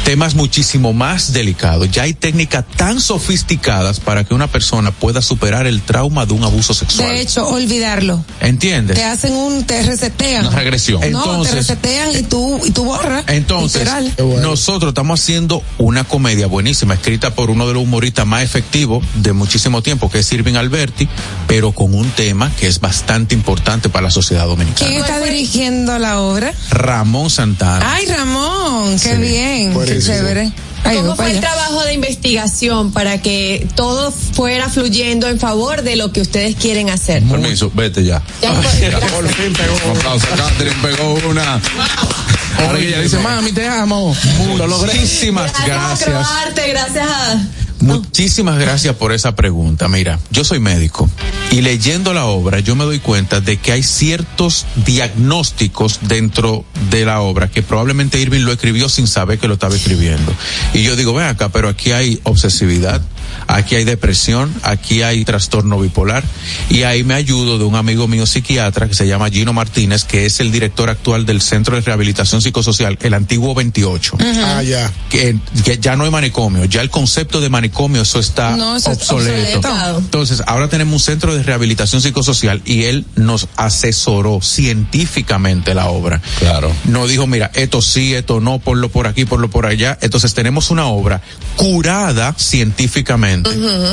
temas muchísimo más delicados. Ya hay técnicas tan sofisticadas para que una persona pueda superar el trauma de un abuso sexual. De hecho, olvidarlo. ¿Entiendes? Te hacen un, te resetean. Una regresión. No, te Entonces- resetean y tú, y tú borras. Entonces, Literal. nosotros estamos haciendo una comedia buenísima, escrita por uno de los humoristas más efectivos de muchísimo tiempo, que es Irving Alberti, pero con un tema que es bastante importante para la sociedad dominicana. ¿Quién está dirigiendo la obra? Ramón Santana. Ay, Ramón, qué bien, qué chévere. Ay, ¿Cómo fue el trabajo de investigación para que todo fuera fluyendo en favor de lo que ustedes quieren hacer? Permiso, vete ya. Ya. Por fin pegó. Un aplauso, Catherine pegó una. Ahora que ella dice, mami, te amo. Lo logré. Muchísimas Gracias a gracias. Croarte, gracias a... Muchísimas gracias por esa pregunta. Mira, yo soy médico y leyendo la obra yo me doy cuenta de que hay ciertos diagnósticos dentro de la obra que probablemente Irving lo escribió sin saber que lo estaba escribiendo. Y yo digo, ven acá, pero aquí hay obsesividad, aquí hay depresión, aquí hay trastorno bipolar y ahí me ayudo de un amigo mío psiquiatra que se llama Gino Martínez, que es el director actual del Centro de Rehabilitación Psicosocial, el antiguo 28 Ah, ya. que, que ya no hay manicomio, ya el concepto de manicomio eso está No, eso es obsoleto. obsoleto. Entonces, ahora tenemos un centro de rehabilitación psicosocial y él nos asesoró científicamente la obra. Claro. No dijo, mira, esto sí, esto no, ponlo por aquí, ponlo por allá. Entonces, tenemos una obra curada científicamente,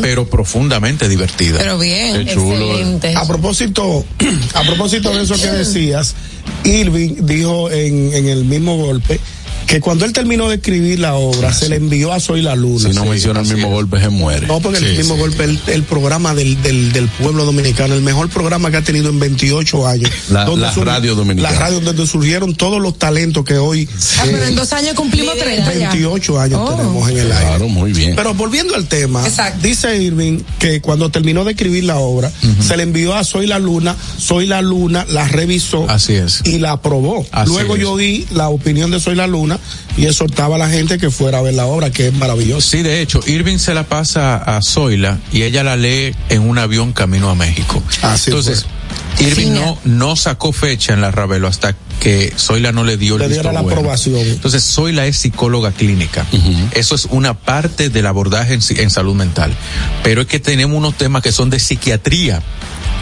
pero profundamente divertida. Pero bien. Qué chulo. Excelente. A propósito, a propósito de eso que decías, Irving dijo en, en el mismo golpe que cuando él terminó de escribir la obra se le envió a Soy la Luna. Si no Sí, menciona el mismo es. golpe, se muere. No, porque el Sí, mismo sí. golpe, el, el programa del, del, del pueblo dominicano, el mejor programa que ha tenido en 28 años. La- Donde la sur- radio dominicana. La radio donde surgieron todos los talentos que hoy, Ah, pero eh, en dos años cumplimos 30 ya. 28 años Oh. tenemos en el aire. Claro, muy bien. Pero volviendo al tema, Exacto. dice Irving que cuando terminó de escribir la obra, se le envió a Soy la Luna, Soy la Luna, la revisó Así es. y la aprobó. Así Luego es. yo oí la opinión de Soy la Luna y exhortaba a la gente que fuera a ver la obra, que es maravillosa. Sí, de hecho, Irving se la pasa a Zoila y ella la lee en un avión camino a México. Así Entonces, Irving no, no sacó fecha en la Ravelo hasta que Zoila no le dio el Le visto la bueno. aprobación. Entonces, Zoila es psicóloga clínica. Eso es una parte del abordaje en salud mental. Pero es que tenemos unos temas que son de psiquiatría.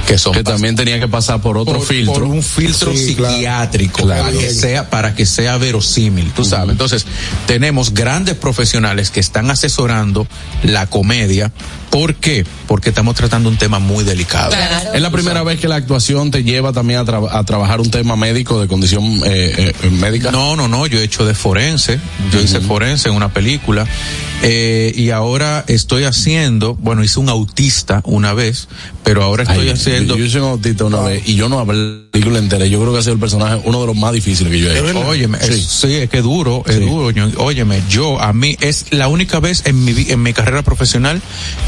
Que son Que también tenía que pasar por otro por, filtro. por un filtro Sí, psiquiátrico Claro. para que sea para que sea verosímil tú sabes entonces tenemos grandes profesionales que están asesorando la comedia ¿por qué? porque estamos tratando un tema muy delicado Claro. Es la primera vez que la actuación te lleva también a, tra- a trabajar un tema médico de condición eh, eh, médica. no no no yo he hecho de forense yo hice forense en una película eh, y ahora estoy haciendo bueno hice un autista una vez pero ahora estoy Ay, haciendo Yo, yo soy un autista una vez y yo no hablé la película entera. Yo creo que ha sido el personaje uno de los más difíciles que yo he hecho. Óyeme, Sí. es- sí, es que duro, es Sí. duro. Óyeme, yo, a mí, es la única vez en mi, en mi carrera profesional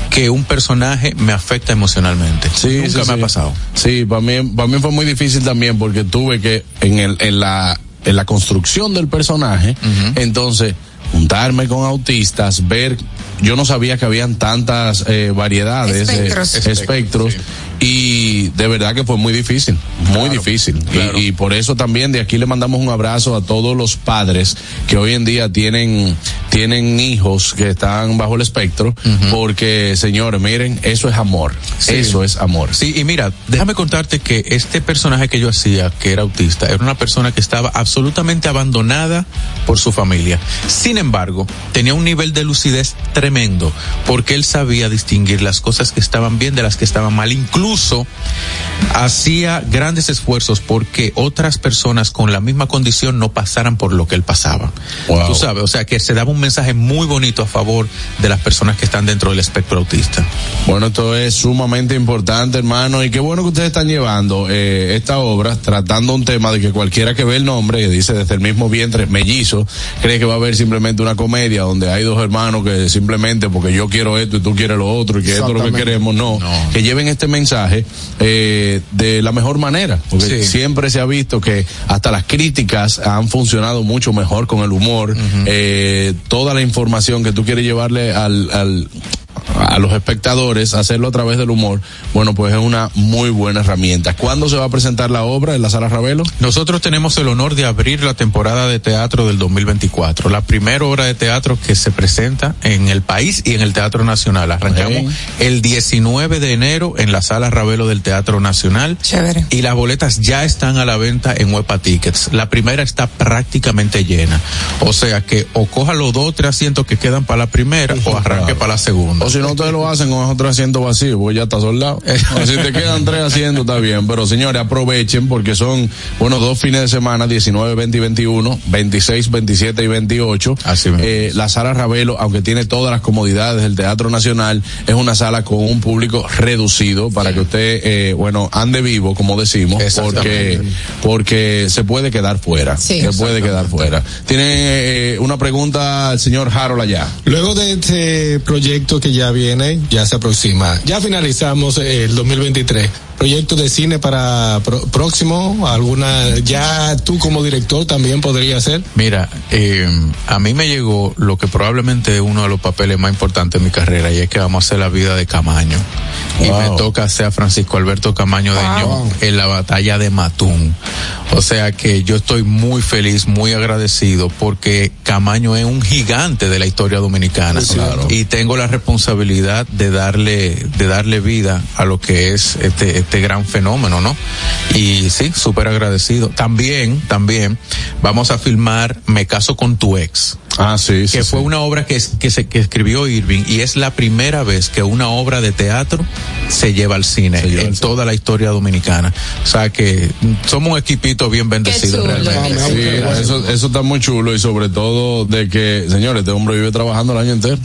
que un personaje me afecta emocionalmente. Sí, Nunca sí, me ha pasado. Sí, para mí, para mí fue muy difícil también porque tuve que en el, en la, en la construcción del personaje, entonces juntarme con autistas, ver, yo no sabía que habían tantas eh, variedades, eh, Espectros. espectros, y de verdad que fue muy difícil, muy difícil. Y, y por eso también de aquí le mandamos un abrazo a todos los padres que hoy en día tienen, tienen hijos que están bajo el espectro, porque señores, miren, eso es amor, Sí. eso es amor. Sí, y mira, déjame contarte que este personaje que yo hacía, que era autista, era una persona que estaba absolutamente abandonada por su familia. Sin embargo, tenía un nivel de lucidez tremendo, porque él sabía distinguir las cosas que estaban bien de las que estaban mal. Incluso hacía grandes esfuerzos porque otras personas con la misma condición no pasaran por lo que él pasaba. Wow. Tú sabes, o sea que se daba un mensaje muy bonito a favor de las personas que están dentro del espectro autista. Bueno, esto es sumamente importante, hermano, y qué bueno que ustedes están llevando eh, esta obra tratando un tema de que cualquiera que ve el nombre, que dice desde el mismo vientre, mellizo, cree que va a haber simplemente una comedia donde hay dos hermanos que simplemente porque yo quiero esto y tú quieres lo otro y que esto es lo que queremos, no, que lleven este mensaje eh, de la mejor manera, porque Sí. siempre se ha visto que hasta las críticas han funcionado mucho mejor con el humor, eh, toda la información que tú quieres llevarle al, al a los espectadores, hacerlo a través del humor, bueno, pues es una muy buena herramienta. ¿Cuándo se va a presentar la obra en la sala Ravelo? Nosotros tenemos el honor de abrir la temporada de teatro del 2024, la primera obra de teatro que se presenta en el país y en el Teatro Nacional. Arrancamos el 19 de enero en la sala Ravelo del Teatro Nacional. Chévere. Y las boletas ya están a la venta en Huepa Tickets. La primera está prácticamente llena. O sea que o coja los dos o tres asientos que quedan para la primera o arranque para la segunda. O si no, ustedes lo hacen con otro asiento vacío, pues ya está soldado. O si te quedan tres asientos, está bien. Pero señores, aprovechen porque son, bueno, dos fines de semana, 19, 20 y 21, 26, 27 y 28. Así mismo. Eh, la sala Ravelo, aunque tiene todas las comodidades del Teatro Nacional, es una sala con un público reducido para que usted, eh, bueno, ande vivo, como decimos, porque, porque se puede quedar fuera. Sí. se puede quedar fuera. Tiene eh, una pregunta al señor Harold allá. Luego de este proyecto que ya viene, ya se aproxima, ya finalizamos el 2023. Proyecto de cine para pro- próximo, alguna, ya tú como director también podría ser. Mira, eh, a mí me llegó lo que probablemente es uno de los papeles más importantes de mi carrera y es que vamos a hacer la vida de Camaño. Y Wow. me toca hacer a Francisco Alberto Camaño de Ño en la batalla de Matún. O sea que yo estoy muy feliz, muy agradecido porque Camaño es un gigante de la historia dominicana. Y tengo la responsabilidad de darle, de darle vida a lo que es este, este gran fenómeno, ¿no? Y sí, súper agradecido. También, también vamos a filmar Me caso con tu ex. Ah, sí, sí. Que fue sí. una obra que, es- que, se, que escribió Irving y es la primera vez que una obra de teatro se lleva al cine lleva en al cine. toda la historia dominicana. O sea que mm, somos un equipito bien bendecido chulo, realmente. Sí, eso, eso está muy chulo y sobre todo de que, señores, este hombre vive trabajando el año entero.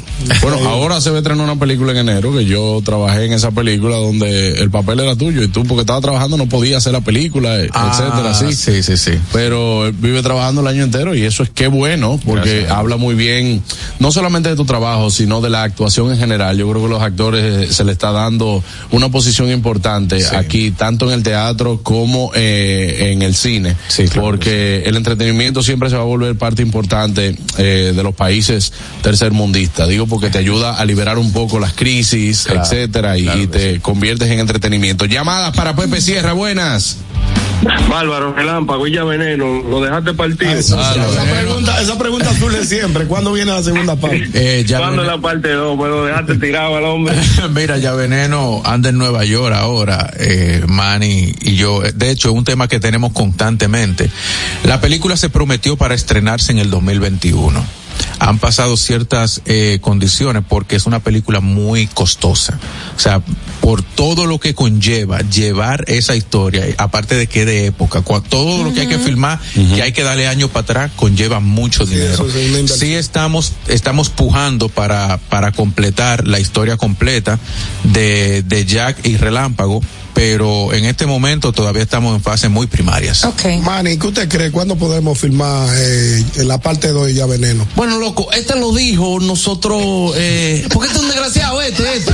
Bueno, ahora se a estrenar una película en enero que yo trabajé en esa película donde el papel era tuyo y tú porque estaba trabajando no podías hacer la película, eh, Ah, etcétera, así. Sí, sí, sí. Pero él vive trabajando el año entero y eso es qué bueno porque Gracias. Habla muy bien no solamente de tu trabajo sino de la actuación en general. Yo creo que los actores eh, se le está dando una posición importante aquí tanto en el teatro como eh, en el cine Sí, claro porque el entretenimiento siempre se va a volver parte importante eh, de los países tercermundistas. Digo porque te ayuda a liberar un poco las crisis, Claro, etcétera y, claro y que te conviertes en entretenimiento. Llamadas para Pepe Sierra, buenas. Bárbaro, relámpago y ya veneno, lo dejaste partir. esa, pregunta, esa pregunta surge siempre. ¿Cuándo viene la segunda parte? Eh, ya ¿Cuándo Veneno- la parte 2? Me lo dejaste tirado al hombre. Mira, ya Veneno anda en Nueva York ahora, eh, Manny y yo. De hecho, es un tema que tenemos constantemente. La película se prometió para estrenarse en el 2021. Han pasado ciertas eh, condiciones porque es una película muy costosa. O sea, por todo lo que conlleva llevar esa historia, aparte de que de época, cua- todo lo que hay que filmar, que hay que darle años para atrás, conlleva mucho dinero. es. Sí estamos, estamos pujando para, para completar la historia completa de, de Jack y Relámpago, pero en este momento todavía estamos en fases muy primarias. Ok. Manny, ¿qué usted cree? ¿Cuándo podemos filmar eh, en la parte 2 de Ya Veneno? Bueno, loco, este lo dijo, nosotros, eh, porque este es un desgraciado, este, este,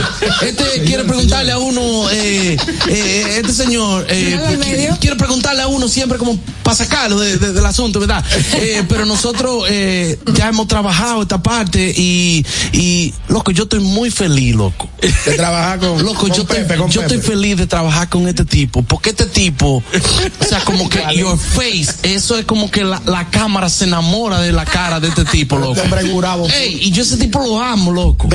este quiere preguntarle a uno, eh, eh, este señor, eh, qui- quiere preguntarle a uno siempre como para sacarlo de- de- del asunto, ¿verdad? Eh, pero nosotros eh, ya hemos trabajado esta parte y, y, loco, yo estoy muy feliz, loco. De trabajar con, Loco, con yo, Pepe, estoy, con yo Pepe. estoy feliz de trabajar trabajar con este tipo, porque este tipo, o sea, como que your face, eso es como que la, la cámara se enamora de la cara de este tipo, loco. Hombre curado. Ey, y yo ese tipo lo amo, loco.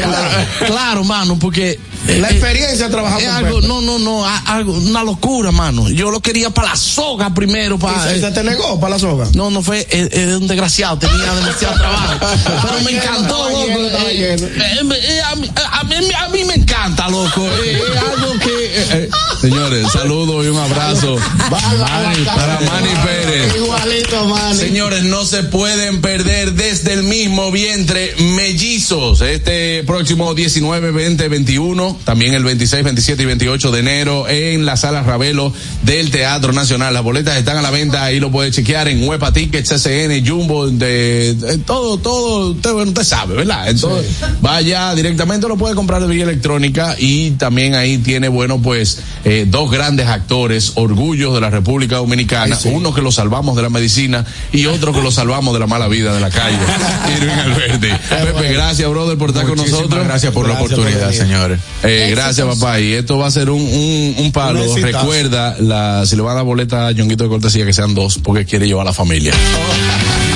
Claro, mano, porque eh, La eh, experiencia de trabajar es con algo, Pepe. no, no, no, a- algo, una locura, mano. Yo lo quería para la soga primero, ¿Y para. se, se te negó para la soga? No, no fue, es, es un desgraciado, tenía demasiado trabajo. Pero me encantó, loco. Eh, eh, eh, a, mí, me encanta, loco. Eh, Es algo que. eh, eh, Señores, saludos y un abrazo Manny- para Manny Pérez. Igualito, man. Señores, no se pueden perder desde el mismo vientre mellizos. Este próximo 19, 20, 21, también el 26, 27 y 28 de enero en la sala Ravelo del Teatro Nacional. Las boletas están a la venta, ahí lo puede chequear en Huepa Tickets, CCN, Jumbo, de, de todo, todo, usted, bueno, usted sabe, ¿verdad? Entonces, vaya directamente, lo puede comprar de vía electrónica y también ahí tiene, bueno, pues, eh, dos grandes actores, orgullos de la República Dominicana, uno que lo salvamos de la medicina y otro que lo salvamos de la mala vida de la calle. Irving Alberti. Pepe, gracias, brother, por estar con nosotros. gracias por la oportunidad, señores. Eh, gracias, papá. Y esto va a ser un, un, un palo. Un. Recuerda, la, si le va a dar boleta a Ñonguito de cortesía, que sean dos, porque quiere llevar a la familia. Hasta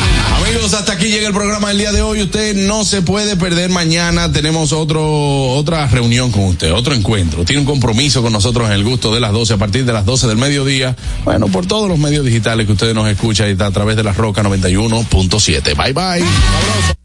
llega el programa del día de hoy. Usted no se puede perder mañana. Tenemos otro, otra reunión con usted, otro encuentro. Tiene un compromiso con nosotros en el gusto de las 12 a partir de las 12 del mediodía. Bueno, por todos los medios digitales que ustedes nos escuchan y está a través de la Roca 91.7. Bye bye.